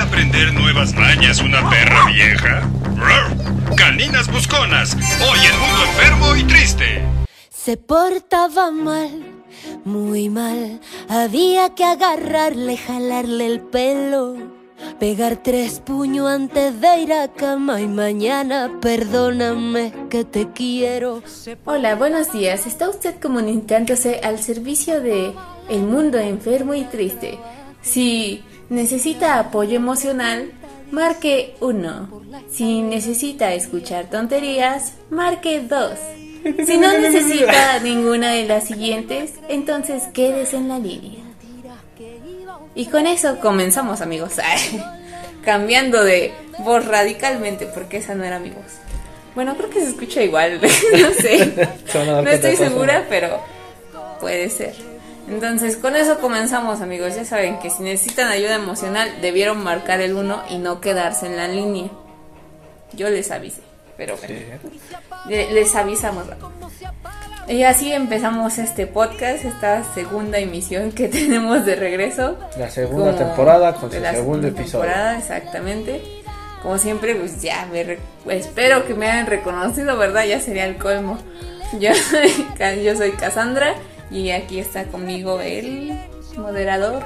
aprender nuevas mañas una perra vieja? Caninas busconas, hoy el mundo enfermo y triste. Se portaba mal, muy mal. Había que agarrarle, jalarle el pelo. Pegar tres puños antes de ir a cama y mañana perdóname que te quiero. Hola, buenos días. Está usted comunicándose al servicio de El Mundo Enfermo y Triste. Si necesita apoyo emocional, marque 1. Si necesita escuchar tonterías, marque 2. Si no necesita ninguna de las siguientes, entonces quédese en la línea. Y con eso comenzamos, amigos. Cambiando de voz radicalmente, porque esa no era mi voz. Bueno, creo que se escucha igual. no sé. No estoy segura, pero puede ser. Entonces, con eso comenzamos, amigos. Ya saben que si necesitan ayuda emocional, debieron marcar el 1 y no quedarse en la línea. Yo les avisé, pero bueno. Les avisamos. Y así empezamos este podcast, esta segunda emisión que tenemos de regreso. La segunda temporada con su segundo episodio. Temporada, exactamente. Como siempre, pues ya me espero que me hayan reconocido, ¿verdad? Ya sería el colmo. Yo, yo soy Cassandra y aquí está conmigo el moderador.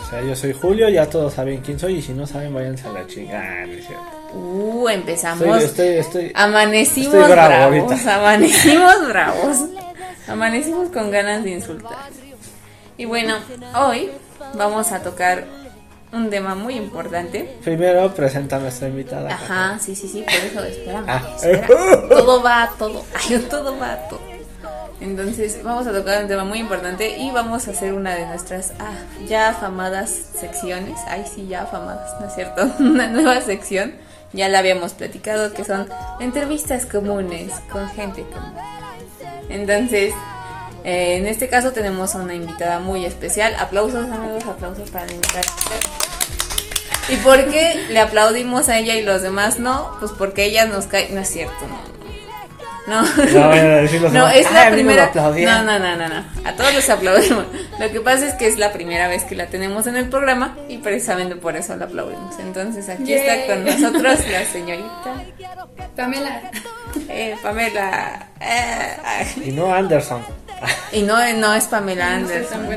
O sea, yo soy Julio, ya todos saben quién soy y si no saben, váyanse a la chingada, ¿no es cierto? Uh, empezamos. Estoy, estoy, amanecimos bravos. Amanecimos bravos. Amanecimos con ganas de insultar. Y bueno, hoy vamos a tocar un tema muy importante. Primero presenta a nuestra invitada. Ajá, sí, sí, sí, por eso espérame. Ah. Todo va, todo. Ay, todo va, todo. Entonces vamos a tocar un tema muy importante y vamos a hacer una de nuestras ah, ya afamadas secciones. Ay, sí, ya afamadas, ¿no es cierto? Una nueva sección ya la habíamos platicado, que son entrevistas comunes con gente común. Entonces, eh, en este caso tenemos a una invitada muy especial. Aplausos, amigos, aplausos para la invitada. ¿Y por qué le aplaudimos a ella y los demás no? Pues porque ella nos cae. No es cierto, no. No, no, no es la primera. No, no, no, no, no. A todos les aplaudimos. Lo que pasa es que es la primera vez que la tenemos en el programa y precisamente por eso la aplaudimos. Entonces aquí está con nosotros la señorita Pamela. Eh, Pamela. Eh, y no Anderson. Y no, no es Pamela Anderson.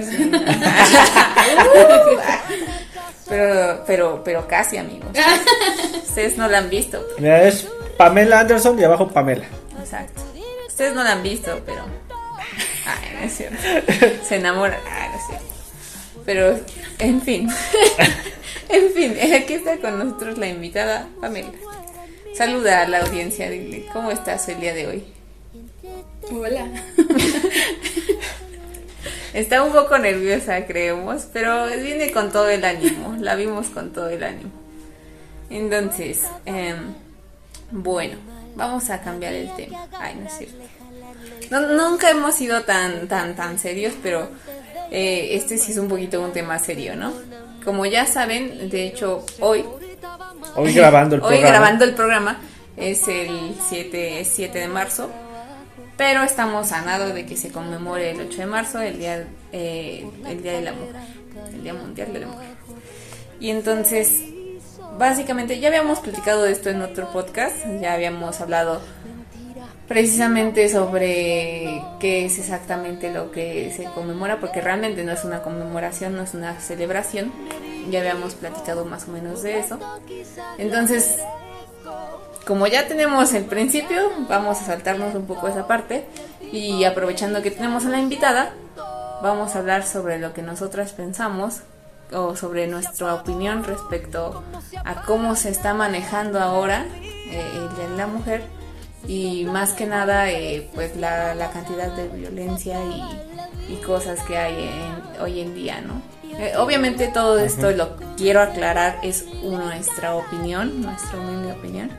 pero, pero, pero casi amigos. Ustedes no la han visto. Mira, es Pamela Anderson y abajo Pamela. Exacto. Ustedes no la han visto, pero. Ay, no es cierto. Se enamoran. Ay, no es cierto. Pero, en fin. en fin, aquí está con nosotros la invitada Pamela. Saluda a la audiencia, dile, ¿cómo estás el día de hoy? Hola. Está un poco nerviosa, creemos, pero viene con todo el ánimo. La vimos con todo el ánimo. Entonces, eh, bueno, vamos a cambiar el tema. Ay, no es cierto. nunca hemos sido tan, tan, tan serios, pero eh, este sí es un poquito un tema serio, ¿no? Como ya saben, de hecho, hoy... Hoy grabando el programa. Hoy grabando el programa es el 7, 7 de marzo, pero estamos a nada de que se conmemore el 8 de marzo, el día, eh, el día de la mujer, el Día Mundial de la Mujer. Y entonces básicamente ya habíamos platicado de esto en otro podcast, ya habíamos hablado precisamente sobre qué es exactamente lo que se conmemora, porque realmente no es una conmemoración, no es una celebración, ya habíamos platicado más o menos de eso. Entonces, como ya tenemos el principio, vamos a saltarnos un poco esa parte y aprovechando que tenemos a la invitada, vamos a hablar sobre lo que nosotras pensamos o sobre nuestra opinión respecto a cómo se está manejando ahora eh, el de la mujer y más que nada eh, pues la, cantidad de violencia y, cosas que hay hoy en día, ¿no? Eh, obviamente todo esto lo quiero aclarar es nuestra opinión, nuestra humilde opinión.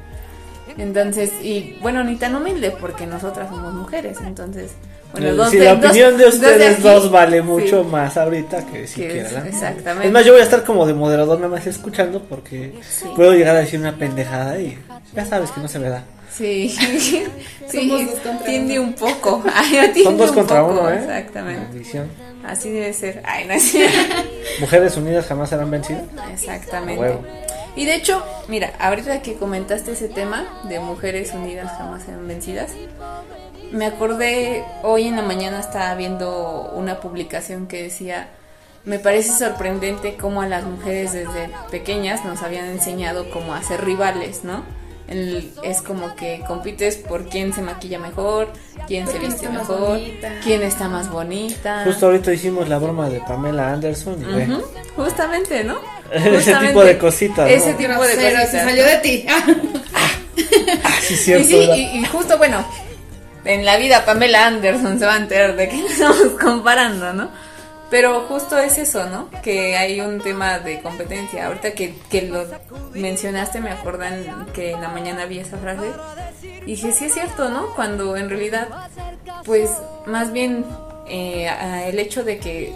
Entonces, y bueno, ni tan humilde porque nosotras somos mujeres, entonces bueno, si la opinión de ustedes dos, vale mucho más ahorita que siquiera. exactamente. Es más, yo voy a estar como de moderador nada más escuchando porque puedo llegar a decir una pendejada y ya sabes que no se me da. Sí, sí, tiende un poco. Son dos contra uno, ¿eh? Exactamente. Así debe ser. Ay, no Mujeres unidas jamás serán vencidas. Exactamente. Y de hecho, mira, ahorita que comentaste ese tema de mujeres unidas jamás serán vencidas, me acordé, hoy en la mañana estaba viendo una publicación que decía, me parece sorprendente cómo a las mujeres desde pequeñas nos habían enseñado cómo a ser rivales, ¿no? es como que compites por quién se maquilla mejor, quién se viste mejor, quién está más bonita. Justo ahorita hicimos la broma de Pamela Anderson. Justamente, ¿no? ese tipo de cositas. Ese tipo de cositas. Se salió de ti. ah, sí, cierto, y, sí, y, y, justo, bueno, en la vida Pamela Anderson se va a enterar de que estamos comparando, ¿no? Pero justo es eso, ¿no? Que hay un tema de competencia. Ahorita que, que lo mencionaste, me acuerdan que en la mañana vi esa frase. Y dije, sí es cierto, ¿no? Cuando en realidad, pues más bien eh, el hecho de que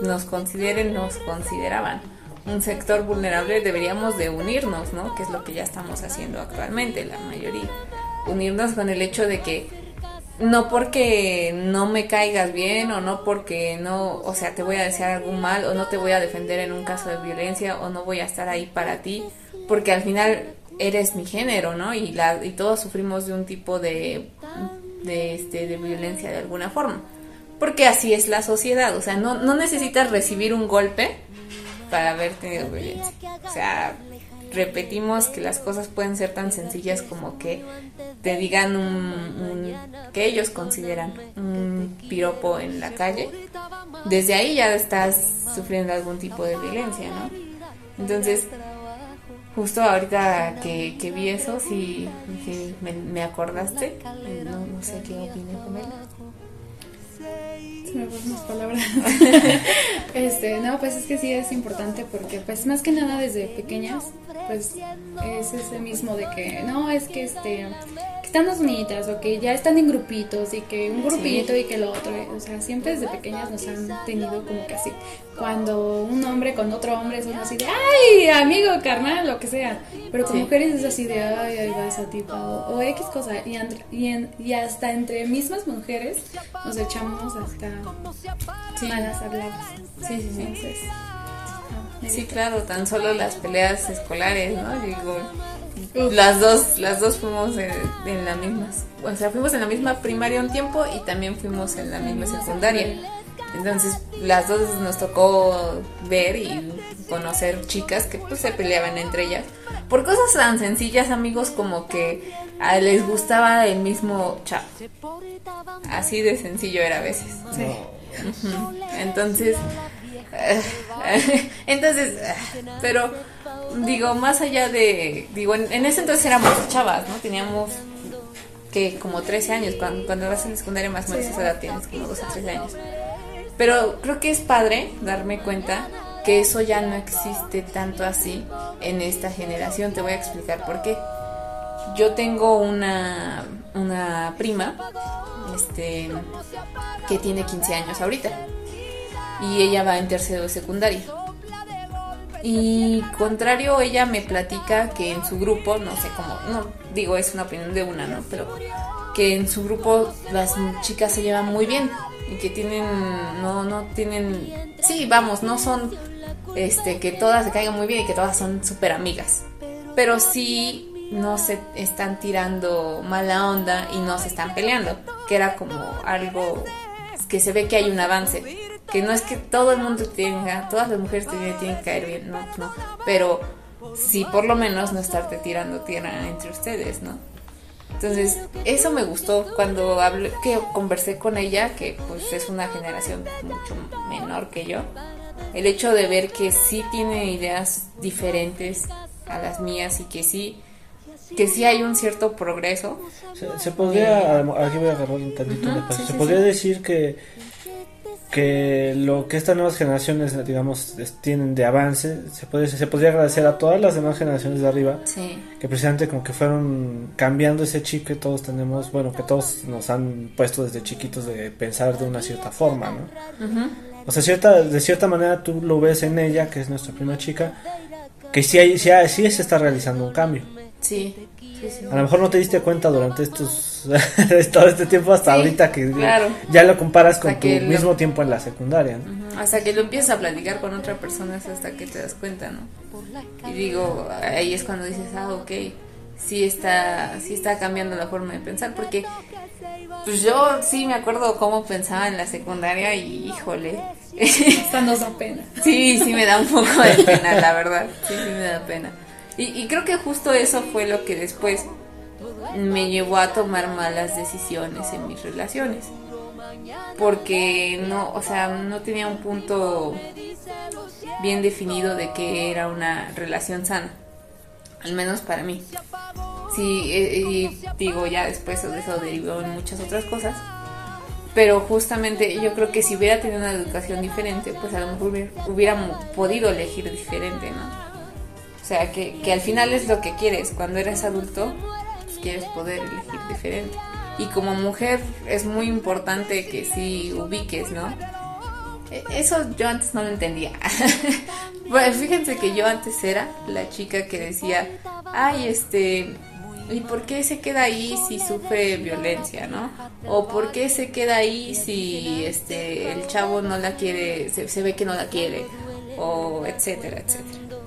nos consideren, nos consideraban un sector vulnerable, deberíamos de unirnos, ¿no? Que es lo que ya estamos haciendo actualmente, la mayoría. Unirnos con el hecho de que no porque no me caigas bien o no porque no, o sea, te voy a desear algún mal o no te voy a defender en un caso de violencia o no voy a estar ahí para ti, porque al final eres mi género, ¿no? Y la y todos sufrimos de un tipo de de este de violencia de alguna forma. Porque así es la sociedad, o sea, no no necesitas recibir un golpe para haber tenido violencia. O sea, repetimos que las cosas pueden ser tan sencillas como que te digan un, que ellos consideran un piropo en la calle, desde ahí ya estás sufriendo algún tipo de violencia, ¿no? Entonces, justo ahorita que, que vi eso, sí, me, me, acordaste, no, no sé qué opiné con él me las palabras. este, no, pues es que sí es importante porque pues más que nada desde pequeñas, pues es ese mismo de que no, es que este que están las unitas o que ya están en grupitos y que un grupito y que lo otro, o sea, siempre desde pequeñas nos han tenido como que así. Cuando un hombre con otro hombre son así de, ay, amigo, carnal, lo que sea. Pero con mujeres es así de, ay, ahí va esa tipa o, X cosa. Y, y, y hasta entre mismas mujeres nos echamos hasta sí. malas habladas. Sí, sí, sí. sí, claro, tan solo las peleas escolares, ¿no? Digo, las dos, las dos fuimos en, la misma, o sea, fuimos en la misma primaria un tiempo y también fuimos en la misma secundaria. Entonces, las dos nos tocó ver y conocer chicas que pues se peleaban entre ellas por cosas tan sencillas, amigos, como que a les gustaba el mismo chavo. Así de sencillo era a veces. Entonces, entonces, pero digo, más allá de, digo, en, ese entonces éramos chavas, ¿no? Teníamos que como 13 años, cuando, cuando vas en secundaria más o menos esa edad tienes como 12 o 13 años. Pero creo que es padre darme cuenta que eso ya no existe tanto así en esta generación. Te voy a explicar por qué. Yo tengo una, una prima este, que tiene 15 años ahorita y ella va en tercero de secundaria. Y contrario, ella me platica que en su grupo, no sé cómo, no digo es una opinión de una, ¿no? Pero que en su grupo las chicas se llevan muy bien y que tienen, no, no tienen, sí, vamos, no son este, que todas se caigan muy bien y que todas son súper amigas. Pero sí no se están tirando mala onda y no se están peleando, que era como algo que se ve que hay un avance, que no es que todo el mundo tenga, todas las mujeres tienen, tienen que caer bien, no, no, pero sí por lo menos no estarte tirando tierra entre ustedes, ¿no? Entonces, eso me gustó cuando hablé, que conversé con ella, que pues es una generación mucho menor que yo el hecho de ver que sí tiene ideas diferentes a las mías y que sí que sí hay un cierto progreso. Se, podría, aquí voy a agarrar un tantito se podría decir que que lo que estas nuevas generaciones, digamos, tienen de avance, se, puede, se podría agradecer a todas las demás generaciones de arriba, que precisamente como que fueron cambiando ese chip que todos tenemos, bueno, que todos nos han puesto desde chiquitos de pensar de una cierta forma, ¿no? O sea, cierta, de cierta manera tú lo ves en ella, que es nuestra primera chica, que sí, hay, sí, sí se está realizando un cambio. Sí, sí, sí. A lo mejor no te diste cuenta durante estos todo este tiempo hasta Sí, ahorita que claro. ya lo comparas con Hasta tu lo- mismo tiempo en la secundaria. ¿no? Hasta que lo empiezas a platicar con otra persona es hasta que te das cuenta, ¿no? Y digo, ahí es cuando dices, ah, ok, sí está, sí está cambiando la forma de pensar, porque pues yo sí me acuerdo cómo pensaba en la secundaria y híjole, Hasta nos da pena. sí, sí me da un poco de pena, la verdad, sí, sí me da pena. Y, y creo que justo eso fue lo que después me llevó a tomar malas decisiones en mis relaciones. Porque no, o sea, no tenía un punto bien definido de que era una relación sana. Al menos para mí. Sí, eh, y digo, ya después de eso derivó en muchas otras cosas. Pero justamente yo creo que si hubiera tenido una educación diferente, pues a lo mejor hubiéramos podido elegir diferente, ¿no? O sea, que, que al final es lo que quieres. Cuando eres adulto, quieres poder elegir diferente. Y como mujer es muy importante que sí ubiques, ¿no? E- Eso yo antes no lo entendía. bueno, fíjense que yo antes era la chica que decía, ay, este, ¿y por qué se queda ahí si sufre violencia, no? O ¿por qué se queda ahí si este el chavo no la quiere, se, se ve que no la quiere? O etcétera, etcétera.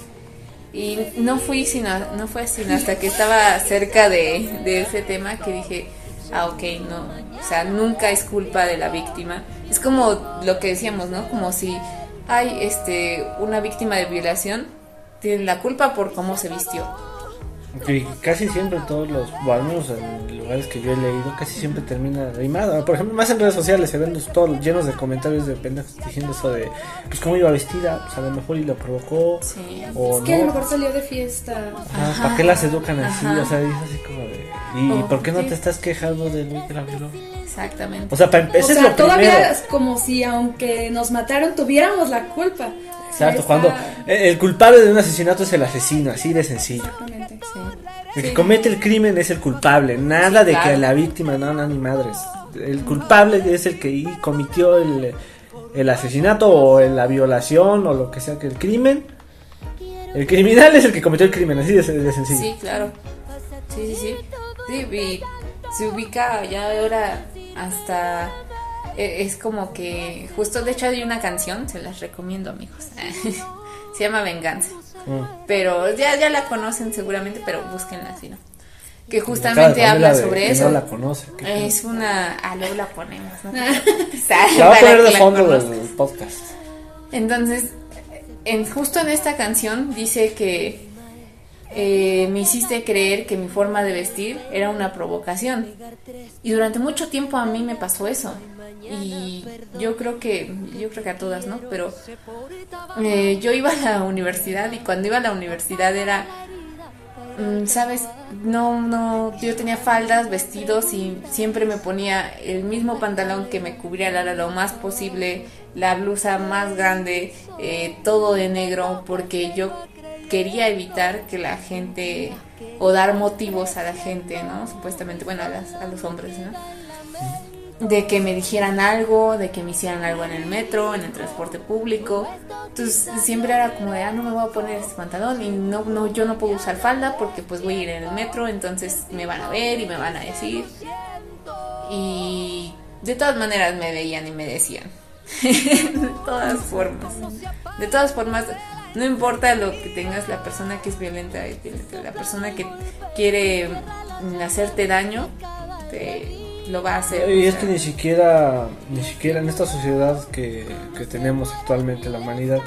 Y no fui sino, no fue sino hasta que estaba cerca de, de ese tema que dije, ah, ok, no, o sea, nunca es culpa de la víctima. Es como lo que decíamos, ¿no? Como si hay este, una víctima de violación, tiene la culpa por cómo se vistió. Y casi siempre todos los, bueno, al menos en lugares que yo he leído, casi siempre termina rimado. Por ejemplo, más en redes sociales se ven los- todos llenos de comentarios de pendejos diciendo eso de, pues cómo iba vestida, pues a lo mejor y lo provocó, Sí. o Es que a lo no. mejor salió de fiesta. Ajá. ¿Para qué las educan así? Ajá. O sea, es así como de, ¿y Oh, por qué no te estás quejando del güey que la violó? Exactamente. O sea, para O empezar sea, es lo todavía primero. es como si aunque nos mataron tuviéramos la culpa. Exacto, cuando el culpable de un asesinato es el asesino, así de sencillo. Exactamente. Sí. El que comete el crimen es el culpable, nada Sí, de claro. que la víctima, no, no, ni madres. El culpable es el que cometió el, el asesinato o la violación o lo que sea que el crimen. El criminal es el que cometió el crimen, así de, de sencillo. Sí, claro. Sí, sí, sí. Sí, y se ubica ya ahora hasta... e- Es como que... Justo, de hecho, hay una canción, se las recomiendo, amigos. se llama Venganza. Mm. Pero ya, ya la conocen seguramente, pero búsquenla así, ¿no? Que justamente habla de sobre eso. No la conoce. ¿qué Es una... Ah, luego la ponemos, ¿no? La voy a poner de fondo del podcast. Entonces, en, justo en esta canción dice que eh, me hiciste creer que mi forma de vestir era una provocación. Y durante mucho tiempo a mí me pasó eso. Y yo creo que, yo creo que a todas, ¿no? Pero eh, yo iba a la universidad y cuando iba a la universidad era, mm, ¿sabes? No, no, yo tenía faldas, vestidos y siempre me ponía el mismo pantalón que me cubría la- lo más posible, la blusa más grande, eh, todo de negro, porque yo quería evitar que la gente, o dar motivos a la gente, ¿no? Supuestamente, bueno, a, las- a los hombres, ¿no? de que me dijeran algo, de que me hicieran algo en el metro, en el transporte público. Entonces siempre era como de, ah, no me voy a poner este pantalón y no, no, yo no puedo usar falda porque pues voy a ir en el metro, entonces me van a ver y me van a decir. Y de todas maneras me veían y me decían. de todas formas. De todas formas, no importa lo que tengas, la persona que es violenta es violenta. La persona que quiere mm, hacerte daño, te lo va a hacer. Y es sea. que ni siquiera, ni siquiera en esta sociedad que, que tenemos actualmente, la humanidad,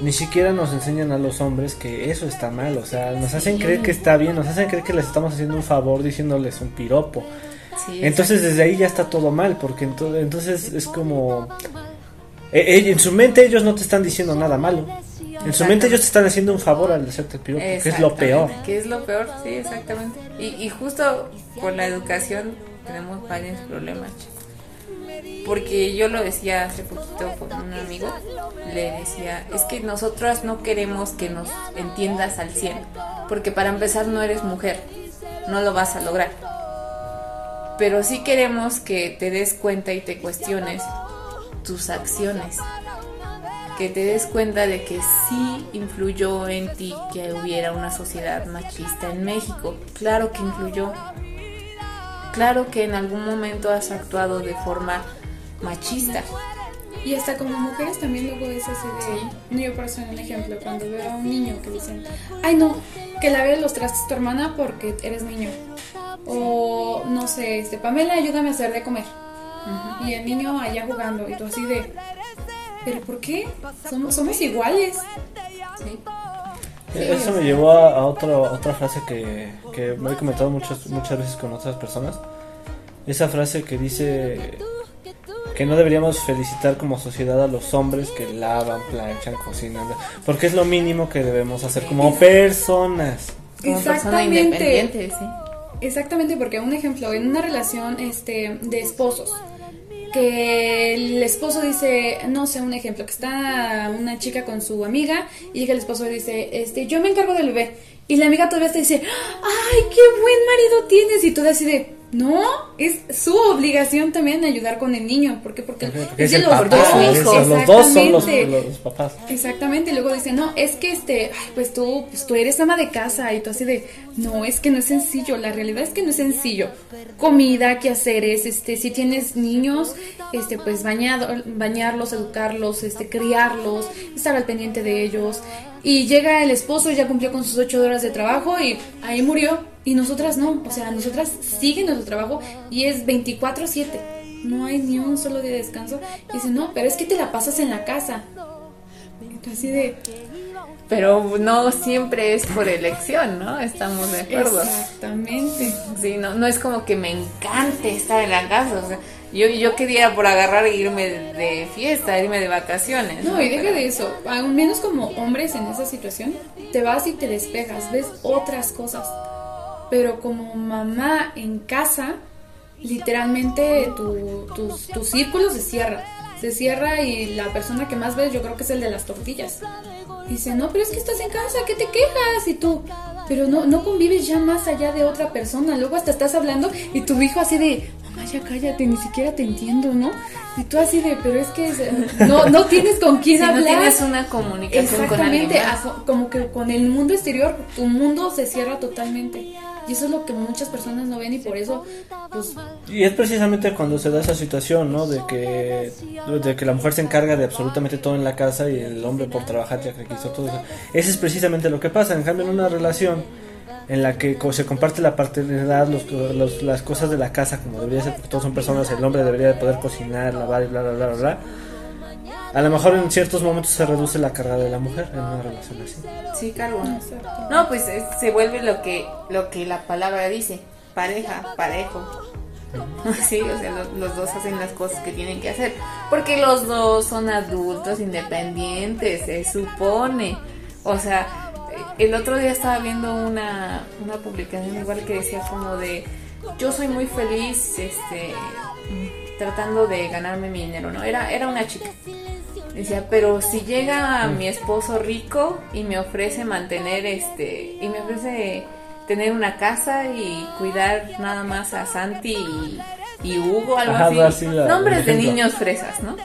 ni siquiera nos enseñan a los hombres que eso está mal. O sea, nos hacen creer que está bien, nos hacen creer que les estamos haciendo un favor diciéndoles un piropo. Sí, Entonces desde ahí ya está todo mal, porque ento- entonces es como... eh, eh, en su mente ellos no te están diciendo nada malo. En su mente ellos te están haciendo un favor al hacerte el piropo, que es lo peor. Que es lo peor, sí, exactamente. Y, y justo con la educación tenemos varios problemas. Porque yo lo decía hace poquito con un amigo, le decía, es que nosotras no queremos que nos entiendas al 100, porque para empezar no eres mujer, no lo vas a lograr. Pero sí queremos que te des cuenta y te cuestiones tus acciones. Que te des cuenta de que sí influyó en ti que hubiera una sociedad machista en México. Claro que influyó. Claro que en algún momento has actuado de forma machista. Y hasta como mujeres también luego es así de... No, yo por eso un ejemplo, cuando veo a un niño que dicen, ay no, que la ve los trastes tu hermana porque eres niño. O no sé, este, Pamela, ayúdame a hacer de comer. Y el niño allá jugando y tú así de... ¿Pero por qué? Somos, somos iguales. ¿sí? Eh, Eso me llevó a, a otra, otra frase que, que me he comentado muchas, muchas veces con otras personas. Esa frase que dice que no deberíamos felicitar como sociedad a los hombres que lavan, planchan, cocinan, porque es lo mínimo que debemos hacer como personas. Como Exactamente. sí. Exactamente, porque un ejemplo, en una relación este, de esposos, que el esposo dice, no sé, un ejemplo, que está una chica con su amiga y el esposo dice, este, yo me encargo del bebé. Y la amiga todavía te dice, ay, qué buen marido tienes. Y tú así de, no, es su obligación también ayudar con el niño. ¿Por qué? Porque, Porque es el los papá, dos. es- los dos son los, papás. Exactamente, y luego dice, no, es que este, ay, pues tú, pues tú eres ama de casa y tú así de, no, es que no es sencillo, la realidad es que no es sencillo. Comida, qué haceres, este, si tienes niños, este, pues bañado, bañarlos, educarlos, este, criarlos, estar al pendiente de ellos. Y llega el esposo, ya cumplió con sus ocho horas de trabajo y ahí murió. Y nosotras no, o sea, nosotras siguen nuestro trabajo y es 24/7. No hay ni un solo día de descanso. Y dice, no, pero es que te la pasas en la casa. Así de... Pero no siempre es por elección, ¿no? Estamos de acuerdo. Exactamente. Sí, no, no es como que me encante estar en la casa. O sea, yo, yo quería por agarrar e irme de, fiesta, irme de vacaciones. No, y deja Pero- de eso. Al menos como hombres en esa situación, te vas y te despejas, ves otras cosas. Pero como mamá en casa, literalmente tu, tus- tu círculo se cierra. Se cierra y la persona que más ves yo creo que es el de las tortillas. Dice, no, pero es que estás en casa, ¿qué te quejas? Y tú, pero no, no convives ya más allá de otra persona. Luego hasta estás hablando y tu hijo así de, mamá, ya cállate, ni siquiera te entiendo, ¿no? Y tú así de, pero es que es- no, no tienes con quién Si no hablar. tienes una comunicación con alguien Exactamente, más. como que con el mundo exterior, tu mundo se cierra totalmente. Y eso es lo que muchas personas no ven y por eso, pues, Y es precisamente cuando se da esa situación, ¿no? De que, de que la mujer se encarga de absolutamente todo en la casa y el hombre por trabajar ya que quiso todo eso. Es precisamente lo que pasa. En cambio, en una relación en la que se comparte la paternidad, los, los- las cosas de la casa como debería ser, porque todos son personas, el hombre debería de poder cocinar, lavar y bla, bla, bla, bla, bla. A lo mejor en ciertos momentos se reduce la carga de la mujer en una relación así. Sí, cargo. No, pues es- se vuelve lo que lo que la palabra dice, pareja, parejo. Sí, o sea, lo- los, dos hacen las cosas que tienen que hacer, porque los dos son adultos independientes, se supone. O sea, el otro día estaba viendo una, una publicación igual que decía como de, yo soy muy feliz, este, tratando de ganarme mi dinero, ¿no? Era, era una chica. Decía, pero si llega mi esposo rico y me ofrece mantener este, y me ofrece tener una casa y cuidar nada más a Santi y, y Hugo, algo Ajá, así. da así la- Nombres de niños fresas, ¿no?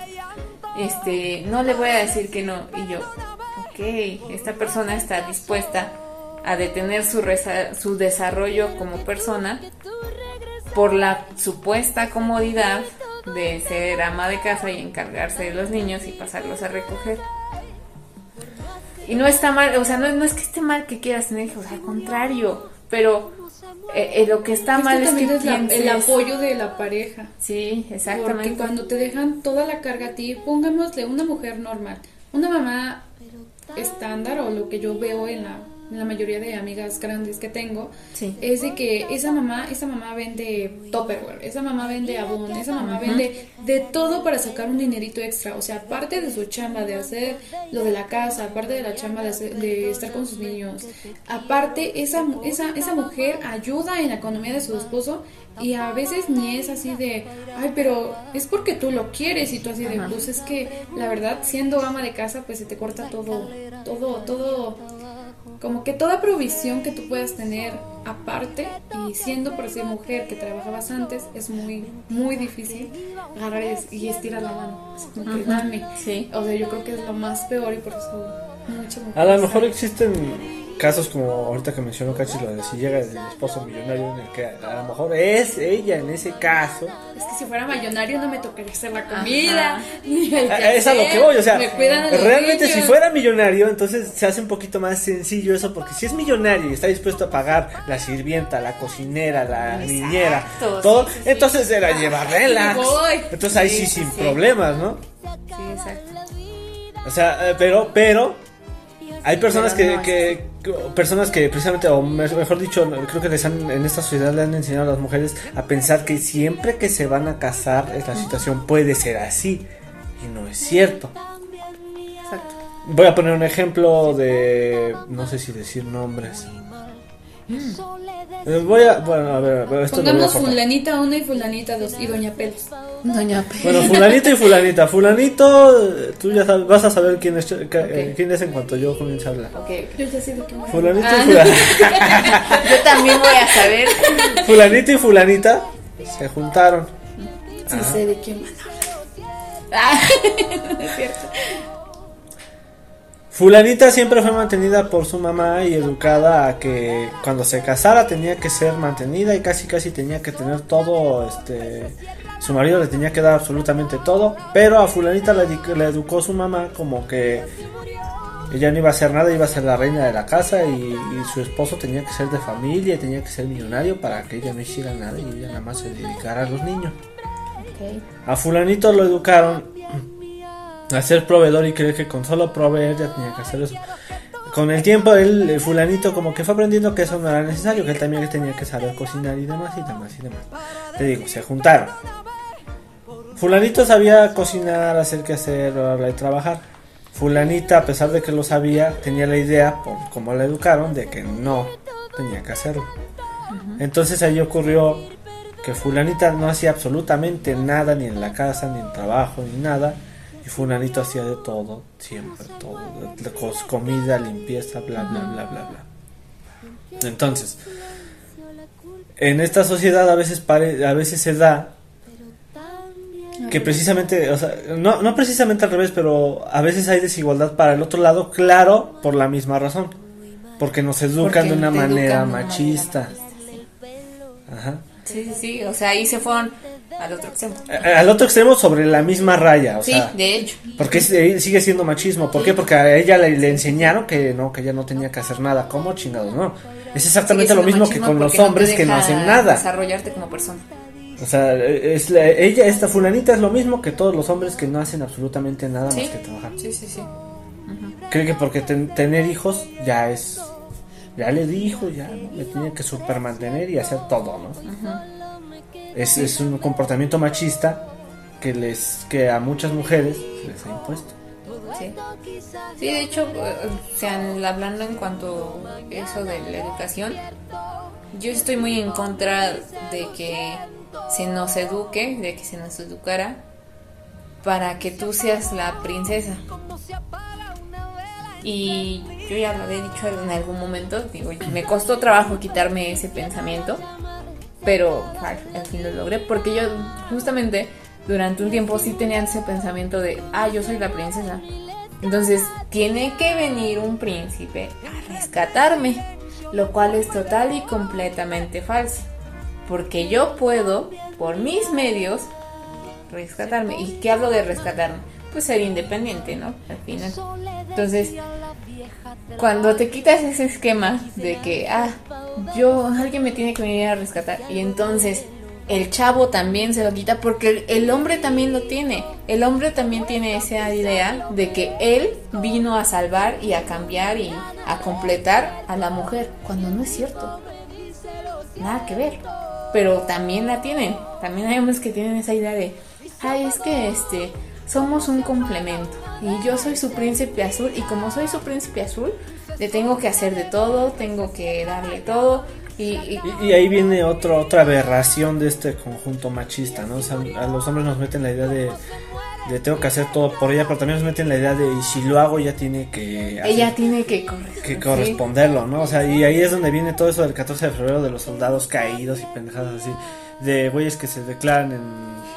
Este, no le voy a decir que no. Y yo, ok, esta persona está dispuesta a detener su, su desarrollo como persona por la supuesta comodidad de ser ama de casa y encargarse de los niños y pasarlos a recoger. Y no está mal, o sea, no, no es que esté mal que quieras tener hijos, al contrario, pero eh, eh, lo que está es mal que es que también es la- el apoyo de la pareja. Sí, exactamente. Porque cuando te dejan toda la carga a ti, pongámosle una mujer normal, una mamá estándar o lo que yo veo en la, la mayoría de amigas grandes que tengo, Sí. es de que esa mamá, esa mamá vende Tupperware, esa mamá vende Avon, esa mamá vende de todo para sacar un dinerito extra, o sea, aparte de su chamba de hacer lo de la casa, aparte de la chamba de, hacer- de estar con sus niños, aparte esa, esa, esa mujer ayuda en la economía de su esposo y a veces ni es así de, ay, pero es porque tú lo quieres y tú así de, pues es que la verdad siendo ama de casa pues se te corta todo, todo, todo como que toda provisión que tú puedas tener aparte y siendo por ser mujer que trabajabas antes es muy muy difícil agarrar y, y estirar la mano. Así como que dame Sí. o sea yo creo que es lo más peor y por eso muchas A lo mujeres mejor existen casos como ahorita que mencionó Cachi, lo de si llega el esposo millonario en el que a lo mejor es ella en ese caso. es que si fuera millonario no me tocaría hacer la comida Ajá. ni el A- Es a lo que voy, o sea, realmente si fuera millonario, entonces se hace un poquito más sencillo eso, porque si es millonario y está dispuesto a pagar la sirvienta, la cocinera, la Exacto, niñera, todo, sí, sí. entonces era llevar relax. voy. Entonces ahí sí, Sí, sin sí. problemas, ¿no? Sí, exacto. O sea, eh, pero, pero hay personas Pero que, no que, que- personas que precisamente, o me- mejor dicho, creo que les han, en esta sociedad le han enseñado a las mujeres a pensar que siempre que se van a casar, es la situación puede ser así. Y no es cierto. Exacto. Voy a poner un ejemplo de, no sé si decir nombres. Eh, Voy a, bueno, a ver, a ver, esto lo voy a pongamos fulanita 1 y fulanita 2 y doña Pelos Doña Pe- Bueno, fulanito y fulanita. Fulanito, tú ya sabes, vas a saber quién es, eh, quién es en cuanto yo comience a hablar. Ok, yo ya sé de qué me Fulanito Ah, y no. fulanita. Yo también voy a saber. Fulanito y fulanita se juntaron. sí Ajá. sé de quién van a hablar Ah, no es cierto. Fulanita siempre fue mantenida por su mamá y educada a que cuando se casara tenía que ser mantenida y casi casi tenía que tener todo, este, su marido le tenía que dar absolutamente todo, pero a fulanita le, le educó su mamá como que ella no iba a hacer nada, iba a ser la reina de la casa y, y su esposo tenía que ser de familia tenía que ser millonario para que ella no hiciera nada y ella nada más se dedicara a los niños. A fulanito lo educaron a ser proveedor y cree que con solo proveer ya tenía que hacer eso. Con el tiempo el, el fulanito como que fue aprendiendo que eso no era necesario, que él también tenía que saber cocinar y demás y demás y demás. Te digo, se juntaron. Fulanito sabía cocinar, hacer que hacer, bla, bla, bla, y trabajar. Fulanita, a pesar de que lo sabía, tenía la idea, por como la educaron, de que no tenía que hacerlo. Entonces ahí ocurrió que fulanita no hacía absolutamente nada, ni en la casa, ni en trabajo, ni nada. Y fulanito hacía de todo, siempre, todo. comida, limpieza, bla, bla, bla, bla, bla. Entonces, en esta sociedad a veces, pare- a veces se da que precisamente, o sea, no, no precisamente al revés, pero a veces hay desigualdad para el otro lado, claro, por la misma razón. Porque nos educan Porque de una manera machista. Ajá. Sí, sí, sí. O sea, ahí se fueron al otro extremo. A- Al otro extremo sobre la misma raya, o Sí, sea, de hecho. porque eh, sigue siendo machismo. ¿Por qué? Porque a ella le, le enseñaron que no, que ella no tenía que hacer nada. ¿Cómo chingados? No. Es exactamente lo mismo que con los no hombres que no hacen nada. Desarrollarte como persona. O sea, eh, es la- ella, esta fulanita es lo mismo que todos los hombres que no hacen absolutamente nada Sí. más que trabajar. Sí, sí, sí. Cree que porque ten- tener hijos ya es. Ya le dijo, ya ¿no? le tiene que super mantener y hacer todo, ¿no? Es, es un comportamiento machista que les que a muchas mujeres se les ha impuesto. Sí. Sí, de hecho, eh, o sea, hablando en cuanto eso de la educación, yo estoy muy en contra de que se nos eduque, de que se nos educara para que tú seas la princesa. Y yo ya lo había dicho en algún momento, digo, me costó trabajo quitarme ese pensamiento, pero al, fin lo logré, porque yo justamente durante un tiempo sí tenía ese pensamiento de, ah, yo soy la princesa. Entonces tiene que venir un príncipe a rescatarme, lo cual es total y completamente falso, porque yo puedo, por mis medios, rescatarme. ¿Y qué hablo de rescatarme? Pues ser independiente, ¿no? Al final. Entonces, cuando te quitas ese esquema de que, ah, yo, alguien me tiene que venir a rescatar, y entonces el chavo también se lo quita porque el, hombre también lo tiene. El hombre también tiene esa idea de que él vino a salvar y a cambiar y a completar a la mujer, cuando no es cierto. Nada que ver. Pero también la tienen. También hay hombres que tienen esa idea de, ay, es que este, somos un complemento. Y yo soy su príncipe azul. Y como soy su príncipe azul, le tengo que hacer de todo, tengo que darle todo. Y, y- ahí viene otro, otra aberración de este conjunto machista, ¿no? O sea, a los hombres nos meten la idea de, de tengo que hacer todo por ella, pero también nos meten la idea de y si lo hago ella tiene que hacer- Ella tiene que correr. que corresponderlo, ¿no? O sea, y ahí es donde viene todo eso del 14 de febrero de los soldados caídos y pendejadas así, de güeyes que se declaran en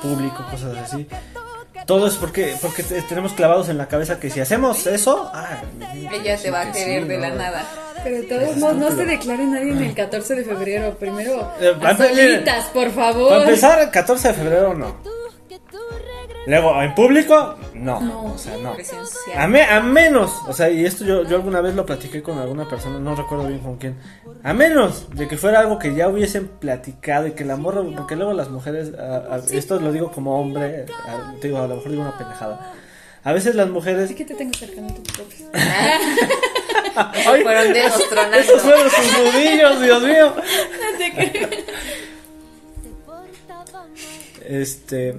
público, cosas así. Todo es porque porque te- tenemos clavados en la cabeza que si hacemos eso, ah, Ella te va a que sí, querer de la ¿no? nada. Pero de todos modos, no se declare nadie en el 14 de febrero. Primero, Eh, a solitas, por favor. Para empezar, 14 de febrero no. Luego, en público, no. O sea, no. A, me- a menos, o sea, y esto yo, yo alguna vez lo platiqué con alguna persona, no recuerdo bien con quién. A menos de que fuera algo que ya hubiesen platicado y que la morra, porque luego las mujeres, a- a- esto lo digo como hombre, a, te digo, a lo mejor digo una pendejada. A veces las mujeres. Así que te tengo cercano a tu propio. ¡Ay! Fueron dedos esos- fueron sus nudillos, Dios mío. Este.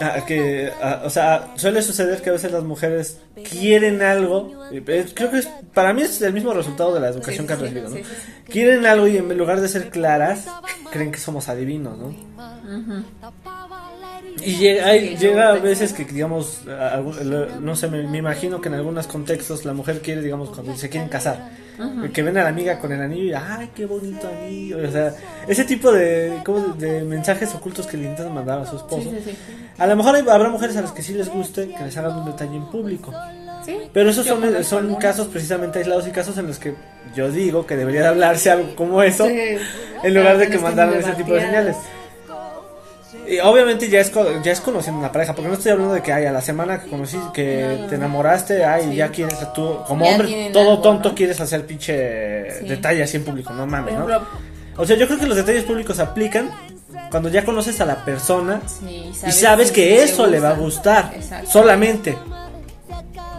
Ah, que, ah, o sea, suele suceder que a veces las mujeres quieren algo. eh, Creo que es, para mí es el mismo resultado de la educación Sí, que han recibido, ¿no? sí, sí, sí. Quieren algo y en lugar de ser claras, creen que somos adivinos, ¿no? Y llega, hay- llega a veces que, digamos, a- no sé, me, me imagino que en algunos contextos la mujer quiere, digamos, cuando se quieren casar, que ven a la amiga con el anillo y, ay, qué bonito anillo. O sea, ese tipo de, ¿cómo? de mensajes ocultos que le intentan mandar a su esposo. Sí, sí, sí. A lo mejor hay- habrá mujeres a las que sí les guste que les hagan un detalle en público. Pero esos son, son casos precisamente aislados y casos en los que yo digo que debería de hablarse algo como eso en lugar de que mandaran ese tipo de señales. Y obviamente ya es, co- ya es conociendo una pareja, porque no estoy hablando de que ay, a la semana que conocí, que te enamoraste, ay, ya quieres tú, como Ya hombre, todo algo, tonto ¿no? quieres hacer pinche Sí. detalle así en público, no mames, ¿no? O sea, yo creo que los detalles públicos aplican cuando ya conoces a la persona sí, y sabes que eso le va a gusta. gustar, Exacto. solamente.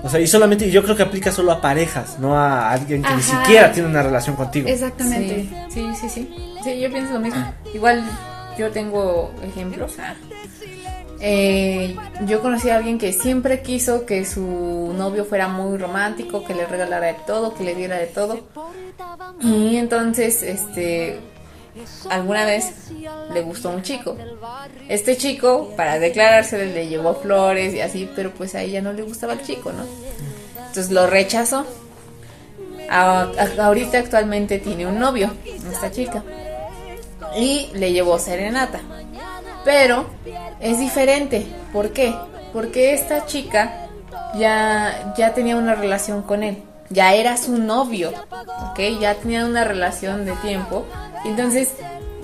O sea, y solamente, y yo creo que aplica solo a parejas, no a alguien que ni siquiera tiene una relación contigo. Exactamente. Sí, sí, sí, sí. Sí, yo pienso lo mismo. Igual yo tengo ejemplos. Eh, yo conocí a alguien que siempre quiso que su novio fuera muy romántico, que le regalara de todo, que le diera de todo. Y entonces, este, alguna vez le gustó un chico. Este chico, para declararse, le llevó flores y así, pero pues a ella no le gustaba el chico, ¿no? Entonces lo rechazó. Ahorita actualmente tiene un novio, esta chica. Y le llevó serenata. Pero es diferente. ¿Por qué? Porque esta chica ya, ya tenía una relación con él. Ya era su novio. ¿Ok? Ya tenía una relación de tiempo. Entonces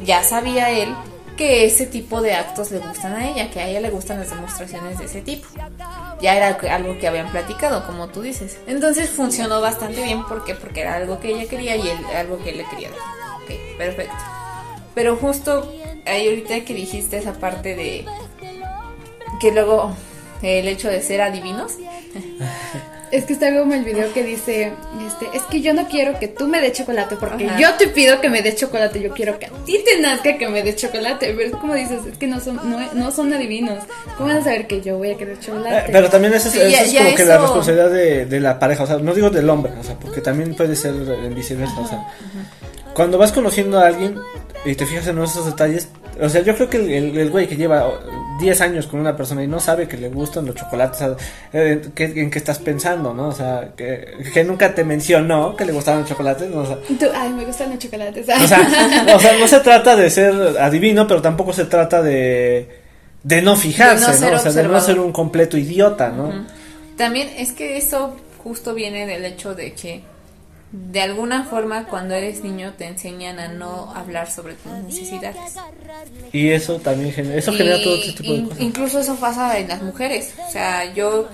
ya sabía él que ese tipo de actos le gustan a ella. Que a ella le gustan las demostraciones de ese tipo. Ya era algo que habían platicado, como tú dices. Entonces funcionó bastante bien. ¿Por qué? Porque era algo que ella quería y él, algo que él le quería dar. Ok, perfecto. Pero justo ahí ahorita que dijiste esa parte de que luego el hecho de ser adivinos. Es que está como el video que dice, este, es que yo no quiero que tú me des chocolate porque Ajá. yo te pido que me des chocolate, yo quiero que a ti te nazca que me des chocolate. Pero es como dices, es que no son, no, no son adivinos. ¿Cómo van a saber que yo voy a querer Eh, chocolate? pero también eso es, Sí, eso ya- es ya como que la responsabilidad de, de la pareja, o sea, no digo del hombre, o sea, porque también puede ser en viceversa, o sea, cuando vas conociendo a alguien y te fijas en esos detalles, o sea, yo creo que el, el- el güey que lleva 10 años con una persona y no sabe que le gustan los chocolates, o sea, eh, ¿qué- ¿en qué estás pensando, no? O sea, que, que nunca te mencionó que le gustaban los chocolates, ¿no? O sea, tú, ay, me gustan los chocolates. o sea, o sea, no se trata de ser adivino, pero tampoco se trata de, de no fijarse, De no. O sea, de no ser un completo idiota, ¿no? También es que eso justo viene del hecho de que de alguna forma cuando eres niño te enseñan a no hablar sobre tus necesidades. Y eso también genera, eso Y genera todo este tipo de cosas. Incluso eso pasa en las mujeres. O sea, yo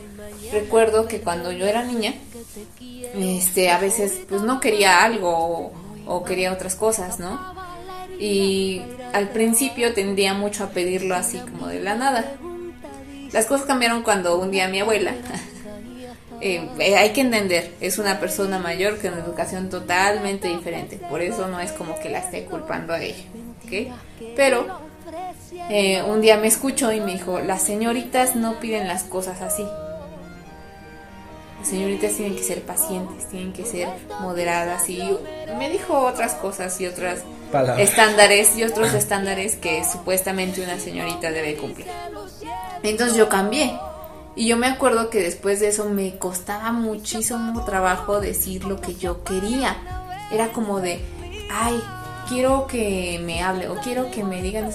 recuerdo que cuando yo era niña, este, a veces pues no quería algo o, o quería otras cosas, ¿no? Y al principio tendía mucho a pedirlo así como de la nada. Las cosas cambiaron cuando un día mi abuela, eh, eh, hay que entender, es una persona mayor con educación totalmente diferente. Por eso no es como que la esté culpando a ella. ¿ok? Pero eh, un día me escuchó y me dijo, las señoritas no piden las cosas así. las señoritas tienen que ser pacientes, tienen que ser moderadas y me dijo otras cosas y otras Palabras. estándares y otros estándares que supuestamente una señorita debe cumplir. Entonces yo cambié. Y yo me acuerdo que después de eso me costaba muchísimo trabajo decir lo que yo quería. Era como de, ay, quiero que me hable o quiero que me digan,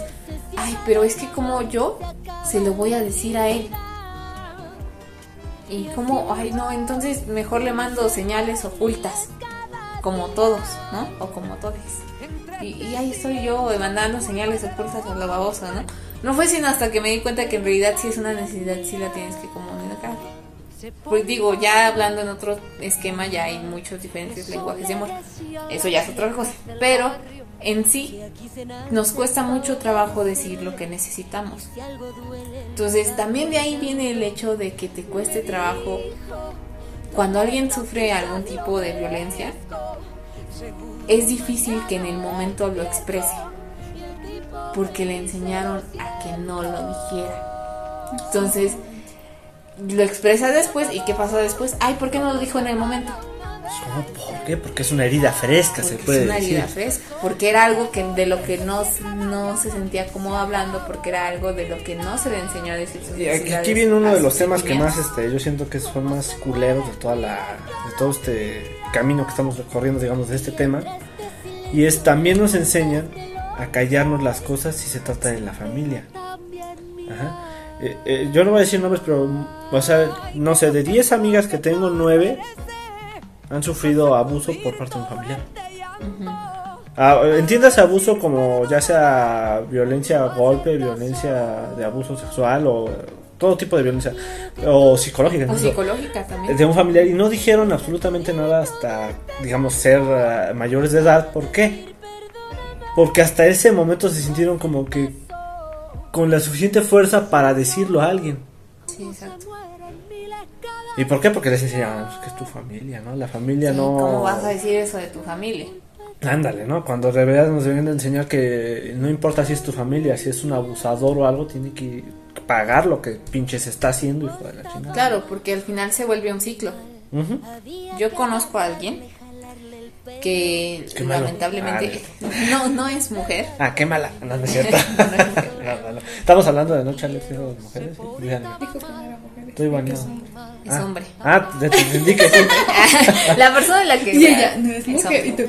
ay, pero es que como yo se lo voy a decir a él. Y como, ay, no, entonces mejor le mando señales ocultas, como todos, ¿no? O como todos. Y, y ahí estoy yo mandando señales ocultas a la babosa, ¿no? No fue sino hasta que me di cuenta que en realidad sí es una necesidad, sí la tienes que comunicar. Pues digo, ya hablando en otro esquema ya hay muchos diferentes lenguajes de amor. Eso ya es otra cosa. Pero en sí nos cuesta mucho trabajo decir lo que necesitamos. Entonces también de ahí viene el hecho de que te cueste trabajo cuando alguien sufre algún tipo de violencia. Es difícil que en el momento lo exprese porque le enseñaron a que no lo dijera. Entonces, lo expresa después y ¿qué pasó después? Ay, ¿por qué no lo dijo en el momento? ¿Cómo? ¿Por qué? Porque es una herida fresca, se Porque puede es una decir. herida fresca, porque era algo que de lo que no, no se sentía como hablando, porque era algo de lo que no se le enseñó a decir sus Y aquí, aquí viene uno de los temas que más este yo siento que son más culeros de toda la de todo este camino que estamos recorriendo digamos de este tema y es también nos enseñan a callarnos las cosas si se trata de la familia Ajá. Eh, eh, yo no voy a decir nombres pero o sea no sé de 10 amigas que tengo 9 han sufrido abuso por parte de un familiar Ah, entiendas abuso como ya sea violencia golpe, violencia de abuso sexual o todo tipo de violencia o psicológica. O psicológica también. de un familiar y no dijeron absolutamente nada hasta digamos ser ah, mayores de edad. ¿Por qué? Porque hasta ese momento se sintieron como que con la suficiente fuerza para decirlo a alguien. Sí, exacto. ¿Y por qué? Porque les enseñaban "Pues, que es tu familia, ¿no? La familia Sí, no... ¿Cómo vas a decir eso de tu familia? Ándale, ¿no? Cuando de verdad nos deben de enseñar que no importa si es tu familia, si es un abusador o algo, tiene que pagar lo que pinches está haciendo, hijo de la chingada. Claro, porque al final se vuelve un ciclo. Yo conozco a alguien que Qué malo. lamentablemente no no es mujer. Ah, qué mala. No, no es cierto. No es mujer. No, no, no. Estamos hablando de no echarle tierra a las mujeres. sí, díganme. Dijo que no era mujer. Estoy baneado. Es Ah. hombre. Ah, te te entendí que sí. La persona de la que Y ella no es mujer. hombre. Y tú.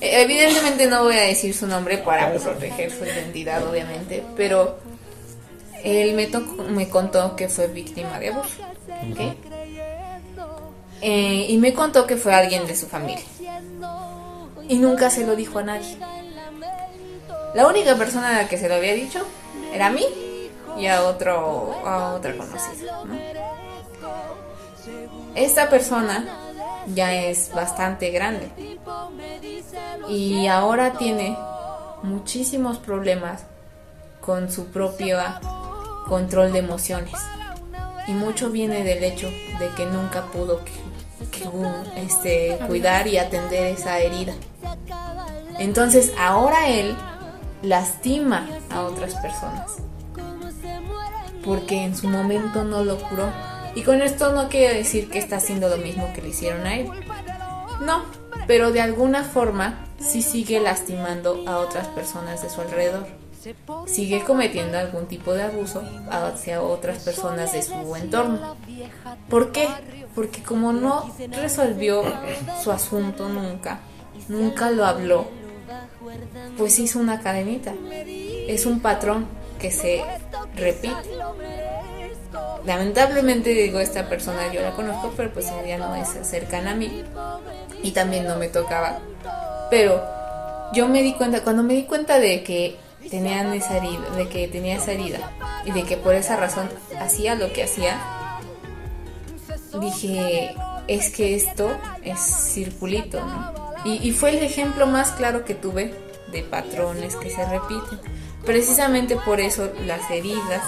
Eh, Evidentemente no voy a decir su nombre para proteger su identidad, obviamente, pero él me, tocó- me contó que fue víctima de abuso. ¿ok? Eh, y me contó que fue alguien de su familia. Y nunca se lo dijo a nadie. La única persona a la que se lo había dicho era a mí y a, otro, a otra conocida. ¿no? Esta persona ya es bastante grande y ahora tiene muchísimos problemas con su propio control de emociones y mucho viene del hecho de que nunca pudo que- este, cuidar y atender esa herida entonces ahora él lastima a otras personas porque en su momento no lo curó y con esto no quiere decir que está haciendo lo mismo que le hicieron a él no, pero de alguna forma sí sigue lastimando a otras personas de su alrededor. Sigue cometiendo algún tipo de abuso hacia otras personas de su entorno. ¿Por qué? Porque como no resolvió su asunto nunca, nunca lo habló, pues hizo una cadenita. Es un patrón que se repite. Lamentablemente digo, esta persona yo la conozco, pero pues ella no es cercana a mí y también no me tocaba. Pero yo me di cuenta, cuando me di cuenta de que tenían esa herida, de que tenía esa herida y de que por esa razón hacía lo que hacía, dije, es que esto es circulito, ¿no? Y, y fue el ejemplo más claro que tuve de patrones que se repiten. Precisamente por eso las heridas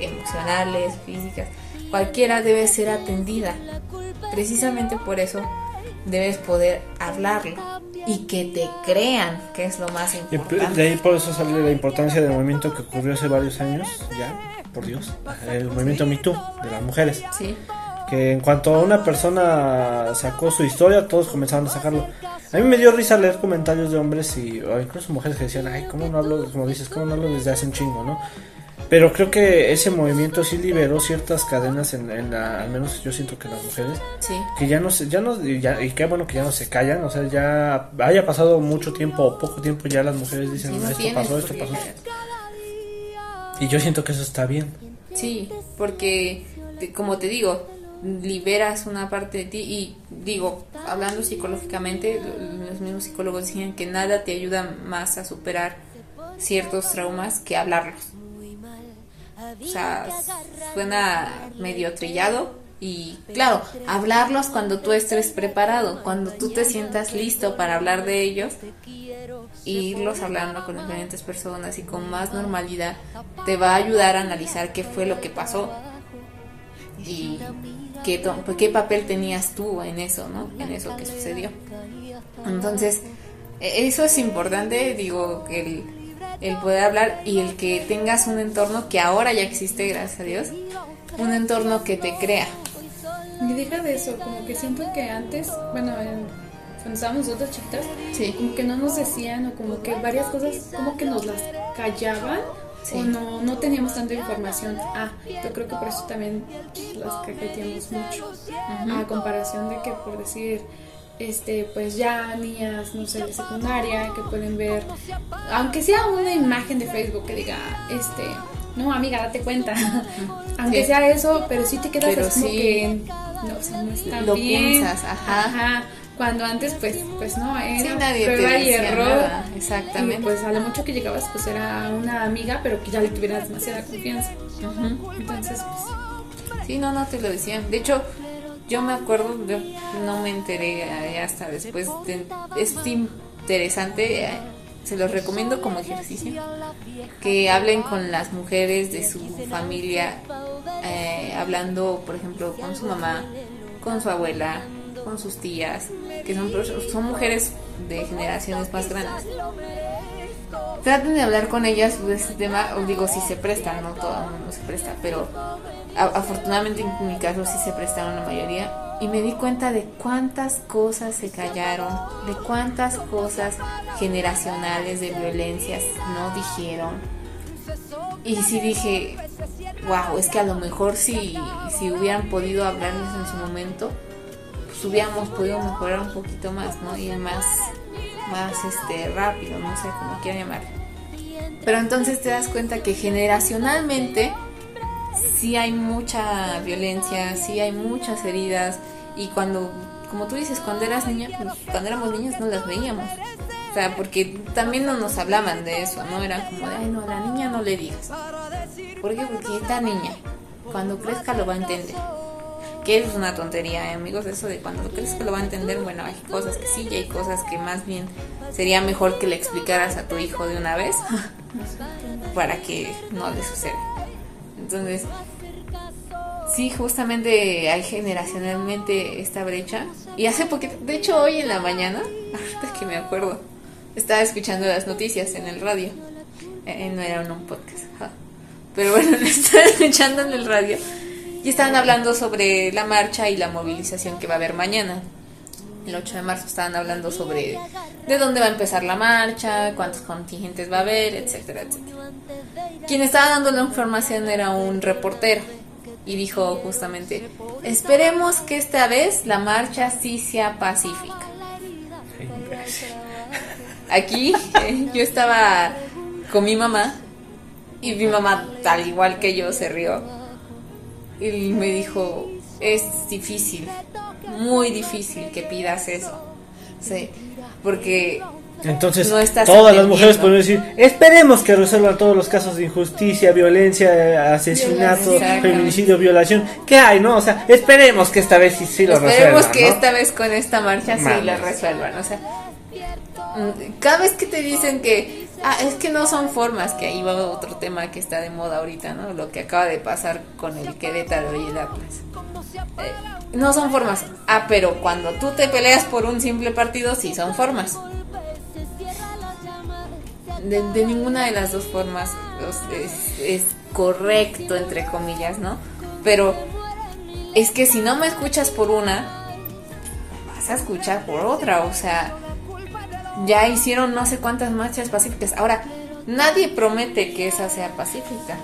emocionales, físicas, cualquiera debe ser atendida. Precisamente por eso debes poder hablarlo y que te crean, que es lo más importante. de ahí por eso sale la importancia del movimiento que ocurrió hace varios años, ya, por Dios, el movimiento Me Too de las mujeres. Sí, que que en cuanto una persona sacó su historia, todos comenzaron a sacarlo. A mí me dio risa leer comentarios de hombres y o incluso mujeres que decían, ay, ¿cómo no hablo, como dices, cómo no hablo desde hace un chingo, no? Pero creo que ese movimiento sí liberó ciertas cadenas en, en la, al menos yo siento que las mujeres, Sí. que ya no se, ya no, y, ya- y qué bueno que ya no se callan, o sea, ya haya pasado mucho tiempo o poco tiempo ya las mujeres dicen, Sí, no esto tienes pasó, esto pasó. Y yo siento que eso está bien. Sí, porque como te digo, liberas una parte de ti y digo, hablando psicológicamente, lo- los mismos psicólogos dicen que nada te ayuda más a superar ciertos traumas que hablarlos. O sea, suena medio trillado y claro, hablarlos cuando tú estés preparado, cuando tú te sientas listo para hablar de ellos, e irlos hablando con diferentes personas y con más normalidad te va a ayudar a analizar qué fue lo que pasó y qué, pues, qué papel tenías tú en eso, ¿no? En eso que sucedió. Entonces, e- eso es importante, digo, el, el poder hablar y el que tengas un entorno que ahora ya existe, gracias a Dios, un entorno que te crea. Y deja de eso, como que siento que antes, bueno, en- cuando estábamos nosotros chiquitas, Sí. como que no nos decían o como que varias cosas como que nos las callaban Sí. o no, no teníamos tanta información. Ah, yo creo que por eso también las cajeteamos mucho. A comparación de que por decir, este, pues ya niñas, no sé, de secundaria que pueden ver, aunque sea una imagen de Facebook que diga, este, no amiga, date cuenta. aunque Sí. sea eso, pero sí te quedas Pero así como que no, o sea, no está Lo bien. piensas, ajá. Cuando antes, pues, pues no, era Sí, nadie te prueba y error. nada, Y exactamente. pues a lo mucho que llegabas, pues era una amiga, pero que ya le tuvieras demasiada confianza. Entonces, pues, Sí, no, no te lo decían. De hecho, yo me acuerdo, yo no me enteré eh, hasta después. de- es interesante, eh, se los recomiendo como ejercicio, que hablen con las mujeres de su familia, eh, hablando, por ejemplo, con su mamá, con su abuela, con sus tías, que son, son mujeres de generaciones más grandes. Traten de hablar con ellas de este tema, digo, si se prestan, no todo el mundo se presta, pero afortunadamente en mi caso sí se prestaron la mayoría y me di cuenta de cuántas cosas se callaron, de cuántas cosas generacionales de violencias no dijeron. Y sí dije, wow, es que a lo mejor si, si hubieran podido hablarles en su momento, pues hubiéramos podido mejorar un poquito más, ¿no? Ir más, más este, rápido, no sé cómo quieran llamarlo. Pero entonces te das cuenta que generacionalmente sí hay mucha violencia, sí hay muchas heridas y cuando, como tú dices, cuando eras niña, pues, cuando éramos niñas no las veíamos. O sea, porque también no nos hablaban de eso, ¿no? Era como de, ay, no, a la niña no le digas. ¿Por qué? Porque esta niña, cuando crezca lo va a entender. Que es una tontería, ¿eh, amigos, eso de cuando crezca lo va a entender. Bueno, hay cosas que sí y hay cosas que más bien sería mejor que le explicaras a tu hijo de una vez para que no le suceda. Entonces, sí, justamente hay generacionalmente esta brecha. Y hace poquito, de hecho hoy en la mañana, ahorita que me acuerdo, estaba escuchando las noticias en el radio. Eh, no era un podcast, pero bueno, estaba escuchando en el radio. Y estaban hablando sobre la marcha y la movilización que va a haber mañana. El 8 de marzo estaban hablando sobre de dónde va a empezar la marcha, cuántos contingentes va a haber, etcétera, etcétera. Quien estaba dando la información era un reportero y dijo justamente, esperemos que esta vez la marcha sí sea pacífica. Aquí eh, yo estaba con mi mamá y mi mamá, tal igual que yo, se rió y me dijo, es difícil, muy difícil que pidas eso. Sí, porque Entonces, No estás todas las mujeres pueden decir, esperemos que resuelvan todos los casos de injusticia, violencia, asesinato, Violación. feminicidio, violación. ¿Qué hay, no? O sea, esperemos que esta vez sí, sí lo Esperemos resuelvan, que ¿no? esta vez con esta marcha sí la resuelvan. O sea, cada vez que te dicen que, ah, es que no son formas, que ahí va otro tema que está de moda ahorita, ¿no? Lo que acaba de pasar con el Querétaro y el Atlas. Eh, no son formas. Ah, pero cuando tú te peleas por un simple partido, sí son formas. De, de ninguna de las dos formas o sea, es, es correcto, entre comillas, ¿no? Pero es que si no me escuchas por una, vas a escuchar por otra, o sea, ya hicieron no sé cuántas marchas pacíficas. Ahora, nadie promete que esa sea pacífica.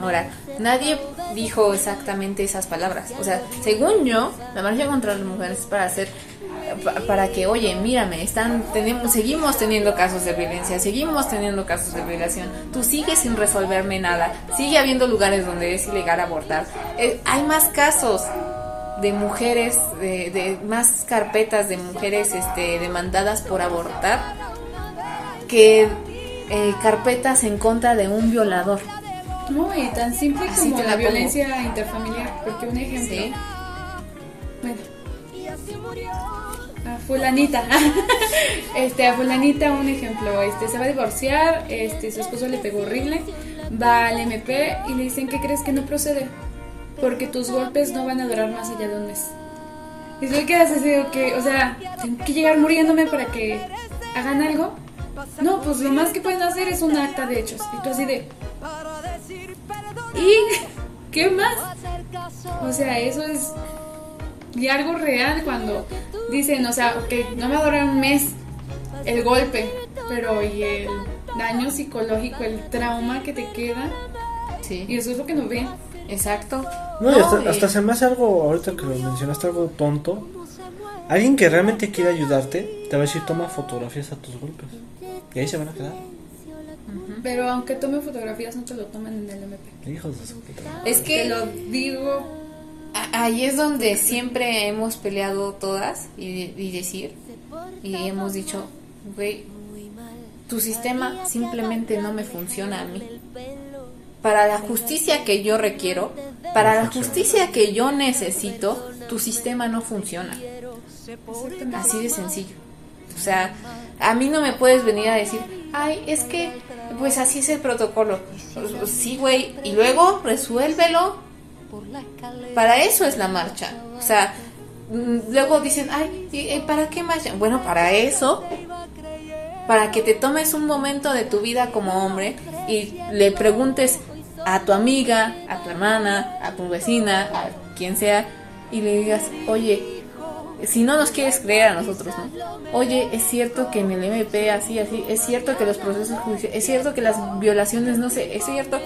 Ahora, nadie dijo exactamente esas palabras. O sea, según yo, la marcha contra las mujeres es para hacer para que, oye, mírame, están tenemos seguimos teniendo casos de violencia, seguimos teniendo casos de violación. Tú sigues sin resolverme nada. Sigue habiendo lugares donde es ilegal abortar. Eh, hay más casos de mujeres, de, más carpetas de mujeres este, demandadas por abortar que eh, carpetas en contra de un violador. No, y tan simple como la, la violencia interfamiliar, porque un ejemplo. ¿Sí? Bueno. A fulanita. este, a fulanita un ejemplo, este se va a divorciar, este su esposo le pegó horrible, va al MP y le dicen, "¿Qué crees que no procede?" Porque tus golpes no van a durar más allá de un mes. Y tú quedas así, que, o sea, tengo que llegar muriéndome para que hagan algo. No, pues lo más que pueden hacer es un acta de hechos. Y tú así de, ¿Y qué más? O sea, eso es y algo real cuando dicen, o sea, que no me va a durar un mes el golpe, pero y el daño psicológico, el trauma que te queda. Sí. Y eso es lo que no ven. Exacto. No, y hasta, hasta se me hace algo, ahorita que lo mencionaste, algo tonto. Alguien que realmente quiere ayudarte, te va a decir, toma fotografías a tus golpes. Y ahí se van a quedar. Pero aunque tome fotografías, no te lo toman en el MP. Hijos de su puta. Es que Te lo digo. ahí es donde siempre hemos peleado todas y, y decir, y hemos dicho, güey, tu sistema simplemente no me funciona a mí. Para la justicia que yo requiero, para la justicia que yo necesito, tu sistema no funciona. Así de sencillo. O sea, a mí no me puedes venir a decir, ay, es que, pues así es el protocolo. Sí, güey, y luego resuélvelo. Para eso es la marcha. O sea, luego dicen, ay, ¿para qué marcha? Bueno, para eso. Para que te tomes un momento de tu vida como hombre y le preguntes a tu amiga, a tu hermana, a tu vecina, a quien sea, y le digas, oye, si no nos quieres creer a nosotros, ¿no? Oye, es cierto que en el MP así, así, es cierto que los procesos judiciales, es cierto que las violaciones, no sé, es cierto.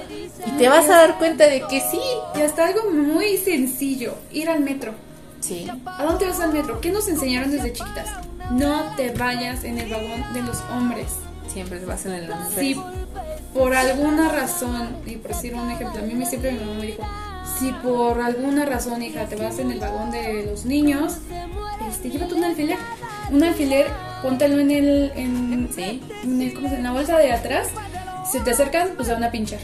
Y te vas a dar cuenta de que sí. Y hasta algo muy sencillo, ir al metro. Sí. ¿A dónde vas al metro? ¿Qué nos enseñaron desde chiquitas? No te vayas en el vagón de los hombres. Siempre vas en el Si por alguna razón, y por decir un ejemplo, a mí siempre mi mamá me dijo, si por alguna razón, hija, te vas en el vagón de los niños, este, llévate un alfiler. Un alfiler, póntalo en el, en, Sí. en, el- ¿cómo se- en la bolsa de atrás. Si te acercan, pues se van a pinchar.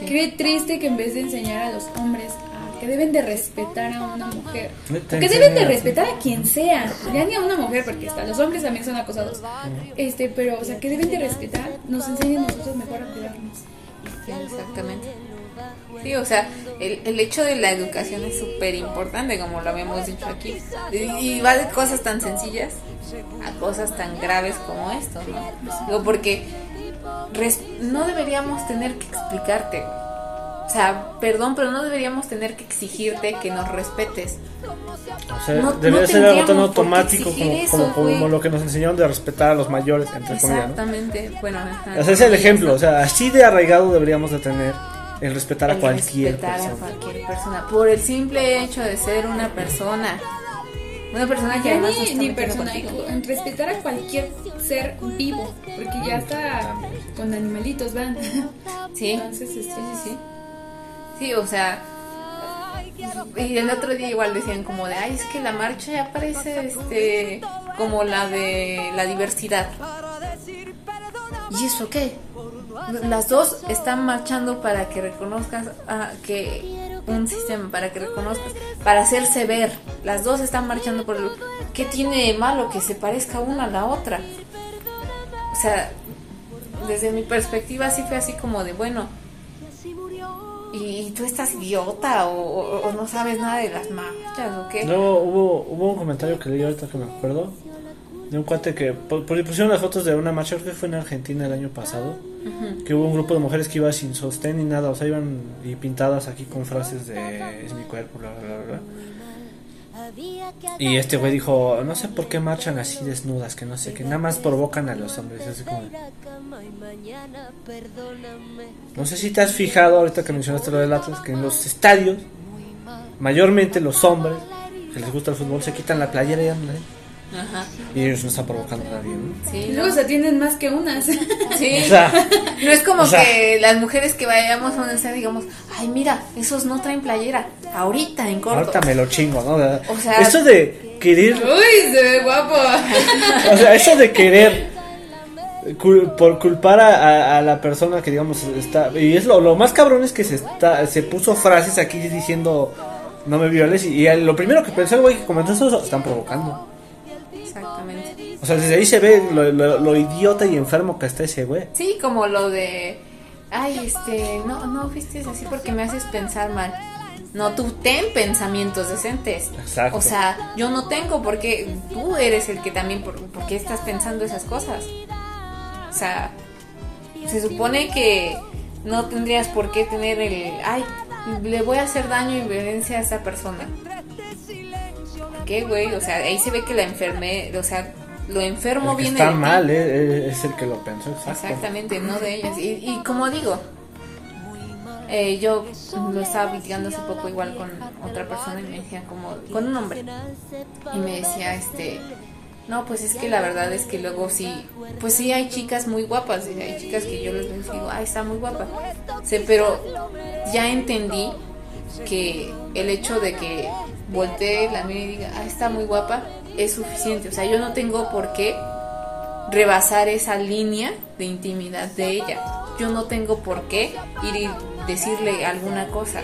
Sí. Qué triste que en vez de enseñar a los hombres a que deben de respetar a una mujer, que deben de respetar a quien sea, ya ni a una mujer, porque hasta los hombres también son acosados. Este, pero, o sea, que deben de respetar, nos enseñan a nosotros mejor a cuidarnos. Sí, exactamente. Sí, o sea, el, el hecho de la educación es súper importante, como lo habíamos dicho aquí. Y, y va de cosas tan sencillas a cosas tan graves como esto, ¿no? Digo, porque res- no deberíamos tener que explicarte. O sea, perdón, pero no deberíamos tener que exigirte que nos respetes. O sea, No- debería no ser algo tan automático como, eso, como, lo que nos enseñaron de respetar a los mayores, entre comillas, ¿no? Exactamente. Bueno, ajá. O sea, es el ejemplo, o sea, así de arraigado deberíamos de tener el respetar a El cualquier respetar persona. a cualquier persona. Por el simple hecho de ser una persona. Una persona que Ya además ni, ni persona, respetar a cualquier ser vivo, porque ya está con animalitos van. Sí, Entonces, sí, sí, sí. Sí, o sea. Y el otro día igual decían como de, ay, es que la marcha ya parece este como la de la diversidad. ¿Y eso qué? Las dos están marchando para que reconozcas ah, que un sistema, para que reconozcas, para hacerse ver. Las dos están marchando por el... ¿Qué tiene malo que se parezca una a la otra? O sea, desde mi perspectiva sí fue así como de, bueno, y, tú estás idiota o, no sabes nada de las marchas o qué. Luego hubo, hubo un comentario que leí ahorita que me acuerdo de un cuate que pu- pu- pusieron las fotos de una marcha, creo que fue en Argentina el año pasado, que hubo un grupo de mujeres que iba sin sostén ni nada, o sea, iban y pintadas aquí con frases de es mi cuerpo, bla, bla. Y este güey dijo, no sé por qué marchan así desnudas, que no sé, que nada más provocan a los hombres. así como No sé si te has fijado ahorita que mencionaste lo del Atlas, que en los estadios, mayormente los hombres que les gusta el fútbol se quitan la playera y andan ahí. Ajá. Y ellos no están provocando a nadie, ¿no? Sí, Y ¿no? luego se tienen más que unas. Sí. O sea, No es como O sea- que las mujeres que vayamos a un estadio digamos, ay, mira, esos no traen playera. Ahorita en corto. ahorita me lo chingo, ¿no? O sea- eso de querer, Uy, se ve guapo. o sea, eso de querer cul- por culpar a, a- a la persona que digamos está y es lo, lo más cabrón es que se está se puso frases aquí diciendo no me violes y, y lo primero que pensé el güey que comentó eso están provocando. O sea, desde ahí se ve lo, lo- lo idiota y enfermo que está ese güey. Sí, como lo de, ay, este, no, no fuiste así porque me haces pensar mal. No, tú ten pensamientos decentes. Exacto. O sea, yo no tengo porque tú eres el que también, por, ¿por qué estás pensando esas cosas? O sea, se supone que no tendrías por qué tener el, ay, le voy a hacer daño y violencia a esta persona. ¿Por qué, güey? O sea, ahí se ve que la enferme, o sea, lo enfermo El que viene está de mal eh, eh, es el que lo pensó. Exacto. Exactamente, no de ellas. Y, y como digo, eh, yo lo estaba platicando hace poco igual con otra persona y me decía como, con un hombre. Y me decía, este, no, pues es que la verdad es que luego sí, pues sí hay chicas muy guapas, y hay chicas que yo les digo, ay, está muy guapa. Sí, pero ya entendí que el hecho de que voltee la mire y diga, ah, está muy guapa, es suficiente. O sea, yo no tengo por qué rebasar esa línea de intimidad de ella. Yo no tengo por qué ir y decirle alguna cosa.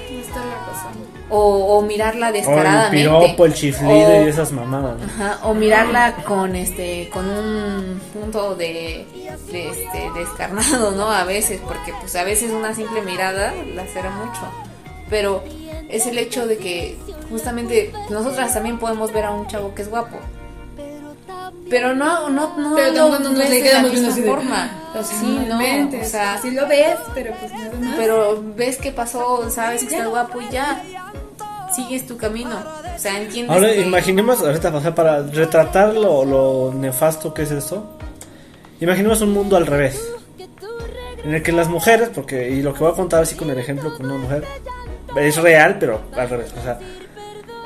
O, o mirarla O el descaradamente. piropo, el chiflido O- y esas mamadas. ¿no? Ajá, o mirarla con este con un punto de, de, este descarnado, ¿no? A veces, porque pues a veces una simple mirada la será mucho. Pero es el hecho de que justamente nosotras también podemos ver a un chavo que es guapo. Pero no no no Pero tampoco no le de la de, forma. O sea, sí, no, o sea, sí lo ves, pero pues nada más. pero ves que pasó, sabes que está guapo y ya sigues tu camino. O sea, entiendes Ahora que- imaginemos, ahorita o sea, para retratar lo, lo nefasto que es esto, imaginemos un mundo al revés. En el que las mujeres, porque, y lo que voy a contar así con el ejemplo con una mujer, es real, pero al revés. O sea,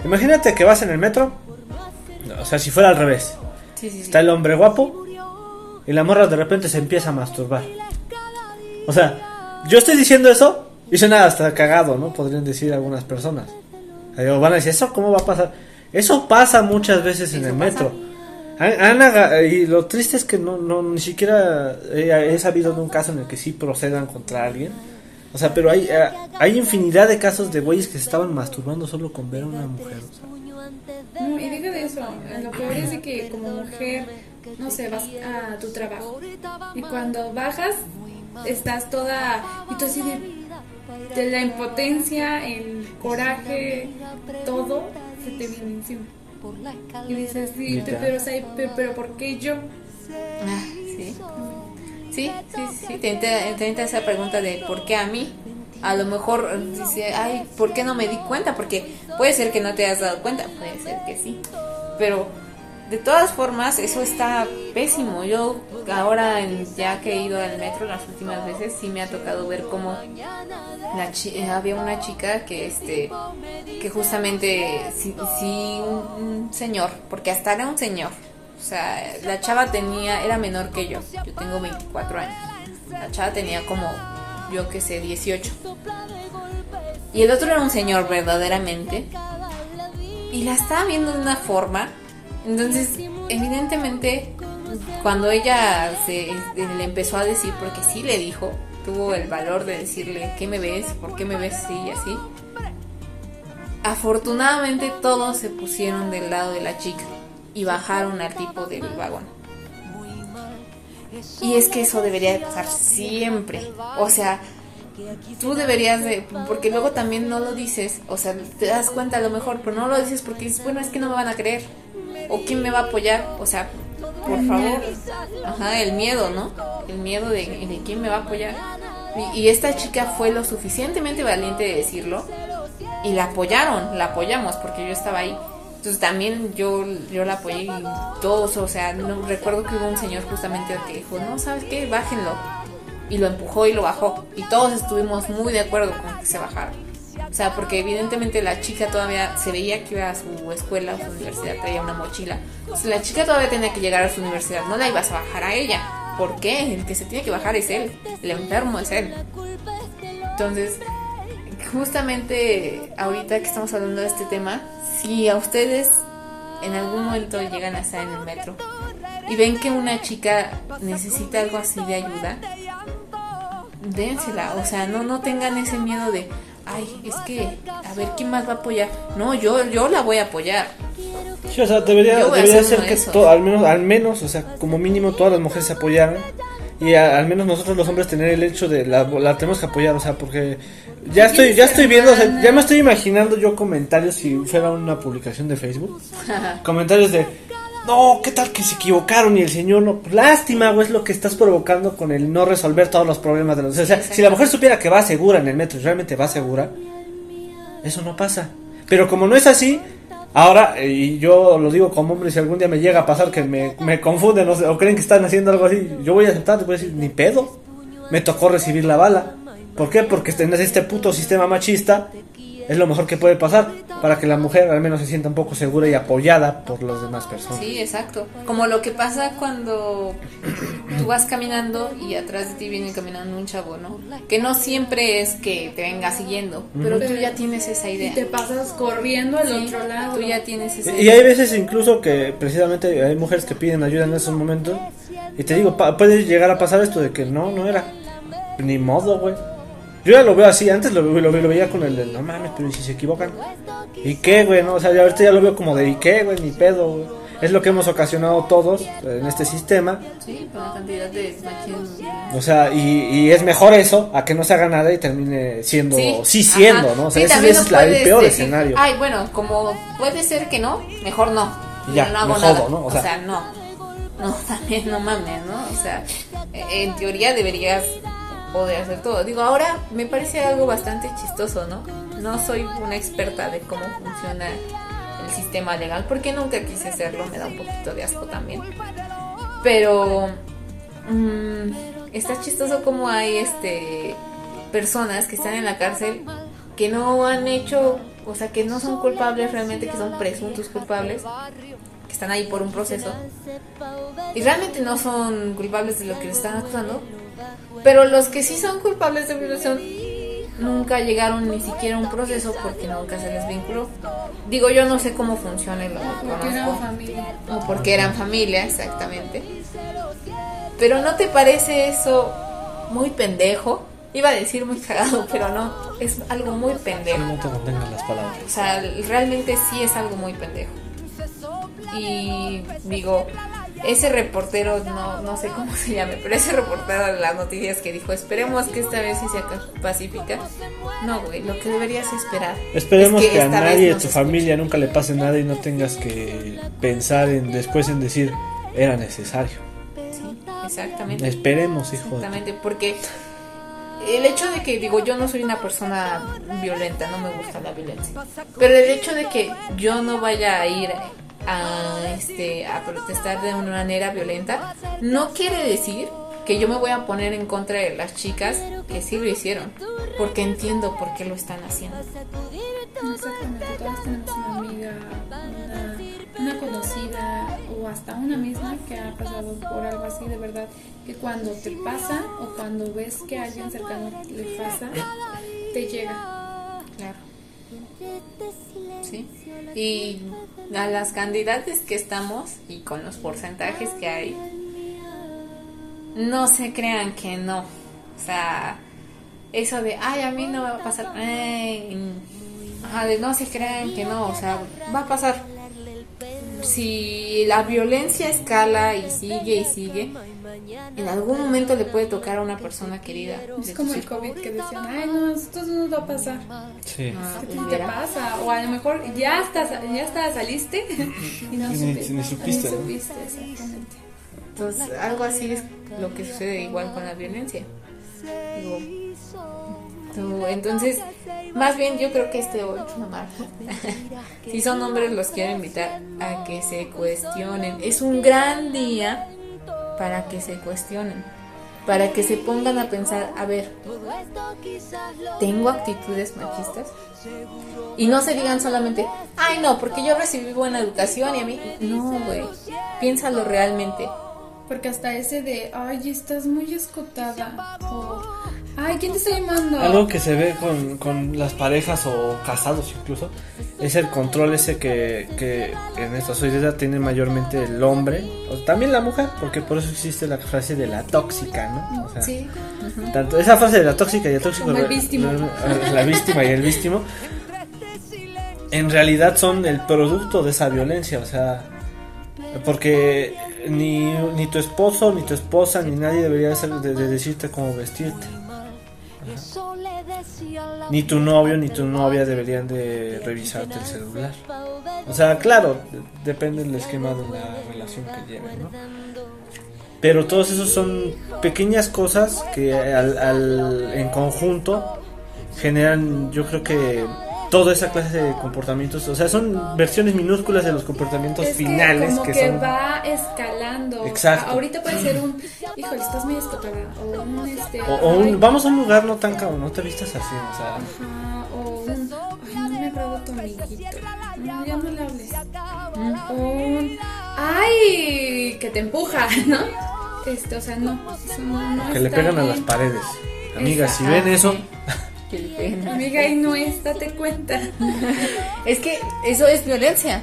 imagínate que vas en el metro, o sea, si fuera al revés. Sí, sí. Está el hombre guapo y la morra de repente se empieza a masturbar. O sea, yo estoy diciendo eso y suena hasta cagado, ¿no? Podrían decir algunas personas. O van a decir, ¿eso cómo va a pasar? Eso pasa muchas veces en el metro. Aga- y lo triste es que no, no ni siquiera he, he sabido de un caso en el que sí procedan contra alguien. O sea, pero hay, eh, hay infinidad de casos de güeyes que se estaban masturbando solo con ver a una mujer. o sea. No, y deja de eso. Lo peor es de que como mujer, no sé, vas a tu trabajo. Y cuando bajas, estás toda. Y tú así de. De la impotencia, el coraje, todo se te viene encima. Y dices, sí, pero, o sea, pero, pero ¿por qué yo? Ah, sí. Sí, sí, sí, te entra, te entra esa pregunta de ¿por qué a mí? A lo mejor dice, ay, ¿por qué no me di cuenta? Porque puede ser que no te hayas dado cuenta, puede ser que sí. Pero de todas formas, eso está pésimo. Yo ahora, ya que he ido al metro las últimas veces, sí me ha tocado ver cómo la chi- eh, había una chica que este que justamente sí, sí, un, señor porque hasta era un señor sea la chava tenía era menor que yo. Yo tengo 24 años. La chava tenía como yo que sé 18 y el otro era un señor verdaderamente. Y la estaba viendo de una forma. Entonces evidentemente cuando ella se le empezó a decir porque sí le dijo tuvo el valor de decirle ¿qué me ves? ¿por qué me ves así y así? afortunadamente todos se pusieron del lado de la chica y bajaron al tipo del vagón y es que eso debería de pasar siempre o sea tú deberías de porque luego también no lo dices o sea te das cuenta a lo mejor pero no lo dices porque dices bueno es que no me van a creer o quién me va a apoyar o sea por favor. Ajá, el miedo, ¿no? El miedo de, quién me va a apoyar. Y, y esta chica fue lo suficientemente valiente de decirlo y la apoyaron, la apoyamos porque yo estaba ahí. Entonces también yo, yo la apoyé y todos, o sea, no, recuerdo que hubo un señor justamente que dijo, no, ¿sabes qué? Bájenlo. Y lo empujó y lo bajó. Y todos estuvimos muy de acuerdo con que se bajara. O sea, porque evidentemente la chica todavía se veía que iba a su escuela, a su universidad, traía una mochila. Entonces la chica todavía tenía que llegar a su universidad, no la ibas a bajar a ella. ¿Por qué? El que se tiene que bajar es él, el enfermo es él. Entonces, justamente ahorita que estamos hablando de este tema, si a ustedes en algún momento llegan a estar en el metro y ven que una chica necesita algo así de ayuda, dénsela, o sea, no, no tengan ese miedo de, ay, es que, a ver, ¿quién más va a apoyar? No, yo, yo la voy a apoyar. Sí, o sea, debería, debería ser que to- al menos, al menos, o sea, como mínimo todas las mujeres se apoyaran y a- al menos nosotros los hombres tener el hecho de la, la tenemos que apoyar, o sea, porque ya estoy, ya estoy viendo, o sea, ya me estoy imaginando yo comentarios si fuera una publicación de Facebook, comentarios de no, ¿qué tal que se equivocaron y el señor no? Lástima, güey, es lo que estás provocando con el no resolver todos los problemas de los... O sea, si la mujer supiera que va segura en el metro y realmente va segura, eso no pasa. Pero como no es así, ahora, eh, y yo lo digo como hombre, si algún día me llega a pasar que me, me confunden o, o creen que están haciendo algo así, yo voy a aceptar, voy a decir, ni pedo. Me tocó recibir la bala. ¿Por qué? Porque en este puto sistema machista es lo mejor que puede pasar para que la mujer al menos se sienta un poco segura y apoyada por las demás personas. Sí, exacto. Como lo que pasa cuando tú vas caminando y atrás de ti viene caminando un chavo, ¿no? Que no siempre es que te venga siguiendo, pero tú ya tienes esa Y te idea. pasas corriendo al Sí, otro lado. Tú ya tienes esa Y idea. hay veces incluso que precisamente hay mujeres que piden ayuda en esos momentos. Y te digo, pa- puede llegar a pasar esto de que no, no era. Ni modo, güey. Yo ya lo veo así, antes lo, lo, lo veía con el de, no mames, pero ¿y si se equivocan? ¿Y qué, güey? No? O sea, ya ahorita ya lo veo como de, ¿y qué, güey? Ni pedo, güey. Es lo que hemos ocasionado todos en este sistema. Sí, con la cantidad de. O sea, y, y es mejor eso a que no se haga nada y termine siendo, sí, siendo, ajá. ¿no? O sea, Sí, ese, es la- el peor decir, escenario. Ay, bueno, como puede ser que no, mejor no. Ya, no hago me nada. ¿no? O O sea- no. No, también no mames, ¿no? O sea, en teoría deberías poder hacer todo. Digo, ahora me parece algo bastante chistoso, ¿no? No soy una experta de cómo funciona el sistema legal, porque nunca quise hacerlo, me da un poquito de asco también. Pero mm, está chistoso como hay este personas que están en la cárcel que no han hecho, o sea, que no son culpables realmente, que son presuntos culpables, que están ahí por un proceso y realmente no son culpables de lo que le están acusando, pero los que sí son culpables de violación nunca llegaron ni siquiera a un proceso porque nunca se les vinculó. Digo, yo no sé cómo funciona lo Porque era conozco. familia. O porque eran familia, exactamente. Pero ¿no te parece eso muy pendejo? Iba a decir muy cagado, pero no, es algo muy pendejo. No te contengan las palabras. O sea, realmente sí es algo muy pendejo. Y digo, ese reportero, no, no sé cómo se llame, pero ese reportero de las noticias que dijo, esperemos que esta vez sí sea pacífica. No, güey, lo que deberías esperar. Esperemos es que, a nadie de tu familia nunca le pase nada y no tengas que pensar en después en decir era necesario. Sí, exactamente. Esperemos, hijo. Exactamente, porque el hecho de que, digo, yo no soy una persona violenta, no me gusta la violencia, pero el hecho de que yo no vaya a ir a, este, a protestar de una manera violenta, no quiere decir que yo me voy a poner en contra de las chicas que sí lo hicieron, porque entiendo por qué lo están haciendo. Exactamente, todas tenemos una amiga, una, una conocida o hasta una misma que ha pasado por algo así de verdad, que cuando te pasa o cuando ves que a alguien cercano le pasa, te llega. Claro. Sí. Y a las candidatas que estamos y con los porcentajes que hay, no se crean que no. O sea, eso de, ay, a mí no me va a pasar. de no se crean que no. O sea, va a pasar. Si la violencia escala y sigue y sigue, en algún momento le puede tocar a una persona querida. Es como el. COVID que decían, ay no, esto no nos va a pasar. Sí. Ah, ¿Qué pues te pasa? O a lo mejor ya hasta, ya hasta saliste y no supiste. ni supiste, ¿no? exactamente. Entonces, algo así es lo que sucede igual con la violencia. Digo, tú- entonces, más bien yo creo que este 8 de marzo, si son hombres los quiero invitar a que se cuestionen. Es un gran día para que se cuestionen, para que se pongan a pensar, a ver, ¿tengo actitudes machistas? Y no se digan solamente, ay no, porque yo recibí buena educación y a mí, no, güey, piénsalo realmente. Porque hasta ese de, ay, estás muy escotada. O, ay, ¿quién te está llamando? Algo que se ve con, con las parejas o casados incluso es el control ese que, que en esta sociedad tiene mayormente el hombre, o también la mujer, porque por eso existe la frase de la tóxica, ¿no? O sea, Sí, tanto esa frase de la tóxica y el tóxico, Como el la, la víctima y el víctimo, en realidad son el producto de esa violencia, o sea, porque ni, ni tu esposo, ni tu esposa, ni nadie debería de, de decirte cómo vestirte. Ni tu novio ni tu novia deberían de revisarte el celular. O sea, claro, de- depende del esquema de la relación que lleven, ¿no? Pero todos esos son pequeñas cosas que al, al- en conjunto generan, yo creo que toda esa clase de comportamientos, o sea, son versiones minúsculas de los comportamientos Es que finales como que, que, son va escalando. Exacto. Ahorita puede ser un, híjole, estás muy escotada. O un, este. o, o un- vamos a un lugar no tan cabrón, no te vistas así, o sea, Ajá, o un, ay, no me agrada tu amiguito. No, ya no le hables. O un, ay, que te empuja, ¿no? Este, o sea, no. eso no, no que le pegan a las paredes. Amigas, si ven eso, le peguen. Amiga, y no es, date cuenta. Es que eso es violencia.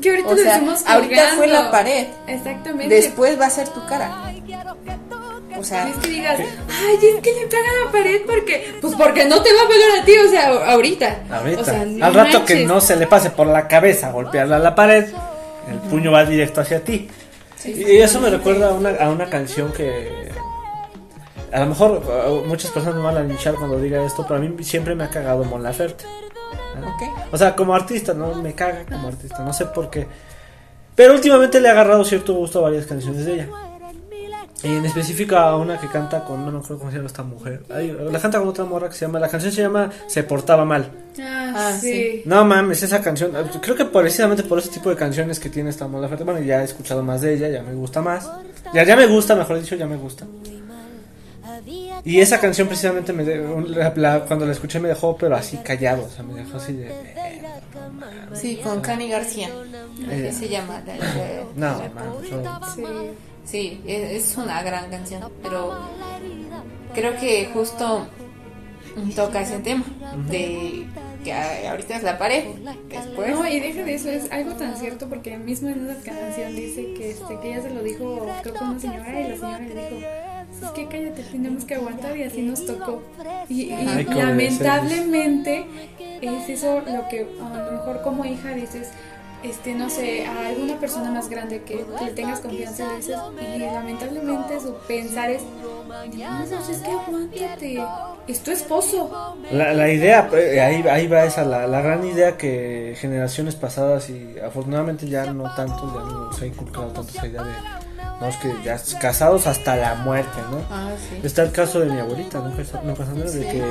Que ahorita O sea, estamos ahorita fue la pared. Exactamente. Después va a ser tu cara. O sea, Es que digas, ay, es que le pega a la pared porque, pues porque no te va a pegar a ti, o sea, ahorita. ahorita, O sea, no al rato que no se le pase por la cabeza golpearla a la pared, el puño va directo hacia ti. y eso me recuerda a una, a una canción que a lo mejor uh, muchas personas me van a linchar cuando diga esto, pero a mí siempre me ha cagado Mon Laferte. ¿no? ok. O sea, como artista, no me caga como artista, no sé por qué. Pero últimamente le he agarrado cierto gusto a varias canciones de ella. Y en específico a una que canta con, no me acuerdo cómo se llama esta mujer. Ay, la canta con otra morra que se llama, la canción se llama Se portaba mal. Ah, Ah, sí. No mames, esa canción, creo que precisamente por ese tipo de canciones que tiene esta Mon Laferte, bueno, ya he escuchado más de ella, ya me gusta más. Ya, ya me gusta, mejor dicho, ya me gusta. Y esa canción precisamente me de- la- la- cuando la escuché me dejó pero así callado, o sea, me dejó así de... Sí, con Cani García. Eh. Se llama. la- la- No, man, Sí. Sí, es, es una gran canción, pero creo que justo toca ese tema de que a- ahorita es la pared, después. No, y deja de eso, es algo tan cierto porque mismo en esa canción dice que este que ella se lo dijo creo que a una señora y la señora le dijo es que cállate, tenemos que aguantar y así nos tocó. Y, Ay, lamentablemente es eso lo que a lo mejor como hija dices, este, no sé, a alguna persona más grande que tengas confianza le dices, y lamentablemente su pensar es, pues es que aguántate, es tu esposo. La, la idea, eh, ahí, ahí va esa, la, la gran idea que generaciones pasadas y afortunadamente ya no tanto, ya no se ha inculcado tanto esa idea de, no, es que ya casados hasta la muerte, ¿no? Ah, sí. Está el caso de mi abuelita, ¿no? ¿no pasa nada? De que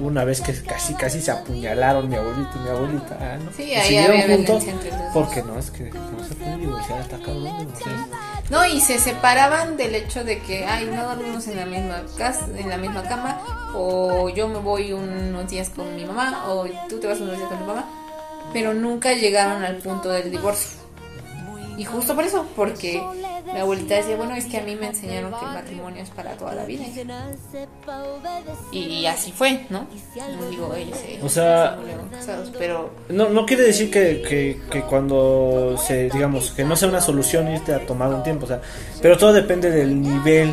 una vez que casi casi se apuñalaron mi abuelito y mi abuelita, ah, ¿no? Sí, ahí había juntos porque no, es que no se puede divorciar, está cabrón divorciar. No, y se separaban del hecho de que, ay, no dormimos en la misma casa, en la misma cama, o yo me voy unos días con mi mamá, o tú te vas unos días con mi mamá, pero nunca llegaron al punto del divorcio. Y justo por eso, porque mi abuelita decía, bueno, es que a mí me enseñaron que el matrimonio es para toda la vida. Y así fue, ¿no? No digo, ellos se, O sea- se casados, pero No, no quiere decir que, que, que cuando se, digamos, que no sea una solución irte a tomar un tiempo, o sea, pero todo depende del nivel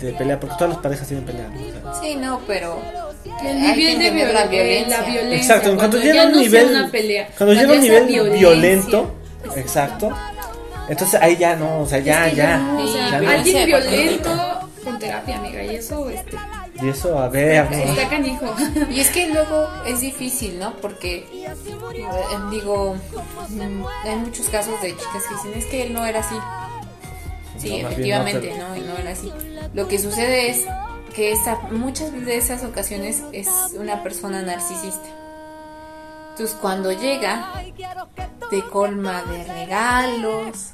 de pelea, porque todas las parejas tienen pelea. ¿no? O sea, sí, no, pero El nivel de la viol- violencia. la violencia. Exacto, en cuanto cuando llega un no nivel, pelea, cuando llega a un nivel violencia. violento, exacto, entonces ahí ya no, o sea, ya, Es que ya, no, o sea, Sí, ya no. alguien violento con terapia, amiga, y eso este, Y eso, a ver, está canijo. Y es que luego es difícil, ¿no? Porque, digo, hay muchos casos de chicas que dicen, es que él no era así. Sí, No, más bien efectivamente, no, no, no era así. Lo que sucede es que esta, muchas de esas ocasiones es una persona narcisista. Entonces cuando llega, te colma de regalos,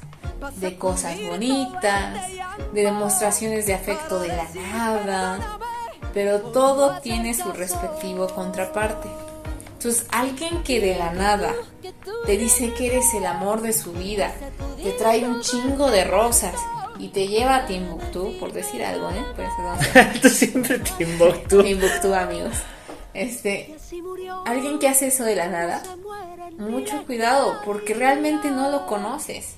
de cosas bonitas, de demostraciones de afecto de la nada, pero todo tiene su respectivo contraparte. Entonces alguien que de la nada te dice que eres el amor de su vida, te trae un chingo de rosas y te lleva a Timbuktu, por decir algo, ¿eh? Por eso. Tú siempre Timbuktu. Timbuktu, amigos. Este, alguien que hace eso de la nada, mucho cuidado, porque realmente no lo conoces.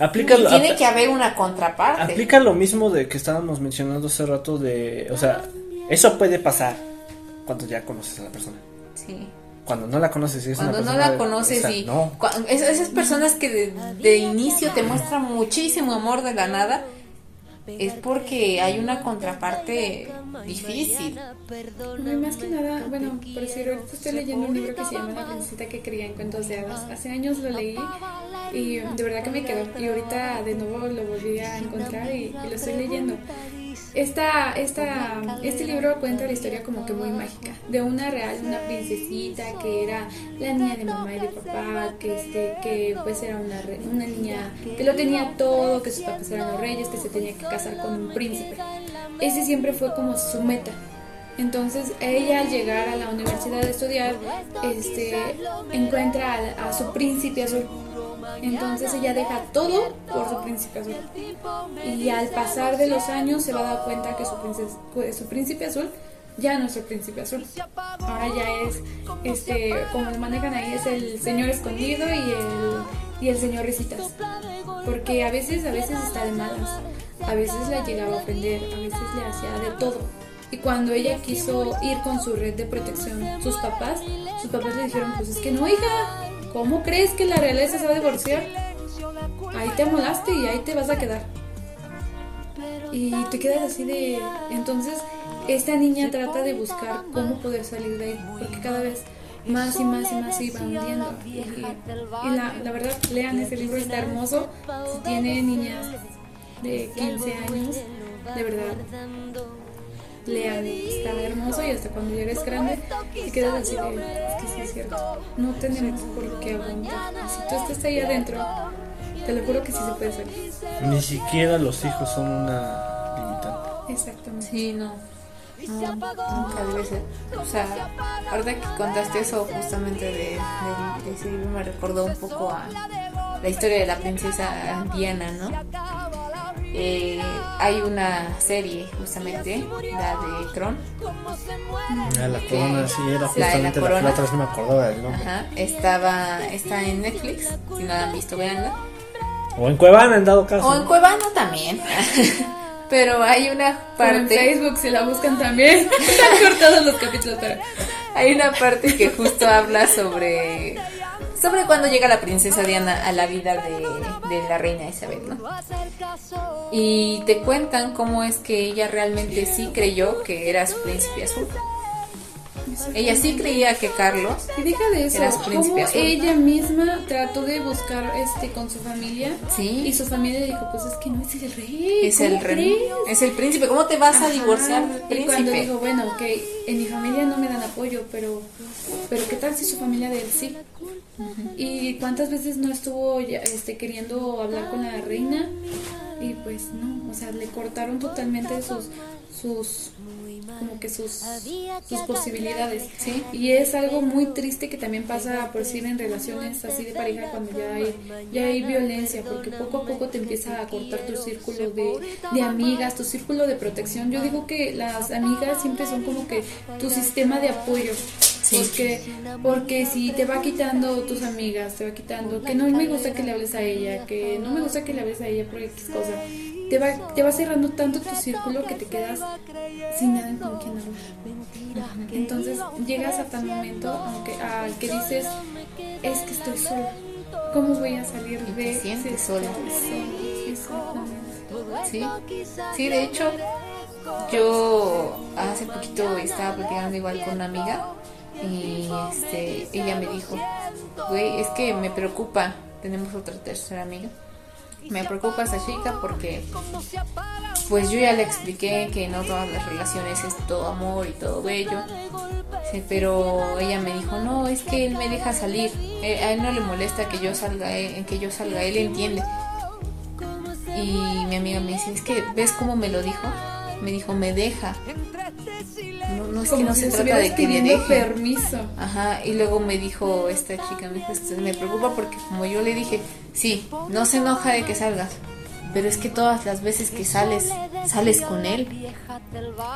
Aplica, Y tiene que haber una contraparte. aplica lo mismo de que estábamos mencionando hace rato de, o sea, eso puede pasar cuando ya conoces a la persona. Sí. Cuando no la conoces es Cuando una no la de- conoces o sea, y no. esas personas que de, de inicio te muestran muchísimo amor de la nada es porque hay una contraparte difícil. No, más que nada, bueno, por decir, ahorita estoy leyendo un libro que se llama La princesita que creía en cuentos de hadas. Hace años lo leí y de verdad que me quedó. Y ahorita de nuevo lo volví a encontrar y, y lo estoy leyendo. Esta, esta, este libro cuenta la historia como que muy mágica, de una real, una princesita que era la niña de mamá y de papá, que, este, que pues era una, una niña que lo tenía todo, que sus papás eran los reyes, que se tenía que casar con un príncipe. Ese siempre fue como su meta. Entonces ella al llegar a la universidad a estudiar, este, encuentra a, su príncipe azul. Entonces ella deja todo por su príncipe azul. Y al pasar de los años se va a dar cuenta que su, su príncipe azul ya no es el príncipe azul. Ahora ya es, este, como lo manejan ahí, es el señor escondido y el, y el señor risitas. Porque a veces, a veces está de malas. A veces la llegaba a ofender, a veces le hacía de todo. Y cuando ella quiso ir con su red de protección, sus papás, sus papás le dijeron, pues es que no, hija, ¿cómo crees que la realeza se va a divorciar? Ahí te amolaste y ahí te vas a quedar. Y te quedas así de... Entonces, esta niña trata de buscar cómo poder salir de ahí, porque cada vez más y más y más se iba hundiendo. Y, y la, la verdad, lean ese libro, está hermoso. Si tiene niñas de 15 años, de verdad, lean, está hermoso y hasta cuando eres grande te quedas así de, es que sí es cierto, no tenemos por qué aguantar. Si tú estás ahí adentro, te lo juro que sí se puede salir. Ni siquiera los hijos son una limitante. Exactamente. Sí, no. Nunca debe ser. O sea, ahorita que contaste eso justamente de, de, de ese libro me recordó un poco a la historia de la princesa Diana, ¿no? Eh, hay una serie justamente, la de Tron. Ah, la corona sí era La de la justamente la, que corona. la otra vez no me acordaba del nombre. Ajá, estaba, está en Netflix, si no la han visto, véanla. O en Cuevana en dado caso. O en Cuevana también. Pero hay una Pero en parte. Facebook si la buscan también. Están cortados los capítulos, pero Hay una parte que justo habla sobre sobre cuando llega la princesa Diana a la vida de, de la reina Isabel, ¿no? Y te cuentan cómo es que ella realmente sí creyó que era su príncipe azul. Ella sí creía que Carlos Y deja de eso, Era su príncipe azul. ella misma trató de buscar este con su familia Sí. y su familia dijo, pues es que no es el rey. es ¿cómo el rey, crees?". es el príncipe. ¿Cómo te vas a Ajá, divorciar del Y cuando príncipe? dijo, bueno, ok, en mi familia no me dan apoyo, pero, pero ¿qué tal si su familia de él sí? Y cuántas veces no estuvo ya, este, queriendo hablar con la reina y pues no, o sea, le cortaron totalmente sus, sus, como que sus, sus posibilidades. Sí. Y es algo muy triste que también pasa por decir en relaciones así de pareja cuando ya hay, ya hay violencia, porque poco a poco te empieza a cortar tu círculo de, de amigas, tu círculo de protección. Yo digo que las amigas siempre son como que tu sistema de apoyo. Porque, porque si te va quitando tus amigas, te va quitando que no me gusta que le hables a ella, que no me gusta que le hables a ella por X cosa, te va, te va cerrando tanto tu círculo que te quedas sin nada con quien hablar. Entonces llegas a tal momento aunque al que dices es que estoy sola. ¿Cómo voy a salir Y te de sientes sola. Sí, sí, de hecho, yo hace poquito estaba platicando igual con una amiga y este, ella me dijo, güey, es que me preocupa, tenemos otra tercera amiga, me preocupa esta chica porque pues yo ya le expliqué que no todas las relaciones es todo amor y todo bello. Pero ella me dijo, no, es que él me deja salir. Eh, a él no le molesta que yo salga, eh, que yo salga, él entiende. Y mi amiga me dice, es que, ¿ves cómo me lo dijo? Me dijo, me deja. No, no es que no si se trata de que me deje. permiso. Ajá, y luego me dijo esta chica, me dijo, "Esto me preocupa porque como yo le dije, sí, no se enoja de que salgas, pero es que todas las veces que sales, sales con él.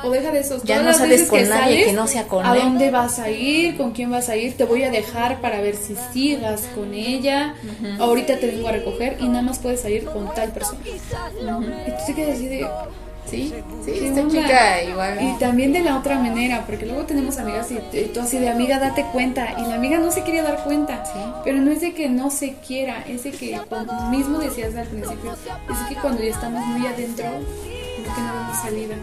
O deja de esos. Ya no sales con que nadie sales, que no sea con ¿A él. dónde vas a ir? ¿Con quién vas a ir? Te voy a dejar para ver si sigas con ella. Ahorita te vengo a recoger y nada más puedes salir con tal persona. Y tú te quedas así de. Sí, sí, ¿qué esta onda? chica igual. Y también de la otra manera, porque luego tenemos amigas y y tú así de amiga, date cuenta. Y la amiga no se quería dar cuenta. Sí. Pero no es de que no se quiera, es de que, como mismo decías al principio, es que cuando ya estamos muy adentro, como que no vemos salida.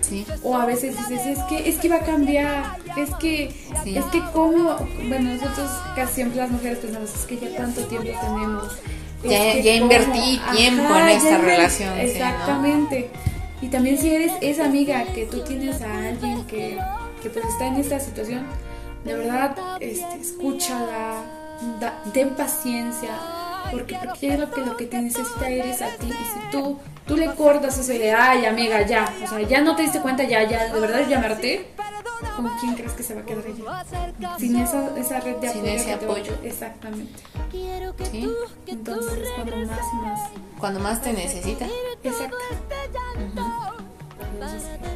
Sí, O a veces dices, es que, es que va a cambiar, es que, Sí. es que como, bueno, nosotros casi siempre las mujeres pensamos, es que ya tanto tiempo tenemos. es Ya- ya cómo- invertí tiempo en ya esta relación, sí, ¿no? Y también si eres esa amiga que tú tienes a alguien que, que pues está en esta situación, de verdad, este, escúchala, da- ten paciencia, porque, porque lo que, lo que te necesita eres a ti. Y si tú, tú le cortas ese de, ay amiga, ya, o sea, ya no te diste cuenta, ya, ya, de verdad ya me harté, ¿con quién crees que se va a quedar ella? Sin esa, esa red de Sin apoyo. ese que te apoyo. Exactamente. sí. Entonces es cuando más y más. Cuando más te necesita. Exacto.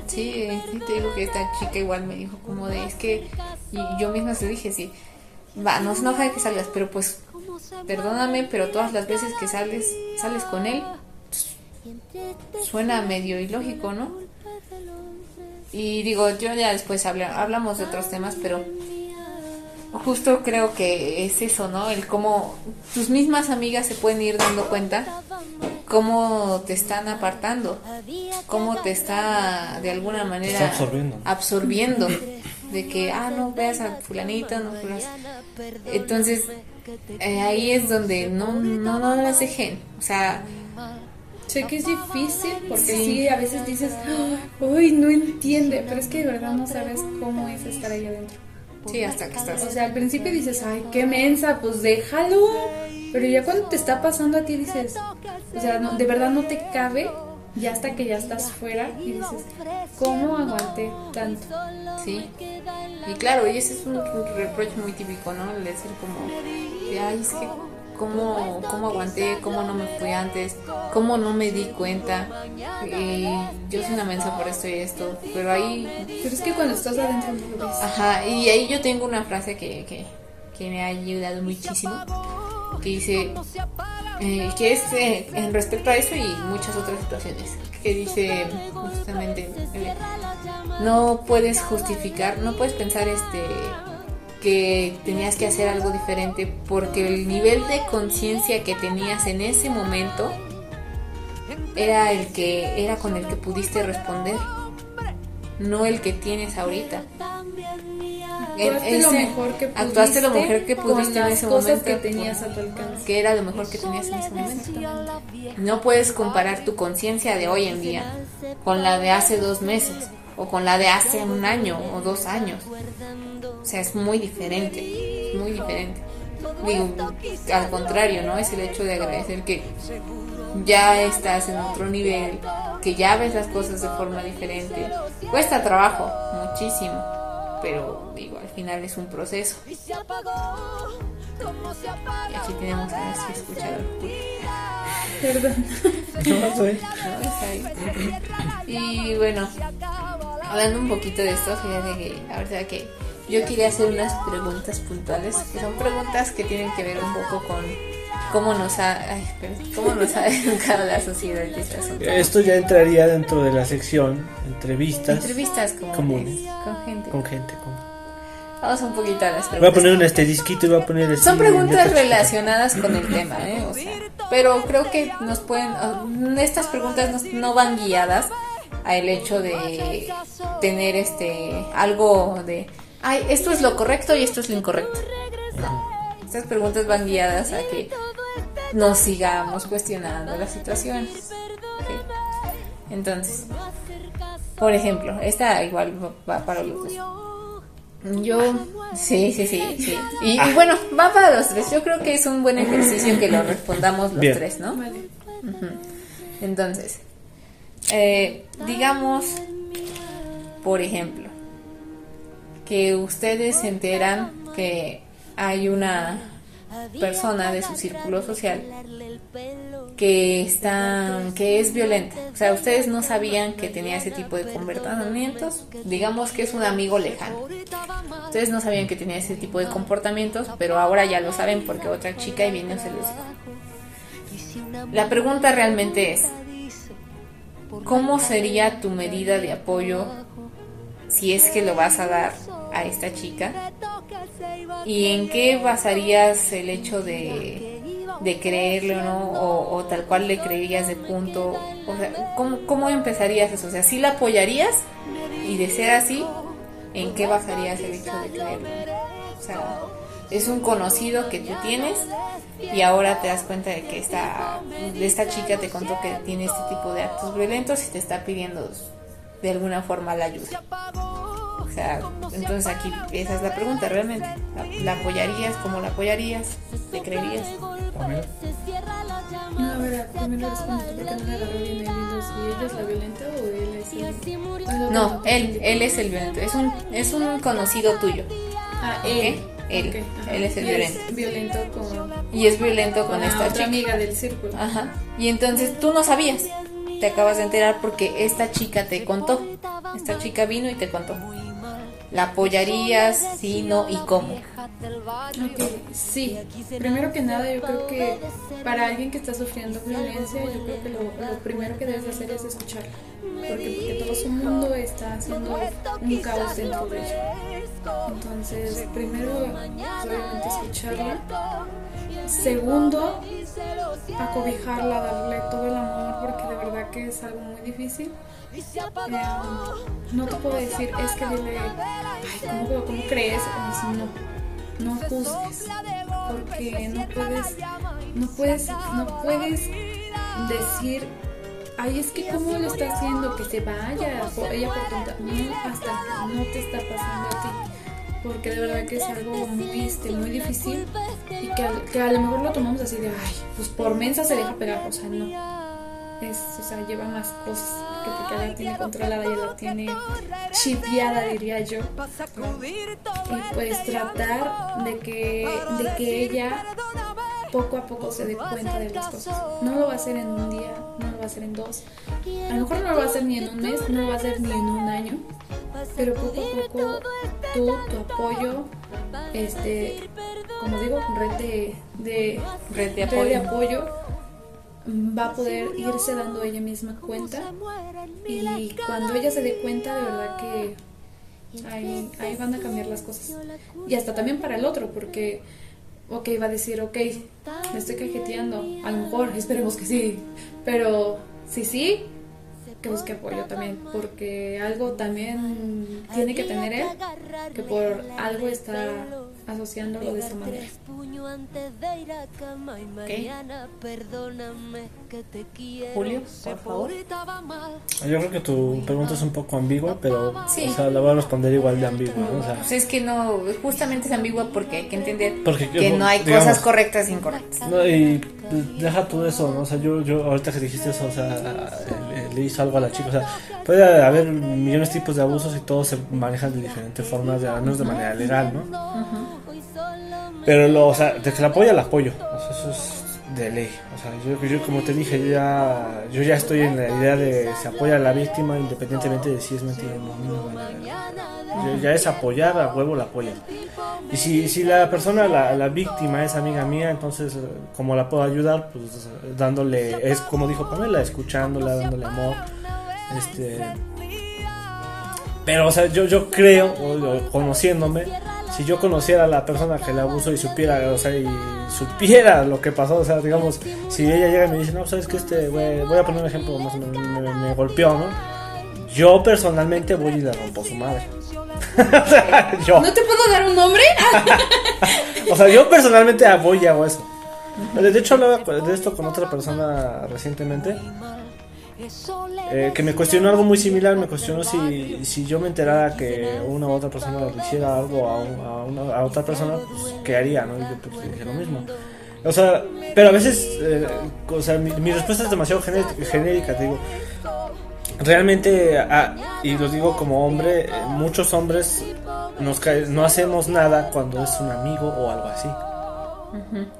Sí, sí, te digo que esta chica igual me dijo como de, es que y yo misma se dije, sí, va, no se enoja de que salgas, pero pues, perdóname, pero todas las veces que sales, sales con él, suena medio ilógico, ¿no? Y digo, yo ya después habla- hablamos de otros temas, pero justo creo que es eso, ¿no? El cómo tus mismas amigas se pueden ir dando cuenta cómo te están apartando, cómo te está de alguna manera está absorbiendo. absorbiendo, de que, ah, no veas a fulanito, no veas. Entonces, eh, ahí es donde no, no, no las dejen, o sea, Sé que es difícil porque Sí. sí, a veces dices, uy, no entiende, pero es que de verdad no sabes cómo es estar ahí adentro. sí, hasta que estás. O sea, al principio dices, ay, qué mensa, pues déjalo. Pero ya cuando te está pasando a ti dices, o sea, no, de verdad no te cabe, ya hasta que ya estás fuera y dices, ¿cómo aguanté tanto? Sí. Y claro, y ese es un reproche muy típico, ¿no? El decir como, ay, es que, ¿cómo, ¿cómo aguanté? ¿Cómo no me fui antes? ¿Cómo no me di cuenta? Eh, yo soy una mensa por esto y esto. Pero ahí, Pero es que cuando estás adentro no lo ves. ajá, y ahí yo tengo una frase que, que, que me ha ayudado muchísimo, que dice, eh, que es eh, en respecto a eso y muchas otras situaciones, que dice justamente, eh, no puedes justificar, no puedes pensar este que tenías que hacer algo diferente porque el nivel de conciencia que tenías en ese momento era el que era con el que pudiste responder, no el que tienes ahorita. Actuaste lo mejor que pudiste. actuaste lo mejor que pudiste con en ese cosas momento, que tenías a tu alcance. que era lo mejor que tenías en ese momento. No puedes comparar tu conciencia de hoy en día con la de hace dos meses o con la de hace un año o dos años. O sea, es muy diferente, es muy diferente. Digo, al contrario, ¿no? Es el hecho de agradecer que ya estás en otro nivel, que ya ves las cosas de forma diferente. Cuesta trabajo, muchísimo, pero digo, al final es un proceso. Y aquí tenemos a nuestro escuchador. Perdón. No sé. ¿no? Está ahí. Y bueno, hablando un poquito de esto, fíjate que la verdad que yo quería hacer unas preguntas puntuales, que son preguntas que tienen que ver un poco con cómo nos ha, ay, cómo nos ha educado la sociedad de este asunto. Esto ya entraría dentro de la sección entrevistas Entrevistas comunes, comunes. con gente. con gente. con- Vamos un poquito a las preguntas. Voy a poner un asterisquito y voy a poner Son preguntas relacionadas con el tema, ¿eh? O sea, pero creo que nos pueden, estas preguntas no, no van guiadas al hecho de tener este algo de, ay, esto es lo correcto y esto es lo incorrecto. Estas preguntas van guiadas a que nos sigamos cuestionando las situaciones. Entonces, por ejemplo, esta igual va para los dos. Yo, sí, sí, sí, sí. Y, y bueno, va para los tres. Yo creo que es un buen ejercicio que lo respondamos los Bien. tres, ¿no? Vale. Entonces, eh, digamos, por ejemplo, que ustedes se enteran que hay una persona de su círculo social que está que es violenta. O sea, ustedes no sabían que tenía ese tipo de comportamientos. Digamos que es un amigo lejano. Ustedes no sabían que tenía ese tipo de comportamientos, pero ahora ya lo saben porque otra chica y vino se los dijo. La pregunta realmente es, ¿cómo sería tu medida de apoyo si es que lo vas a dar a esta chica? ¿Y en qué basarías el hecho de, de creerle o no? O, tal cual le creerías de punto. O sea, ¿cómo, cómo empezarías eso? O sea, ¿sí la apoyarías? Y de ser así, ¿en qué basarías el hecho de creerle? O sea, es un conocido que tú tienes y ahora te das cuenta de que esta, esta chica te contó que tiene este tipo de actos violentos y te está pidiendo de alguna forma la ayuda. O sea, entonces aquí esa es la pregunta realmente. ¿La, la apoyarías? ¿Cómo la apoyarías? ¿Le creerías? Pamela. No, a ver, primero responde tú porque no me agarró bien el hilo. Si ella es la violenta o él es el. No, él, él es el violento. Es un, es un conocido tuyo. Ah, él. Él, él es el Y violento. violento con, Y es violento con con esta otra chica. amiga del círculo. Ajá. Y entonces tú no sabías. Te acabas de enterar porque esta chica te contó. Esta chica vino y te contó. ¿La apoyarías? Sí, no y cómo. Ok, sí. Primero que nada, yo creo que para alguien que está sufriendo violencia, yo creo que lo, primero que debes hacer es escuchar. Porque, porque todo su mundo está haciendo un caos dentro de ella. Entonces, primero, obviamente, escucharla. Segundo, acobijarla, darle todo el amor, porque de verdad que es algo muy difícil. Eh, no te puedo decir, es que dile, ay, ¿cómo, cómo crees? No, no juzgues, porque no puedes, no puedes, no puedes decir, ay, es que cómo lo está haciendo, que se vaya, ella por tonta, no, hasta no te está pasando a ti, porque de verdad que es algo muy, este, muy difícil y que, a- que a lo mejor lo tomamos así de, ay, pues por mensa se deja pegar, o sea, no. Es, o sea, lleva más cosas que porque ya la tiene controlada, ya la tiene chipeada, diría yo. Y pues tratar de que, de que ella poco a poco se dé cuenta de las cosas. No lo va a hacer en un día, no lo va a hacer en dos. A lo mejor no lo va a hacer ni en un mes, no lo va a hacer ni en un año. Pero poco a poco tú, tu apoyo, este, como digo, red de, de, Red de red de apoyo. apoyo va a poder irse dando ella misma cuenta y cuando ella se dé cuenta de verdad que ahí, ahí van a cambiar las cosas y hasta también para el otro porque ok va a decir ok me estoy cajeteando. A lo mejor esperemos que sí. Pero si sí que busque apoyo también porque algo también tiene que tener él que por algo está asociándolo de esa manera Julio, por favor. Yo creo que tu pregunta es un poco ambigua, pero Sí. o sea, la voy a responder igual de ambigua. ¿no? O sea, Pues es que no, justamente es ambigua porque hay que entender Porque, que no hay digamos- cosas correctas e incorrectas. No, y deja tú eso, ¿no? O sea, yo, yo ahorita que dijiste eso, o sea, le, le hizo algo a la chica, o sea, puede haber millones de tipos de abusos y todos se manejan de diferentes formas, de, al menos de manera legal, ¿no? Pero, lo, o sea, de que la apoya, la apoyo, o sea, eso es de ley, o sea, yo, yo como te dije, yo ya, yo ya estoy en la idea de se apoya a la víctima independientemente de si es mentira o no, ya es apoyar, a huevo la apoya. Y si, si la persona, la, la víctima es amiga mía, entonces, como la puedo ayudar? Pues dándole, es como dijo Pamela, escuchándola, dándole amor. Este. Pero, o sea, yo, yo creo, o conociéndome, si yo conociera a la persona que le abusó y supiera, o sea, y supiera lo que pasó, o sea, digamos, si ella llega y me dice, no, sabes que este, güey, voy a poner un ejemplo, más o menos, me, me- me golpeó, ¿no? Yo personalmente voy y le rompo su madre. o sea, yo. ¿No te puedo dar un nombre? O sea, yo personalmente voy y hago eso. De hecho, hablaba de esto con otra persona recientemente. Eh, que me cuestionó algo muy similar, me cuestionó si, si yo me enterara que una u otra persona le hiciera algo a, una, a otra persona, pues, ¿qué haría? ¿no? Y yo pues, dije lo mismo. O sea, pero a veces, eh, o sea, mi, respuesta es demasiado genérica, te digo. Realmente, ah, y lo digo como hombre, muchos hombres nos no hacemos nada cuando es un amigo o algo así.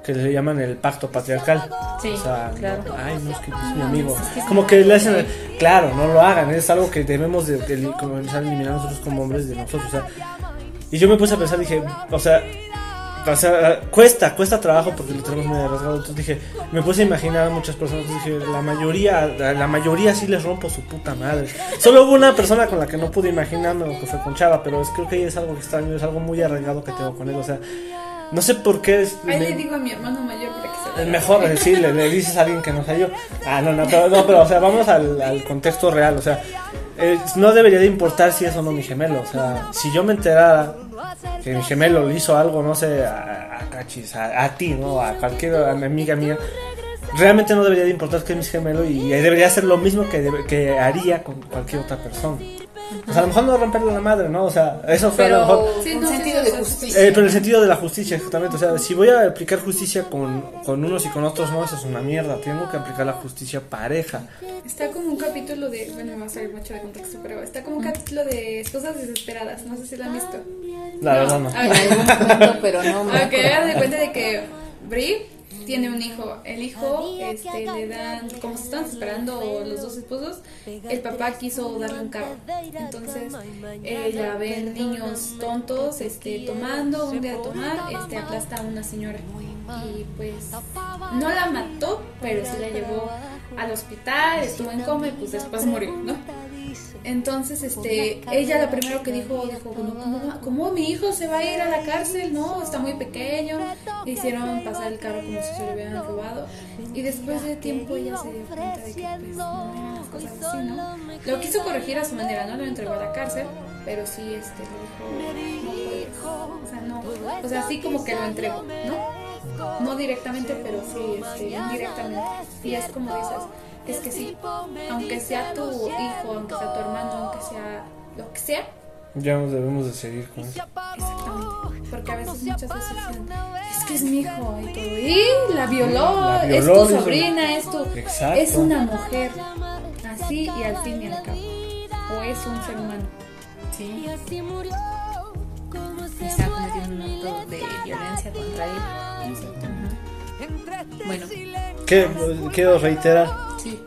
Que le llaman el pacto patriarcal. Sí, o sea, claro. no, ay, no es que es mi amigo. como que le hacen, claro, no lo hagan, es algo que debemos de, de comenzar a eliminar nosotros como hombres de nosotros. O sea, y yo me puse a pensar, dije, o sea, o sea, cuesta, cuesta trabajo porque lo tenemos muy arriesgado. Entonces dije, me puse a imaginar a muchas personas. Entonces dije, la mayoría, la mayoría sí les rompo su puta madre. Solo hubo una persona con la que no pude imaginarme lo que fue con Chava, pero es, creo que es algo extraño, es algo muy arriesgado que tengo con él. O sea, no sé por qué. Es, Ahí me, le digo a mi hermano mayor para que se Es mejor decirle, le dices a alguien que no sea yo. Ah, no, no, pero, no, pero o sea, vamos al, al contexto real. O sea, eh, no debería de importar si es o no mi gemelo. O sea, si yo me enterara que mi gemelo le hizo algo, no sé, a, a, a, a ti, ¿no? A cualquier amiga mía, realmente no debería de importar que es mi gemelo y debería hacer lo mismo que, que haría con cualquier otra persona. O sea, a lo mejor no romperle la madre, ¿no? O sea, eso fue pero, a lo mejor. Sí, no, sentido de justicia. Eh, pero el sentido de la justicia, exactamente. O sea, si voy a aplicar justicia con, con unos y con otros, no, eso es una mierda. Tengo que aplicar la justicia pareja. Está como un capítulo de. Bueno, me va a salir mucho de contexto, pero está como un capítulo de esposas desesperadas. No sé si lo han visto. La verdad, no. En algún punto, pero no me Ok, hagan de cuenta de que Brie tiene un hijo. El hijo este, le dan, como se están esperando los dos esposos, el papá quiso darle un carro. Entonces ella ve niños tontos este, tomando, un día de tomar, este, aplasta a una señora. Y pues no la mató, pero sí la llevó al hospital, estuvo en coma y pues después murió, ¿no? Entonces, este, ella lo primero que dijo, dijo, ¿cómo, ¿cómo, mi hijo se va a ir a la cárcel? No, está muy pequeño. Le hicieron pasar el carro como si se lo hubieran robado. Y después de tiempo ella se dio cuenta de que pues no eran las cosas así, ¿no? Lo quiso corregir a su manera, ¿no? Lo entregó a la cárcel, pero sí, este, le dijo, no puedes, o sea, no, o sea, sí como que lo entregó, ¿no? No directamente, pero sí, este, indirectamente. Y es como dices, es que sí, aunque sea tu hijo, aunque sea tu hermano, aunque sea lo que sea. Ya nos debemos de seguir con eso. Exactamente. Porque a veces, muchas veces dicen, es que es mi hijo y todo. Y la violó, La es tu sobrina, es tu. Exacto. Es una mujer. Así y al fin y al cabo. O es un ser humano. Sí. Está cometiendo un acto de violencia contra él. Bueno, Que, quiero reiterar, sí.